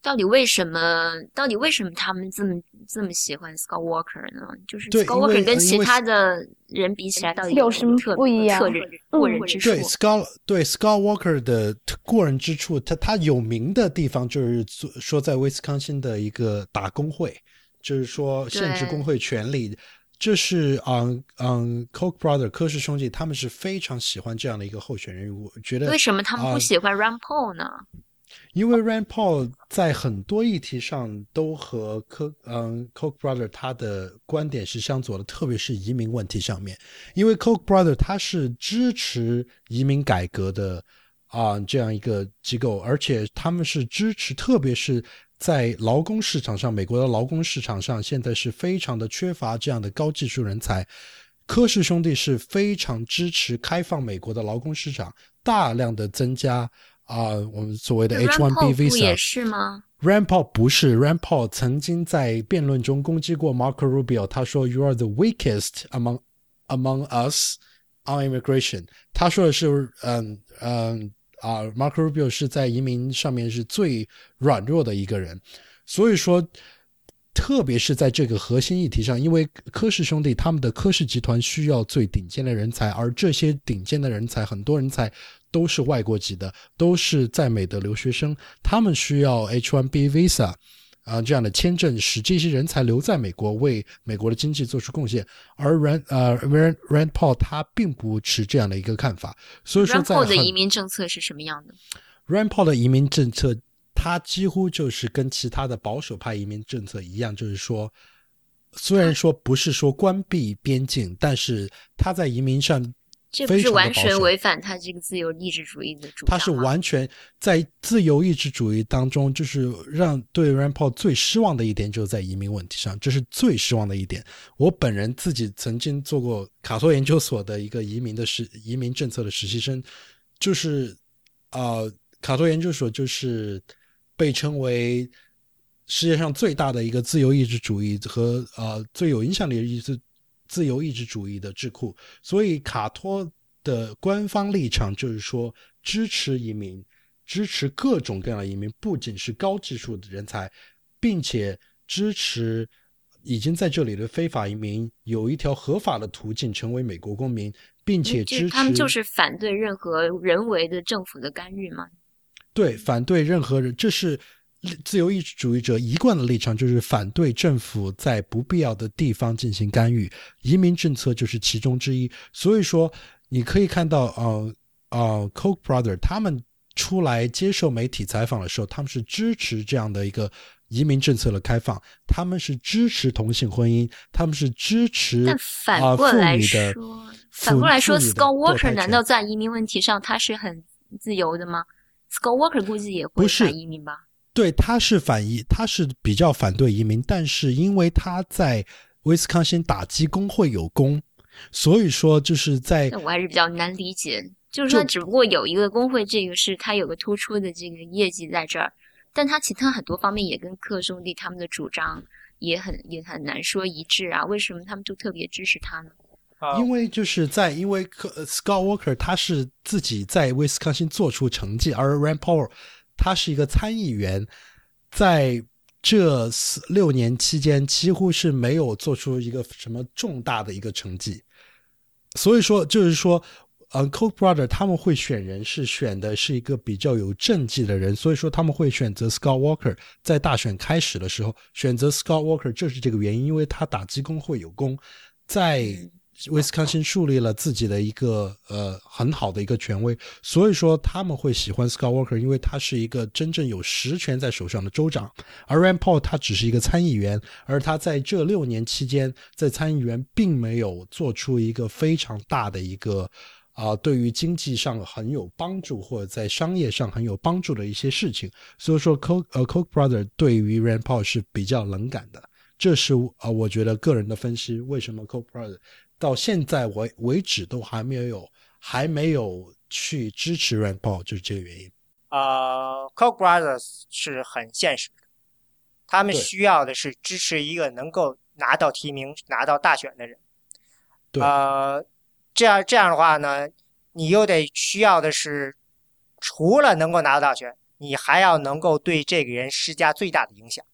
到底为什么？到底为什么他们这么这么喜欢 Scott Walker 呢？就是 Scott Walker 跟其他的人比起来，到底有什么不一样？特过人之处？对 Scott，对 Scott Walker 的过人之处，他他有名的地方就是说在威斯康星的一个打工会，就是说限制工会权利。这是嗯嗯，Coke Brother 科氏兄弟，他们是非常喜欢这样的一个候选人，我觉得为什么他们不喜欢 Rand Paul 呢？因为 Rand Paul 在很多议题上都和科嗯 Koch brother 他的观点是相左的，特别是移民问题上面。因为 Coke brother 他是支持移民改革的啊这样一个机构，而且他们是支持，特别是在劳工市场上，美国的劳工市场上现在是非常的缺乏这样的高技术人才。科氏兄弟是非常支持开放美国的劳工市场，大量的增加。啊，我们所谓的 H1B visa 也是吗？Rand Paul 不是，Rand Paul 曾经在辩论中攻击过 Marco Rubio，他说 “You are the weakest among among us on immigration”。他说的是，嗯嗯啊，Marco Rubio 是在移民上面是最软弱的一个人，所以说。特别是在这个核心议题上，因为科氏兄弟他们的科氏集团需要最顶尖的人才，而这些顶尖的人才，很多人才都是外国籍的，都是在美的留学生，他们需要 H1B visa 啊这样的签证，使这些人才留在美国，为美国的经济做出贡献。而 Rand 呃 Rand Rand Paul 他并不持这样的一个看法，所以说在 Rand Paul 的移民政策是什么样的？Rand Paul 的移民政策。他几乎就是跟其他的保守派移民政策一样，就是说，虽然说不是说关闭边境，但是他在移民上，这不是完全违反他这个自由意志主义的主张他是完全在自由意志主义当中，就是让对 Rand Paul 最失望的一点，就是在移民问题上，这是最失望的一点。我本人自己曾经做过卡托研究所的一个移民的实移民政策的实习生，就是啊，卡托研究所就是。被称为世界上最大的一个自由意志主义和呃最有影响力的意志自由意志主义的智库，所以卡托的官方立场就是说支持移民，支持各种各样的移民，不仅是高技术的人才，并且支持已经在这里的非法移民有一条合法的途径成为美国公民，并且支持他们就是反对任何人为的政府的干预吗？对，反对任何人，这是自由意志主义者一贯的立场，就是反对政府在不必要的地方进行干预。移民政策就是其中之一。所以说，你可以看到，呃呃，Koch brother 他们出来接受媒体采访的时候，他们是支持这样的一个移民政策的开放，他们是支持同性婚姻，他们是支持但反过来说。反过来说，Scott Walker 难道在移民问题上他是很自由的吗？Scott Walker 估计也会反移民吧？对，他是反移，他是比较反对移民，但是因为他在威斯康星打击工会有功，所以说就是在。我还是比较难理解，就是说，只不过有一个工会，这个是他有个突出的这个业绩在这儿，但他其他很多方面也跟克兄弟他们的主张也很也很难说一致啊。为什么他们就特别支持他呢？因为就是在因为 Scott Walker 他是自己在威斯康星做出成绩，而 Rand Paul 他是一个参议员，在这四六年期间几乎是没有做出一个什么重大的一个成绩，所以说就是说，呃，Coke brother 他们会选人是选的是一个比较有政绩的人，所以说他们会选择 Scott Walker，在大选开始的时候选择 Scott Walker 就是这个原因，因为他打击工会有功，在。威斯康星树立了自己的一个呃很好的一个权威，所以说他们会喜欢 Scott Walker，因为他是一个真正有实权在手上的州长，而 Rand Paul 他只是一个参议员，而他在这六年期间在参议员并没有做出一个非常大的一个啊对于经济上很有帮助或者在商业上很有帮助的一些事情，所以说 Coke 呃 Coke Brother 对于 Rand Paul 是比较冷感的，这是啊我觉得个人的分析，为什么 Coke Brother。到现在为为止都还没有还没有去支持 Rand Paul，就是这个原因。呃，Koch brothers 是很现实的，他们需要的是支持一个能够拿到提名、拿到大选的人。对。呃，这样这样的话呢，你又得需要的是，除了能够拿到大选，你还要能够对这个人施加最大的影响。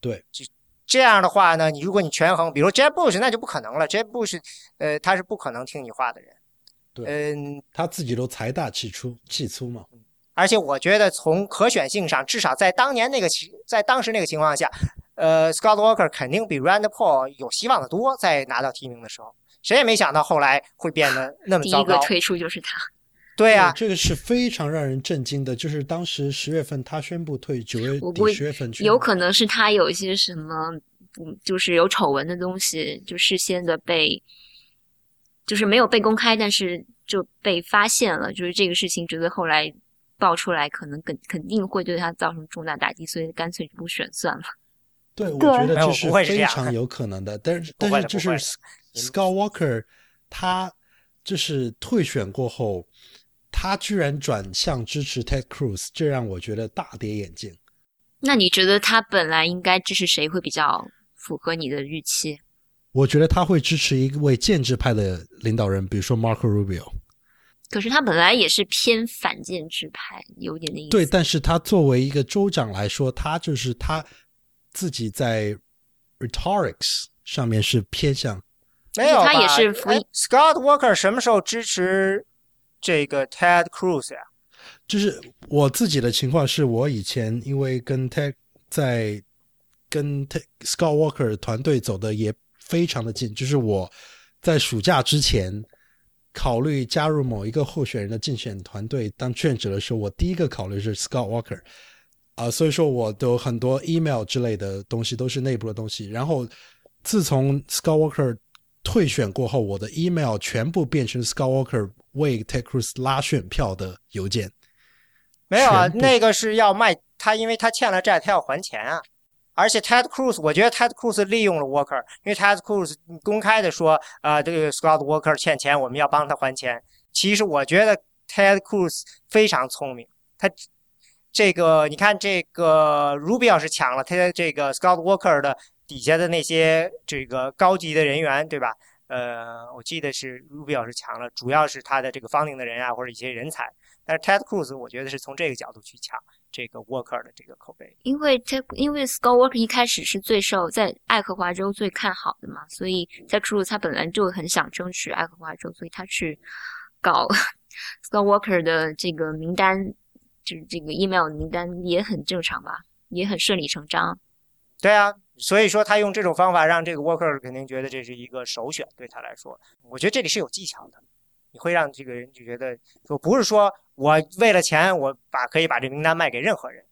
对。就。这样的话呢，你如果你权衡，比如 Jeb Bush，那就不可能了。Jeb Bush，呃，他是不可能听你话的人。对，嗯，他自己都财大气粗，气粗嘛。而且我觉得从可选性上，至少在当年那个情，在当时那个情况下，呃，Scott Walker 肯定比 Rand Paul 有希望的多。在拿到提名的时候，谁也没想到后来会变得那么 糟糕。第一个退出就是他。对啊、这个是非常让人震惊的。就是当时十月份他宣布退，九月底我估十月份去有可能是他有一些什么，嗯，就是有丑闻的东西，就事先的被，就是没有被公开，但是就被发现了，就是这个事情，觉得后来爆出来，可能肯肯定会对他造成重大打击，所以干脆就不选算了。对，我觉得这是非常有可能的。但是，但是就是 Scott Walker 他就是退选过后，他居然转向支持 Ted Cruz，这让我觉得大跌眼镜。那你觉得他本来应该支持谁会比较符合你的预期？我觉得他会支持一位建制派的领导人，比如说 Marco Rubio。可是他本来也是偏反建制派，有点那意思。对，但是他作为一个州长来说，他就是他自己在 rhetorics 上面是偏向没有，他也是 Scott Walker 什么时候支持这个 Ted Cruz 呀？就是我自己的情况是，我以前因为跟 Ted 在跟 Ted Scott Walker 团队走的也非常的近，就是我在暑假之前考虑加入某一个候选人的竞选团队当志愿者的时候，我第一个考虑是 Scott Walker 啊、所以说我都很多 email 之类的东西都是内部的东西。然后自从 Scott Walker 退选过后，我的 email 全部变成 Scott Walker 为 Ted Cruz 拉选票的邮件。没有啊，那个是要卖他，因为他欠了债，他要还钱啊。而且 Ted Cruz，我觉得 Ted Cruz 利用了 Walker，因为 Ted Cruz 公开的说，啊、这个 Scott Walker 欠钱，我们要帮他还钱。其实我觉得 Ted Cruz 非常聪明，他这个你看，这个 Rubio 是抢了他这个 Scott Walker 的底下的那些这个高级的人员，对吧？呃，我记得是 Rubio 是抢了，主要是他的这个 funding 的人啊，或者一些人才。但是 Ted Cruz 我觉得是从这个角度去抢这个 Worker 的这个口碑。因为 Ted，因为 Scott Worker 一开始是最受在爱荷华州最看好的嘛，所以在 Cruz 他本来就很想争取爱荷华州，所以他去搞 Scott Worker 的这个名单，就是这个 email 名单也很正常吧，也很顺理成章。对啊，所以说他用这种方法让这个 worker 肯定觉得这是一个首选，对他来说，我觉得这里是有技巧的。你会让这个人就觉得说，不是说我为了钱，我把可以把这名单卖给任何人。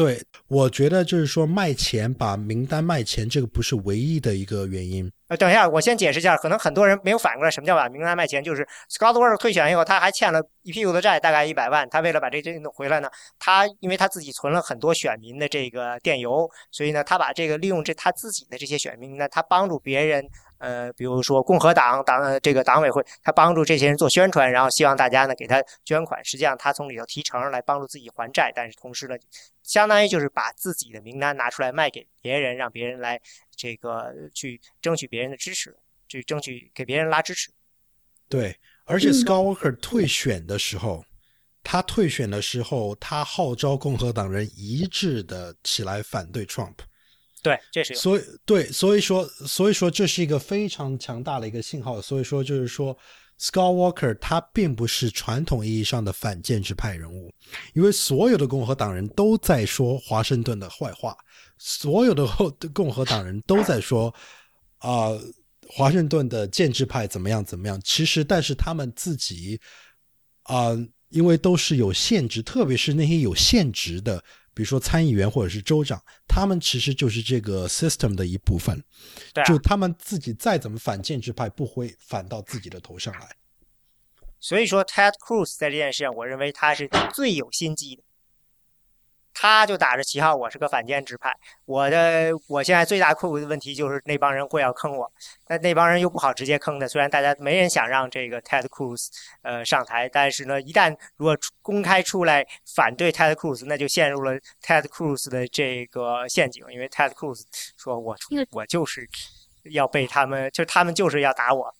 对，我觉得就是说卖钱把名单卖钱，这个不是唯一的一个原因。呃，等一下，我先解释一下，可能很多人没有反过来，什么叫把名单卖钱？就是 Scott Walker 退选以后，他还欠了一屁股的债，大概一百万。他为了把这这弄回来呢，他因为他自己存了很多选民的这个电邮，所以呢，他把这个利用这他自己的这些选民呢，他帮助别人，呃，比如说共和党党呃这个党委会，他帮助这些人做宣传，然后希望大家呢给他捐款。实际上，他从里头提成来帮助自己还债，但是同时呢，相当于就是把自己的名单拿出来卖给别人，让别人来这个去争取别人的支持，去争取给别人拉支持。对，而且 Scott Walker 退选的时候，他退选的时候，他号召共和党人一致的起来反对 Trump。对，这是有。所以对，所以说，所以说这是一个非常强大的一个信号。所以说，就是说，Scott Walker 他并不是传统意义上的反建制派人物，因为所有的共和党人都在说华盛顿的坏话，所有的共和党人都在说啊、华盛顿的建制派怎么样怎么样。其实，但是他们自己啊、因为都是有限制，特别是那些有限制的。比如说参议员或者是州长，他们其实就是这个 system 的一部分。对啊就他们自己再怎么反建制派，不会反到自己的头上来。所以说，Ted Cruz 在这件事上，我认为他是最有心机的。他就打着旗号，我是个反建制派。我的我现在最大困惑的问题就是那帮人会要坑我，但那帮人又不好直接坑的。虽然大家没人想让这个 Ted Cruz 呃上台，但是呢，一旦如果出公开出来反对 Ted Cruz，那就陷入了 Ted Cruz 的这个陷阱，因为 Ted Cruz 说我我就是要被他们，就他们就是要打我，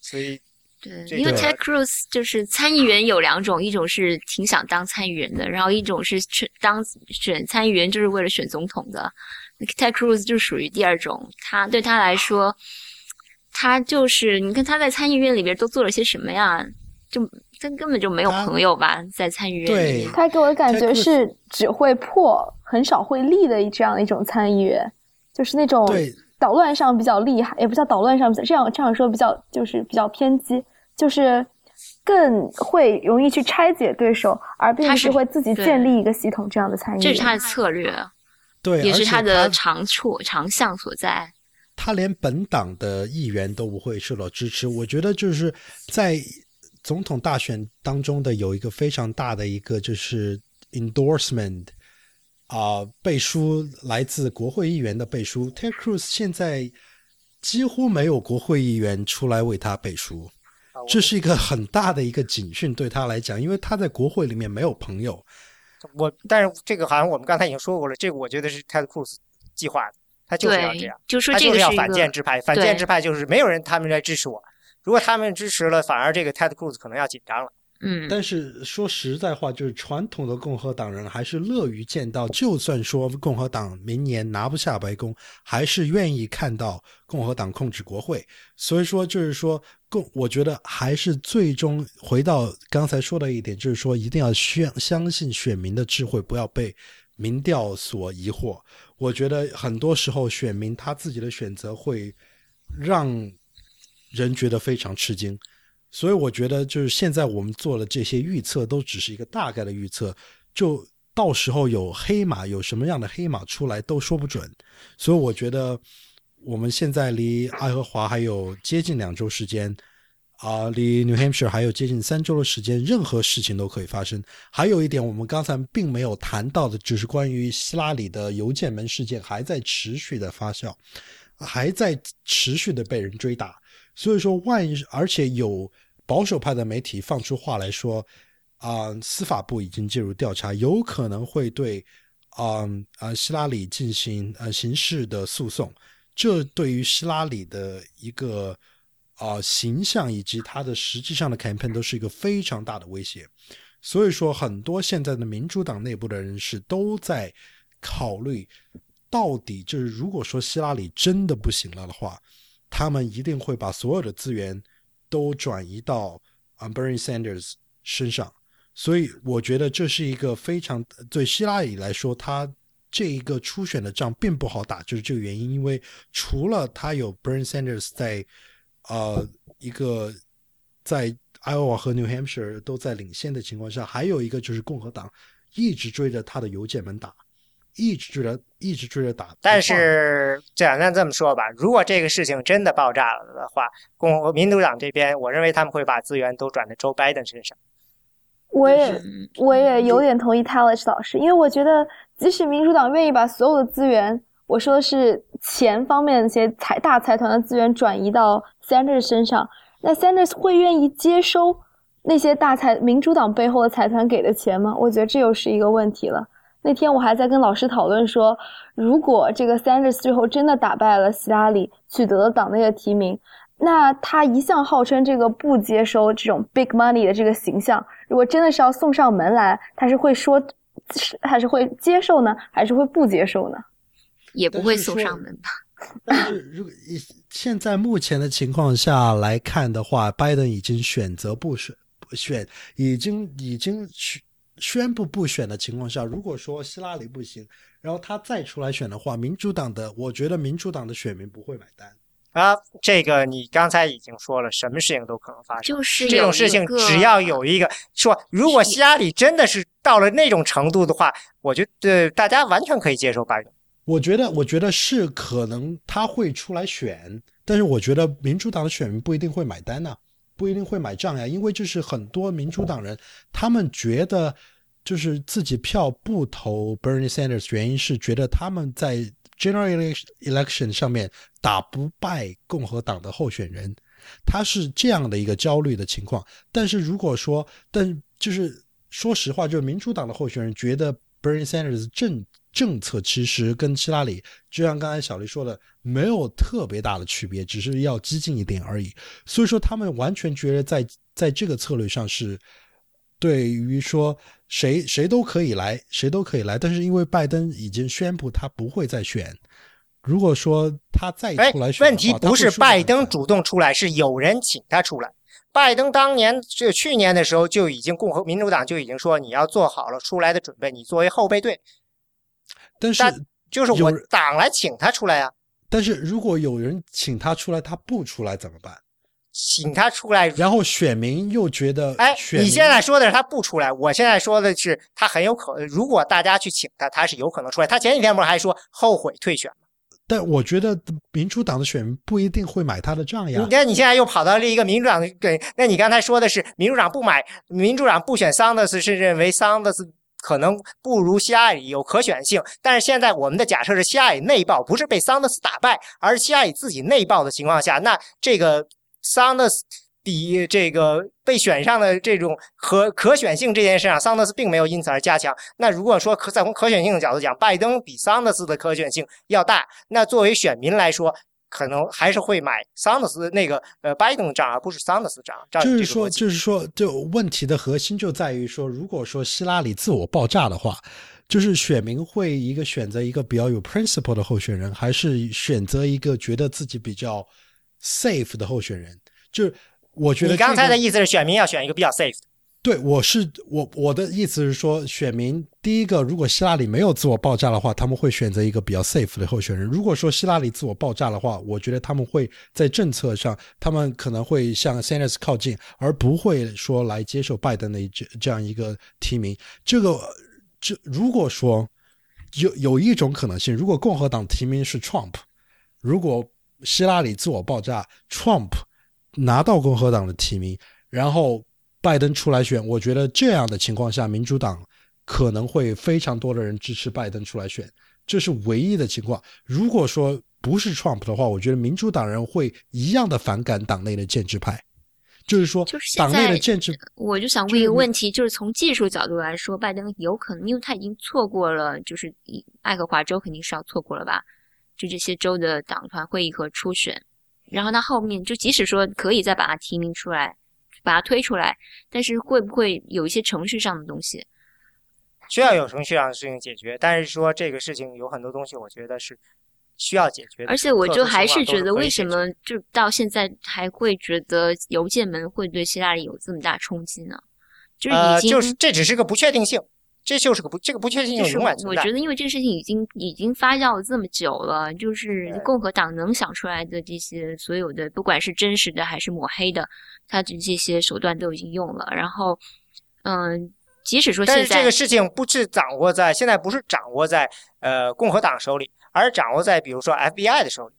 所以对，因为个 Ted Cruz 就是参议员有两种，一种是挺想当参议员的，然后一种是去当选参议员就是为了选总统的。Ted Cruz 就属于第二种，他对他来说，他就是你看他在参议院里边都做了些什么呀？就他根本就没有朋友吧，在参议院里。他给我的感觉是只会破，很少会立的这样一种参议员，就是那种对捣乱上比较厉害，也不叫捣乱上，这样这样说比较就是比较偏激，就是更会容易去拆解对手，而并不是会自己建立一个系统这样的参与。这是他的策略，对，也是他的长处长项所在。他连本党的议员都不会受到支持。我觉得就是在总统大选当中的有一个非常大的一个就是 endorsement 啊、背书来自国会议员的背书。Ted Cruz 现在几乎没有国会议员出来为他背书，这是一个很大的一个警讯对他来讲，因为他在国会里面没有朋友。我，但是这个好像我们刚才已经说过了，这个我觉得是 Ted Cruz 计划的，他就是要这样，，就说他就是要这个是一个反建制派，反建制派就是没有人他们来支持我，如果他们支持了，反而这个 Ted Cruz 可能要紧张了。嗯，但是说实在话，就是传统的共和党人还是乐于见到，就算说共和党明年拿不下白宫，还是愿意看到共和党控制国会。所以说，就是说共，我觉得还是最终回到刚才说的一点，就是说一定要相相信选民的智慧，不要被民调所疑惑。我觉得很多时候选民他自己的选择会让人觉得非常吃惊。所以我觉得，就是现在我们做的这些预测，都只是一个大概的预测，就到时候有黑马，有什么样的黑马出来都说不准。所以我觉得，我们现在离爱荷华还有接近两周时间，啊、离 New Hampshire 还有接近三周的时间，任何事情都可以发生。还有一点，我们刚才并没有谈到的，就是关于希拉里的邮件门事件还在持续的发酵，还在持续的被人追打。所以说，万一而且有保守派的媒体放出话来说，啊、司法部已经介入调查，有可能会对啊啊、希拉里进行呃刑事的诉讼。这对于希拉里的一个啊、形象以及他的实际上的 campaign 都是一个非常大的威胁。所以说，很多现在的民主党内部的人士都在考虑，到底就是如果说希拉里真的不行了的话，他们一定会把所有的资源都转移到啊 Bernie Sanders 身上。所以我觉得这是一个非常对希拉里来说，他这一个初选的仗并不好打，就是这个原因。因为除了他有 Bernie Sanders 在呃一个在 Iowa 和 New Hampshire 都在领先的情况下，还有一个就是共和党一直追着他的邮件门打，一直追着一直追着打。但是这样，那这么说吧，如果这个事情真的爆炸了的话，共和民主党这边，我认为他们会把资源都转到 Joe Biden 身上。我也嗯我也有点同意 Talish 老师，因为我觉得即使民主党愿意把所有的资源，我说的是钱方面的一些财大财团的资源转移到 Sanders 身上，那 Sanders 会愿意接收那些大财民主党背后的财团给的钱吗？我觉得这又是一个问题了。那天我还在跟老师讨论说，如果这个 Sanders 最后真的打败了希拉里，取得了党内的提名，那他一向号称这个不接收这种 big money 的这个形象，如果真的是要送上门来，他是会说，是还是会接受呢，还是会不接受呢？也不会送上门吧？但是如果以现在目前的情况下来看的话，拜登已经选择不选不选，已经已经宣宣布不选的情况下，如果说希拉里不行，然后他再出来选的话，民主党的我觉得民主党的选民不会买单。啊，这个你刚才已经说了，什么事情都可能发生。就是这种事情，只要有一个说，如果希拉里真的是到了那种程度的话，我觉得大家完全可以接受拜登。我觉得，我觉得是可能他会出来选，但是我觉得民主党的选民不一定会买单呐、不一定会买账呀，因为就是很多民主党人，他们觉得就是自己票不投 Bernie Sanders，原因是觉得他们在 general election 上面打不败共和党的候选人，他是这样的一个焦虑的情况。但是如果说，但就是说实话，就是民主党的候选人觉得 Bernie Sanders 政政策其实跟希拉里，就像刚才小丽说的，没有特别大的区别，只是要激进一点而已。所以说，他们完全觉得在在这个策略上是对于说谁谁都可以来，谁都可以来。但是因为拜登已经宣布他不会再选，如果说他再哎出来，选问题不是拜登主动出来，是有人请他出来。拜登当年这去年的时候就已经共和民主党就已经说你要做好了出来的准备，你作为后备队，但是就是我党来请他出来呀、但是如果有人请他出来，他不出来怎么办？请他出来，然后选民又觉得，哎，选你现在说的是他不出来，我现在说的是他很有可能，如果大家去请他，他是有可能出来。他前几天不是还说后悔退选吗？但我觉得民主党的选民不一定会买他的账呀你。看你现在又跑到另一个民主党的对，那你刚才说的是民主党不买，民主党不选桑德斯是认为桑德斯可能不如希拉里有可选性，但是现在我们的假设是希拉里内爆，不是被桑德斯打败，而是希拉里自己内爆的情况下，那这个桑德斯。比这个被选上的这种可可选性这件事上，桑德斯并没有因此而加强。那如果说可再从可选性的角度讲，拜登比桑德斯的可选性要大，那作为选民来说，可能还是会买桑德斯那个呃拜登的账，而不是桑德斯账。这样就是说，就是说，就问题的核心就在于说，如果说希拉里自我爆炸的话，就是选民会一个选择一个比较有 principle 的候选人，还是选择一个觉得自己比较 safe 的候选人？就是我觉得、你刚才的意思是选民要选一个比较 safe 的。对，我是我我的意思是说，选民第一个，如果希拉里没有自我爆炸的话，他们会选择一个比较 safe 的候选人。如果说希拉里自我爆炸的话，我觉得他们会在政策上，他们可能会向 Sanders 靠近，而不会说来接受拜登的这这样一个提名。这个这如果说有有一种可能性，如果共和党提名是 Trump，如果希拉里自我爆炸，Trump 拿到共和党的提名，然后拜登出来选，我觉得这样的情况下，民主党可能会非常多的人支持拜登出来选，这是唯一的情况。如果说不是 Trump 的话，我觉得民主党人会一样的反感党内的建制派，就是说就是党内的建制我就想问一个问题，就是从技术角度来说，拜登有可能，因为他已经错过了，就是爱荷华州肯定是要错过了吧？就这些州的党团会议和初选，然后他后面就即使说可以再把他提名出来，把它推出来，但是会不会有一些程序上的东西？需要有程序上的事情解决，但是说这个事情有很多东西，我觉得是需要解决的。而且我就还是觉得，为什么就到现在还会觉得邮件门会对希拉里有这么大冲击呢？就是呃，已经、就是这只是个不确定性，这就是个不这个不确定性就是永远存在我觉。得，因为这个事情已经已经发酵了这么久了，就是共和党能想出来的这些所有的，不管是真实的还是抹黑的，他的这些手段都已经用了。然后，嗯，即使说但是这个事情不是掌握在现在不是掌握在呃共和党手里，而是掌握在比如说 FBI 的手里。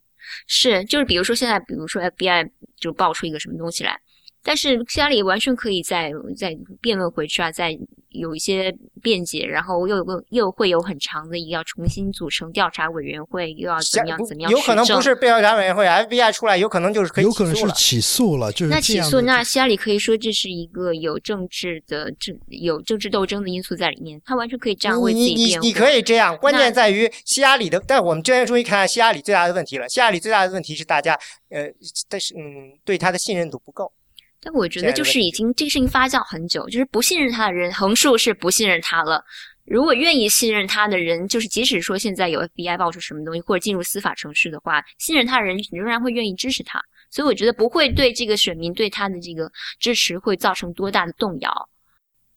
是就是比如说现在，比如说 FBI 就爆出一个什么东西来，但是希拉里完全可以再再辩论回去啊，再有一些辩解，然后又有个又会有很长的一个要重新组成调查委员会，又要怎么样怎么样有可能不是调查委员会，FBI 出来有可能就是可以有可能是起诉了。起诉了，就是那起诉，那希拉里可以说这是一个有政治的政有政治斗争的因素在里面，他完全可以这样为自你己辩护。你你可以这样，关键在于希拉里的。但我们今天终于看到希拉里最大的问题了。希拉里最大的问题是大家呃，但是嗯，对他的信任度不够。但我觉得就是已经这个事情发酵很久，就是不信任他的人，横竖是不信任他了。如果愿意信任他的人，就是即使说现在有 FBI 爆出什么东西，或者进入司法程序的话，信任他的人仍然会愿意支持他。所以我觉得不会对这个选民对他的这个支持会造成多大的动摇。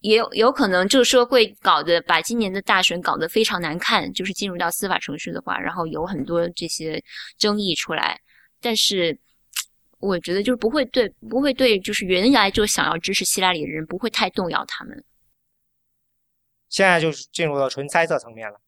也有有可能就是说会搞得把今年的大选搞得非常难看，就是进入到司法程序的话，然后有很多这些争议出来。但是我觉得就是不会对不会对就是原来就想要支持希拉里的人不会太动摇他们。现在就是进入到纯猜测层面了。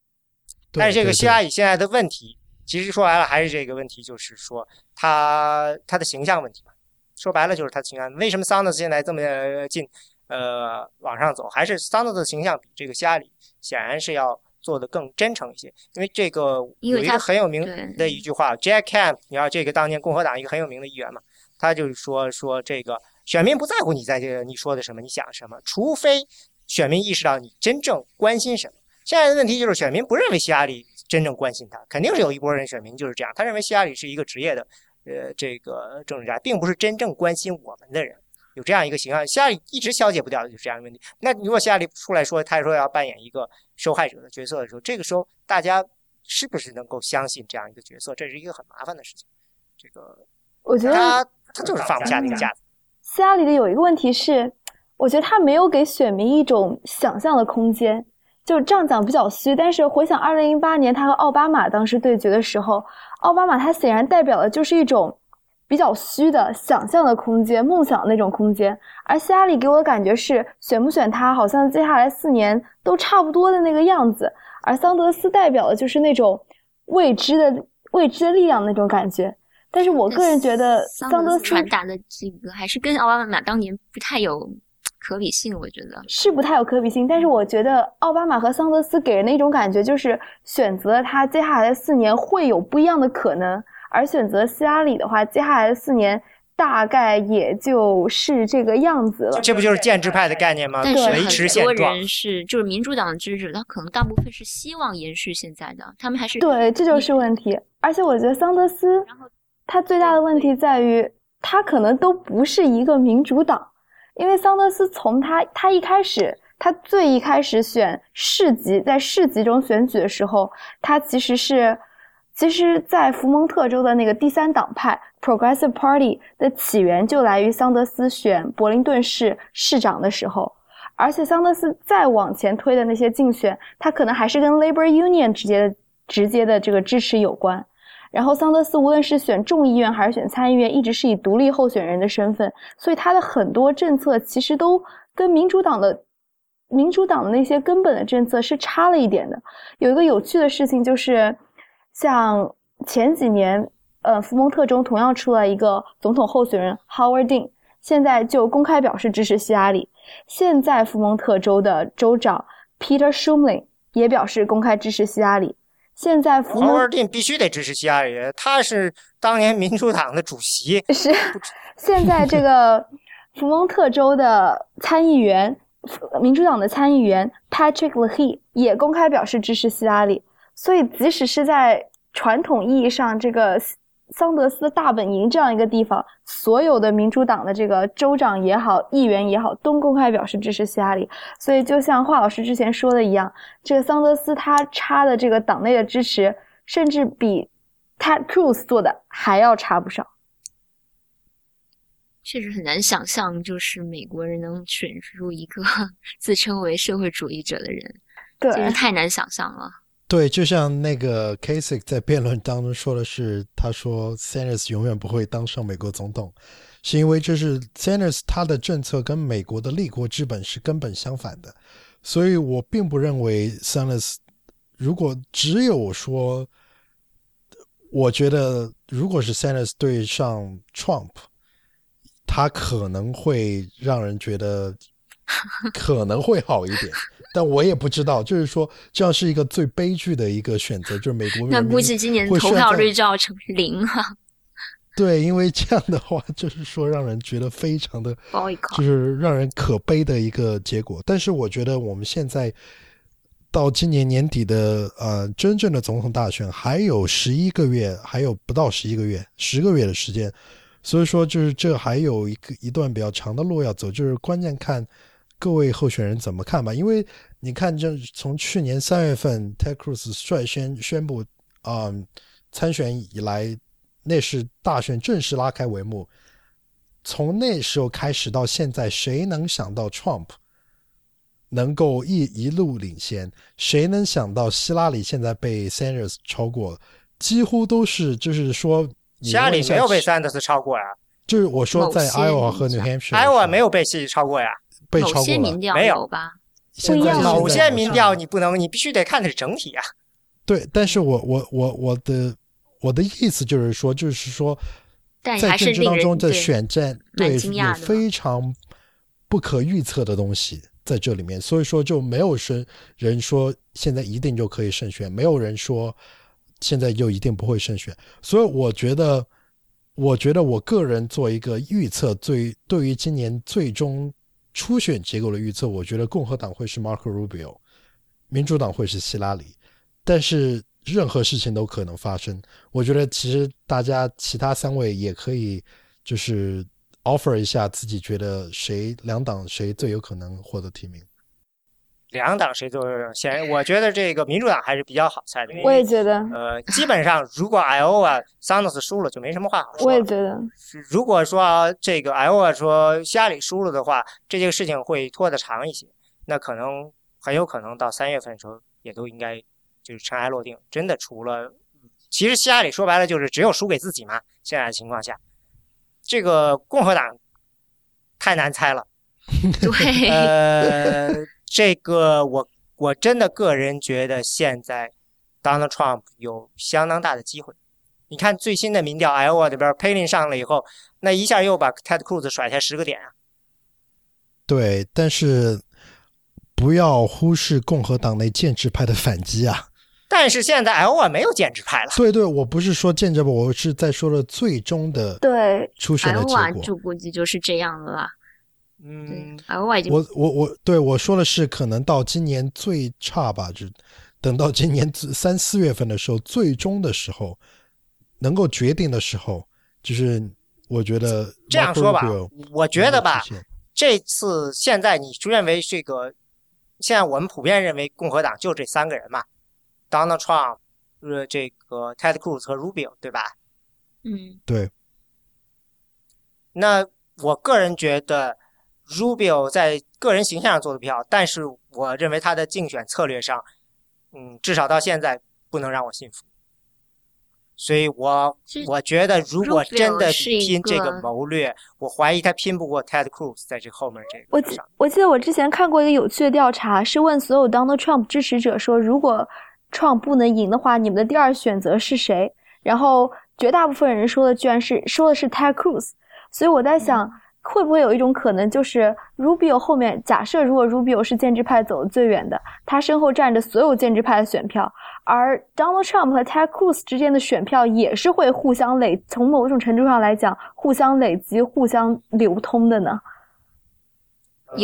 但是这个希拉里现在的问题，其实说白了还是这个问题，就是说他他的形象问题吧。说白了就是他的形象。为什么桑德斯现在这么呃近呃往上走？还是桑德斯的形象比这个希拉里显然是要做的更真诚一些。因为这个有一个很有名的一句话，Jack Kemp，你知道这个当年共和党一个很有名的议员嘛，他就是说说这个选民不在乎你在这个你说的什么，你想什么，除非选民意识到你真正关心什么。现在的问题就是选民不认为希拉里真正关心他，肯定是有一波人选民就是这样，他认为希拉里是一个职业的呃这个政治家，并不是真正关心我们的人。有这样一个形象，希拉里一直消解不掉的就是这样一个问题。那如果希拉里出来说，他说要扮演一个受害者的角色的时候，这个时候大家是不是能够相信这样一个角色？这是一个很麻烦的事情。这个我觉得他他就是放不下那个架子。希拉里的有一个问题是，我觉得他没有给选民一种想象的空间。就这样讲比较虚，但是回想2008年他和奥巴马当时对决的时候，奥巴马他显然代表的就是一种比较虚的想象的空间、梦想的那种空间。而希拉里给我的感觉是，选不选他，好像接下来四年都差不多的那个样子。而桑德斯代表的就是那种未知的、未知的力量那种感觉。但是我个人觉得，桑德斯传达的这个还是跟奥巴马当年不太有可比性，我觉得是不太有可比性。但是我觉得奥巴马和桑德斯给人的一种感觉就是，选择了他接下来的四年会有不一样的可能，而选择希拉里的话，接下来的四年大概也就是这个样子了。这不就是建制派的概念吗？但是很多人是就是民主党的支持，他可能大部分是希望延续现在的，他们还是对，这就是问题。而且我觉得桑德斯。他最大的问题在于，他可能都不是一个民主党，因为桑德斯从他他一开始，他最一开始选市级，在市级中选举的时候，他其实是，其实，在福蒙特州的那个第三党派 Progressive Party 的起源就来于桑德斯选柏林顿市市长的时候，而且桑德斯再往前推的那些竞选，他可能还是跟 Labor Union 直接的直接的这个支持有关。然后桑德斯无论是选众议院还是选参议院，一直是以独立候选人的身份，所以他的很多政策其实都跟民主党的民主党的那些根本的政策是差了一点的。有一个有趣的事情就是，像前几年，呃，福蒙特州同样出了一个总统候选人 Howard Dean，现在就公开表示支持希拉里。现在福蒙特州的州长 Peter Shumlin 也表示公开支持希拉里。现在福蒙特定必须得支持希拉里，他是当年民主党的主席。是，现在这个福蒙特州的参议员，民主党的参议员 Patrick Leahy 也公开表示支持希拉里。所以，即使是在传统意义上，这个。桑德斯大本营这样一个地方，所有的民主党的这个州长也好，议员也好，都公开表示支持希拉里。所以，就像华老师之前说的一样，这个桑德斯他差的这个党内的支持，甚至比 Ted Cruz 做的还要差不少。确实很难想象，就是美国人能选出一个 自称为社会主义者的人，对，真是太难想象了。对，就像那个 k a s i c 在辩论当中说的是，他说 Sanders 永远不会当上美国总统，是因为这是 Sanders 他的政策跟美国的立国之本是根本相反的，所以我并不认为 Sanders 如果只有说，我觉得如果是 Sanders 对上 Trump，他可能会让人觉得 可能会好一点。但我也不知道，就是说，这样是一个最悲剧的一个选择，就是美国那估计今年投票率就要成零了。对，因为这样的话，就是说让人觉得非常的，就是让人可悲的一个结果。但是我觉得我们现在到今年年底的呃真正的总统大选还有十一个月，还有不到十一个月，十个月的时间，所以说就是这还有一个一段比较长的路要走，就是关键看。各位候选人怎么看吧？因为你看，这从去年三月份 Ted Cruz 率先宣布啊参选以来，那是大选正式拉开帷幕。从那时候开始到现在，谁能想到 Trump 能够一一路领先？谁能想到希拉里现在被 Sanders 超过？几乎都是，就是说，希拉里没有被 Sanders 超过呀。就是我说，在 Iowa 和 New Hampshire，Iowa 没有被希超过呀。被超过了，没有吧？现在，某些民调你不能，你必须得看的是整体啊。对，但是我我我我的我的意思就是说，就是说，在政治当中的选战，对有非常不可预测的东西在这里面，所以说就没有说人说现在一定就可以胜选，没有人说现在就一定不会胜选。所以我觉得，我觉得我个人做一个预测，最对于今年最终。初选结果的预测，我觉得共和党会是 Marco Rubio，民主党会是希拉里，但是任何事情都可能发生。我觉得其实大家其他三位也可以就是 offer 一下自己觉得谁两党谁最有可能获得提名。两党谁都有显，我觉得这个民主党还是比较好猜的。我也觉得。呃，基本上如果 Iowa Sanders 输了，就没什么话好说。我也觉得。如果说这个 Iowa 说希拉里输了的话，这件事情会拖得长一些。那可能很有可能到三月份的时候，也都应该就是尘埃落定。真的除了，其实希拉里说白了就是只有输给自己嘛。现在的情况下，这个共和党太难猜了。对，呃，这个我我真的个人觉得现在 Donald Trump 有相当大的机会。你看最新的民调，Iowa 这边 Palin 上了以后，那一下又把 Ted Cruz 甩下十个点啊。对，但是不要忽视共和党内建制派的反击啊。但是现在 Iowa 没有建制派了。对对，我不是说建制派，我是在说了最终的对初选的结果。就估计就是这样了啦。嗯，Iowa 已经我我我对我说的是，可能到今年最差吧，就等到今年三四月份的时候，最终的时候。能够决定的时候，就是我觉得这样说吧，我觉得吧，这次现在你认为这个，现在我们普遍认为共和党就这三个人嘛，Donald Trump，呃，这个 Ted Cruz 和 Rubio，对吧？嗯，对。那我个人觉得 Rubio 在个人形象上做的比较好，但是我认为他的竞选策略上，嗯，至少到现在不能让我信服。所以，我我觉得，如果真的拼这个谋略，我怀疑他拼不过 Ted Cruz 在这后面这个。我记我记得我之前看过一个有趣的调查，是问所有 Donald Trump 支持者说，如果 Trump 不能赢的话，你们的第二选择是谁？然后绝大部分人说的居然是说的是 Ted Cruz。所以我在想，会不会有一种可能，就是 Rubio 后面假设如果 Rubio 是建制派走的最远的，他身后站着所有建制派的选票。而 Donald Trump 和 Ted Cruz 之间的选票也是会互相累，从某种程度上来讲，互相累积、互相流通的呢。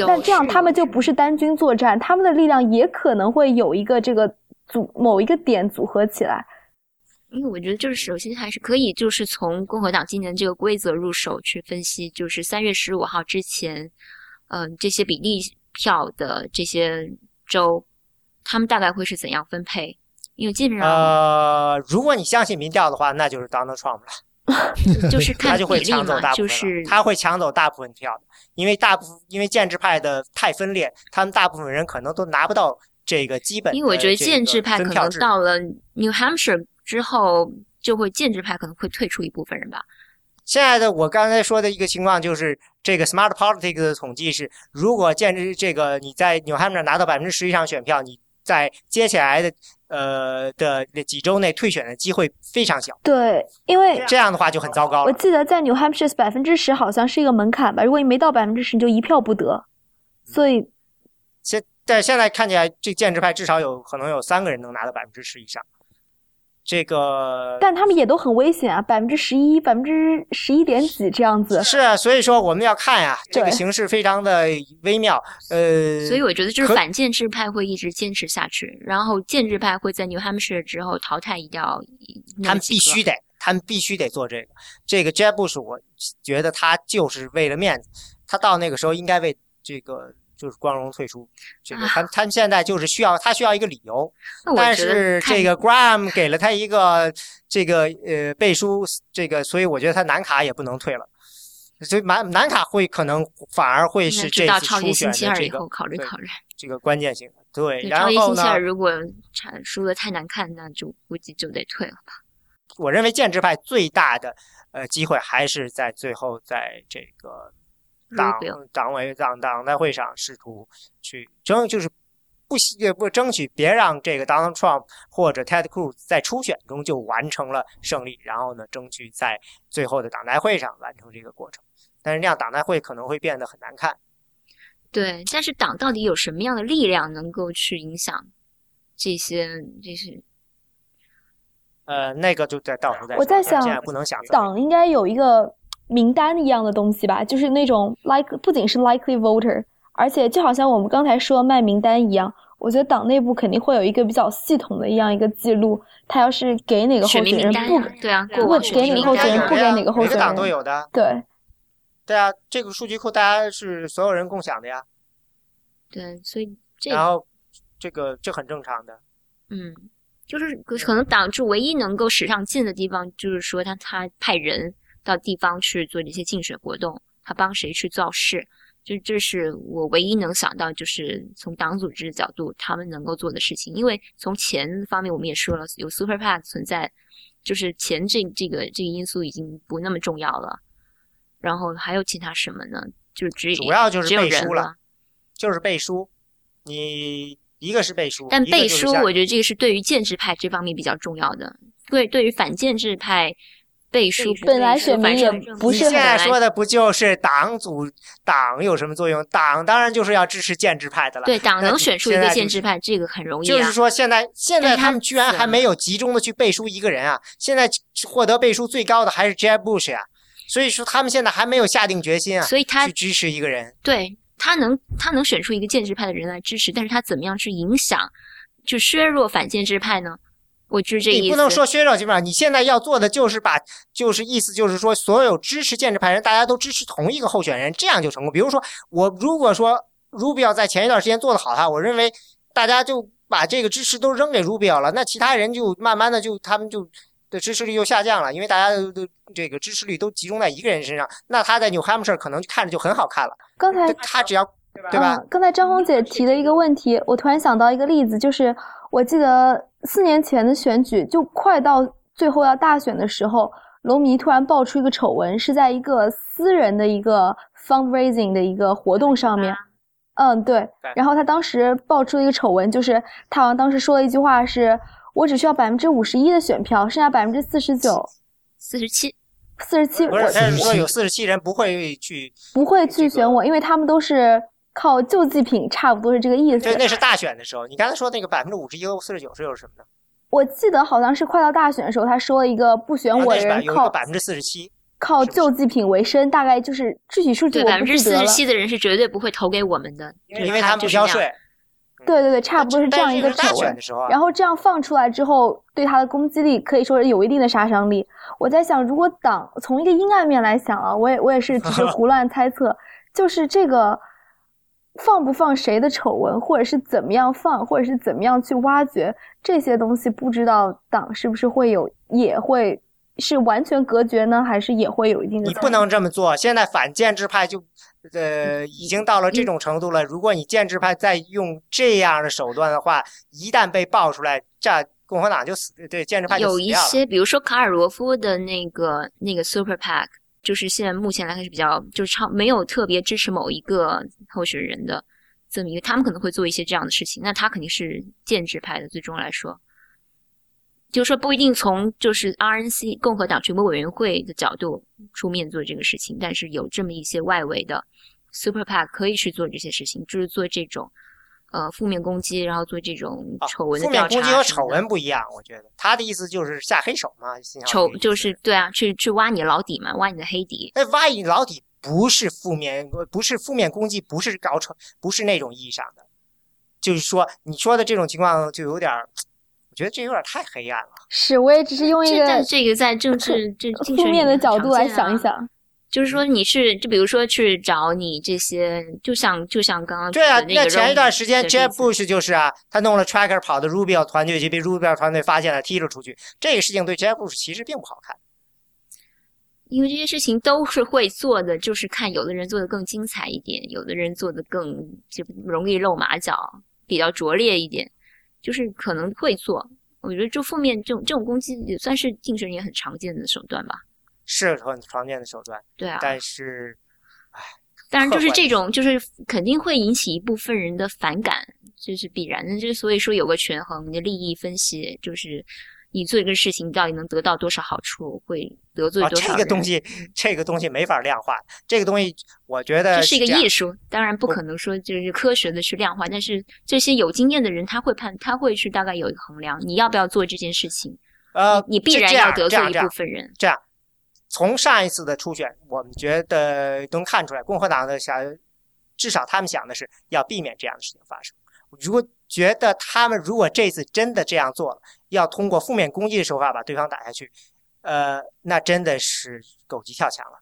但这样他们就不是单军作战，他们的力量也可能会有一个这个组某一个点组合起来。因为我觉得，就是首先还是可以，就是从共和党今年这个规则入手去分析，就是三月十五号之前，嗯，这些比例票的这些州，他们大概会是怎样分配？因为基本上，呃，如果你相信民调的话，那就是 Donald Trump 了，就是他就会抢走大部分，他会抢走大部分票的，因为大部分因为建制派的太分裂，他们大部分人可能都拿不到这个基本。因为我觉得建制派可能到了 New Hampshire 之后，就会建制派可能会退出一部分人吧。现在的我刚才说的一个情况就是，这个 Smart Politics 的统计是，如果建制这个你在 New Hampshire 拿到百分之十以上选票，你在接下来的。呃的几周内退选的机会非常小。对，因为这样的话就很糟糕。我记得在 New Hampshire 百分之十好像是一个门槛吧，如果你没到百分之十，你就一票不得。所以，现但现在看起来，这建制派至少有可能有三个人能拿到百分之十以上。这个，但他们也都很危险啊，百分之十一、百分之十一点几这样子。是啊，所以说我们要看呀，这个形势非常的微妙。呃，所以我觉得就是反建制派会一直坚持下去，然后建制派会在 New Hampshire 之后淘汰掉。他们必须得，他们必须得做这个。这个 Jeb Bush，我觉得他就是为了面子，他到那个时候应该为这个。就是光荣退出，这个他他们现在就是需要他需要一个理由，但是这个 Graham 给了他一个这个呃背书，这个所以我觉得他南卡也不能退了，所以南南卡会可能反而会是这次初选的这个考虑考虑这个关键性的对。然后呢，如果产输的太难看，那就估计就得退了吧。我认为建制派最大的呃机会还是在最后在这个。党党委党党代会上试图去争，就是不也不争取别让这个 Donald Trump 或者 Ted Cruz 在初选中就完成了胜利，然后呢，争取在最后的党代会上完成这个过程。但是那样党代会可能会变得很难看。对，但是党到底有什么样的力量能够去影响这些这些？呃，那个就在到时候再。我在想，现在不能想。党应该有一个。名单一样的东西吧，就是那种 like 不仅是 likely voter，而且就好像我们刚才说卖名单一样，我觉得党内部肯定会有一个比较系统的一样一个记录。他要是给哪个候选人不对啊，不给哪个候选人不给哪个候选人，每个党都有的。对，对啊，这个数据库大家是所有人共享的呀。对，所以这然后这个这很正常的。嗯，就是可能党就唯一能够使上劲的地方，就是说他他派人。到地方去做这些竞选活动，他帮谁去造势，就这是我唯一能想到，就是从党组织的角度，他们能够做的事情。因为从钱方面，我们也说了，有 Super PAC 存在，就是钱这这个这个因素已经不那么重要了。然后还有其他什么呢？就只主要就是背书了了。就是背书。你一个是背书，但背书，我觉得这个是对于建制派这方面比较重要的。对，对于反建制派背书本来选民也不是你现在说的不就是党组党有什么作用？党当然就是要支持建制派的了。对党能选出一个建制派，这个很容易啊。就是说，现在现在他他们居然还没有集中的去背书一个人啊！现在获得背书最高的还是 Jeb Bush 呀、所以说他们现在还没有下定决心啊，所以他去支持一个人。对他能他能选出一个建制派的人来支持，但是他怎么样去影响，就削弱反建制派呢？我就是这个意思。你不能说削弱基本上，你现在要做的就是把，就是意思就是说，所有支持建制派人，大家都支持同一个候选人，这样就成功。比如说，我如果说 Rubio 在前一段时间做的好的话，我认为大家就把这个支持都扔给 Rubio 了，那其他人就慢慢的就他们就的支持率就下降了，因为大家的的这个支持率都集中在一个人身上，那他在 New Hampshire 可能看着就很好看了。刚才他只要对吧？嗯，刚才张红姐提了一个问题，我突然想到一个例子，就是我记得四年前的选举，就快到最后要大选的时候，龙迷突然爆出一个丑闻，是在一个私人的一个 fundraising 的一个活动上面。嗯，对对。然后他当时爆出了一个丑闻，就是他好像当时说了一句话是：“我只需要百分之五十一的选票，剩下百分之四十九、四十七，四十七，不是，是说有四十七人不会去，不会去选我，因为他们都是靠救济品，差不多是这个意思。”对，那是大选的时候。你刚才说那个百分之五十一和四十九是有什么呢？我记得好像是快到大选的时候，他说了一个不选啊我的人靠个百分之四十七，靠救济品为生，大概就是具体数据对，我百分之不记得了。四十七的人是绝对不会投给我们的，因为他们不。交税。对对对，差不多是这样一个但是大选的。时候啊，然后这样放出来之后，对他的攻击力可以说是有一定的杀伤力。我在想，如果党从一个阴暗面来想啊，我也我也是只是胡乱猜测，就是这个放不放谁的丑闻，或者是怎么样放，或者是怎么样去挖掘这些东西，不知道党是不是会有，也会是完全隔绝呢，还是也会有一定的？你不能这么做。现在反建制派就呃已经到了这种程度了。如果你建制派再用这样的手段的话，一旦被爆出来，这共和党就死，对建制派就有死掉了。一些，比如说卡尔罗夫的那个那个 Super PAC，就是现在目前来看是比较就是超没有特别支持某一个候选人的这么一个，他们可能会做一些这样的事情，那他肯定是建制派的。最终来说，就是说不一定从就是 RNC 共和党全国委员会的角度出面做这个事情，但是有这么一些外围的 Super PAC 可以去做这些事情，就是做这种。呃，负面攻击，然后做这种啊丑闻的负面攻击和丑闻不一样，我觉得他的意思就是下黑手嘛，丑就是对啊，去去挖你老底嘛，挖你的黑底。那挖你老底不是负面，不是负面攻击，不是搞丑，不是那种意义上的。就是说，你说的这种情况就有点儿，我觉得这有点太黑暗了。是，我也只是用一个这个在政治这负面的角度来想一想。就是说你是就比如说去找你这些，就像就像刚刚对啊，那前一段时间 Jeb 子 Bush 就是啊，他弄了 tracker 跑的 Rubio 团队就，被 Rubio 团队发现了，踢了出去。这个事情对 Jeb Bush 其实并不好看。因为这些事情都是会做的，就是看有的人做的更精彩一点，有的人做的更就容易露马脚，比较拙劣一点，就是可能会做。我觉得就负面这种这种攻击也算是竞选人也很常见的手段吧。是很常见的手段，对啊，但是唉当然就是这种，就是肯定会引起一部分人的反感，这是必然的。就是所以说有个权衡，你的利益分析，就是你做一个事情到底能得到多少好处，会得罪啊，多少人。这个东西，这个东西没法量化。这个东西，我觉得这是一个艺术，当然不可能说就是科学的去量化，但是这些有经验的人他会判，他会去大概有一个衡量，你要不要做这件事情，呃，你必然要得罪一这样这样部分人。这样，从上一次的初选，我们觉得能看出来，共和党的想，至少他们想的是要避免这样的事情发生。如果觉得他们如果这次真的这样做了，要通过负面攻击的手法把对方打下去，呃，那真的是狗急跳墙了，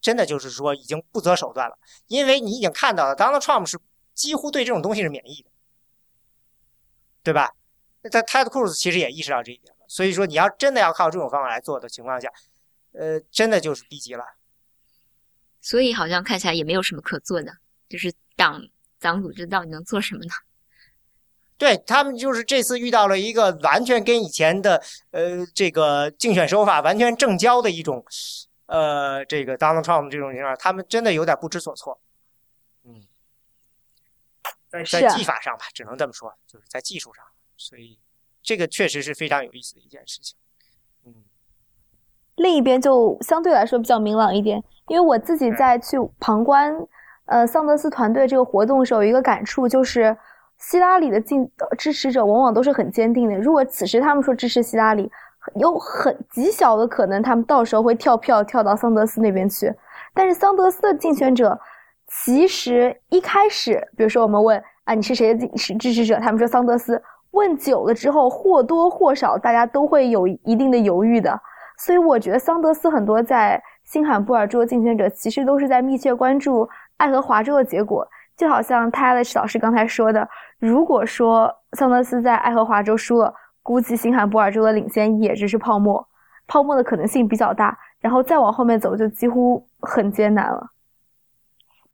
真的就是说已经不择手段了，因为你已经看到了，Donald Trump 是几乎对这种东西是免疫的，对吧？那他他的 Cruz 其实也意识到这一点了，所以说你要真的要靠这种方法来做的情况下，呃，真的就是低级了。所以好像看起来也没有什么可做的，就是党党组织到底能做什么呢？对他们就是这次遇到了一个完全跟以前的呃这个竞选手法完全正交的一种呃，这个 Donald Trump 这种情况，他们真的有点不知所措。嗯，在在技法上吧，只能这么说，就是在技术上，所以这个确实是非常有意思的一件事情。嗯，另一边就相对来说比较明朗一点，因为我自己在去旁观呃桑德斯团队这个活动的时候，有一个感触就是。希拉里的进支持者往往都是很坚定的。如果此时他们说支持希拉里，有很极小的可能他们到时候会跳票跳到桑德斯那边去。但是桑德斯的竞选者其实一开始，比如说我们问啊你是谁的支支持者，他们说桑德斯。问久了之后，或多或少大家都会有一定的犹豫的。所以我觉得桑德斯很多在新罕布尔州的竞选者其实都是在密切关注爱荷华州的结果。就好像泰勒老师刚才说的，如果说桑德斯在爱荷华州输了，估计新罕布尔州的领先也只是泡沫，泡沫的可能性比较大，然后再往后面走就几乎很艰难了。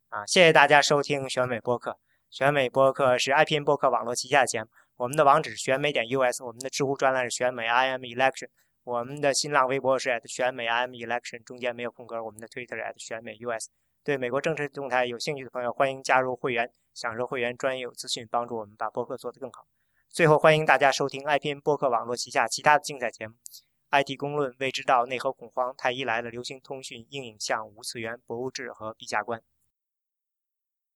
啊，谢谢大家收听选美播客。选美播客是 ip 播客网络旗下的节目，我们的网址是选美点 US，我们的知乎专栏是选美 IM Election，我们的新浪微博是 at 选美 IM Election，中间没有空格，我们的 Twitter at 选美 US。对美国政治动态有兴趣的朋友，欢迎加入会员，享受会员专业资讯，帮助我们把播客做得更好。最后，欢迎大家收听 IPN 播客网络旗下其他的精彩节目：IT 公论、未知道、内核恐慌、太医来了、流行通讯、硬影像、无次元、博物志和陛下观。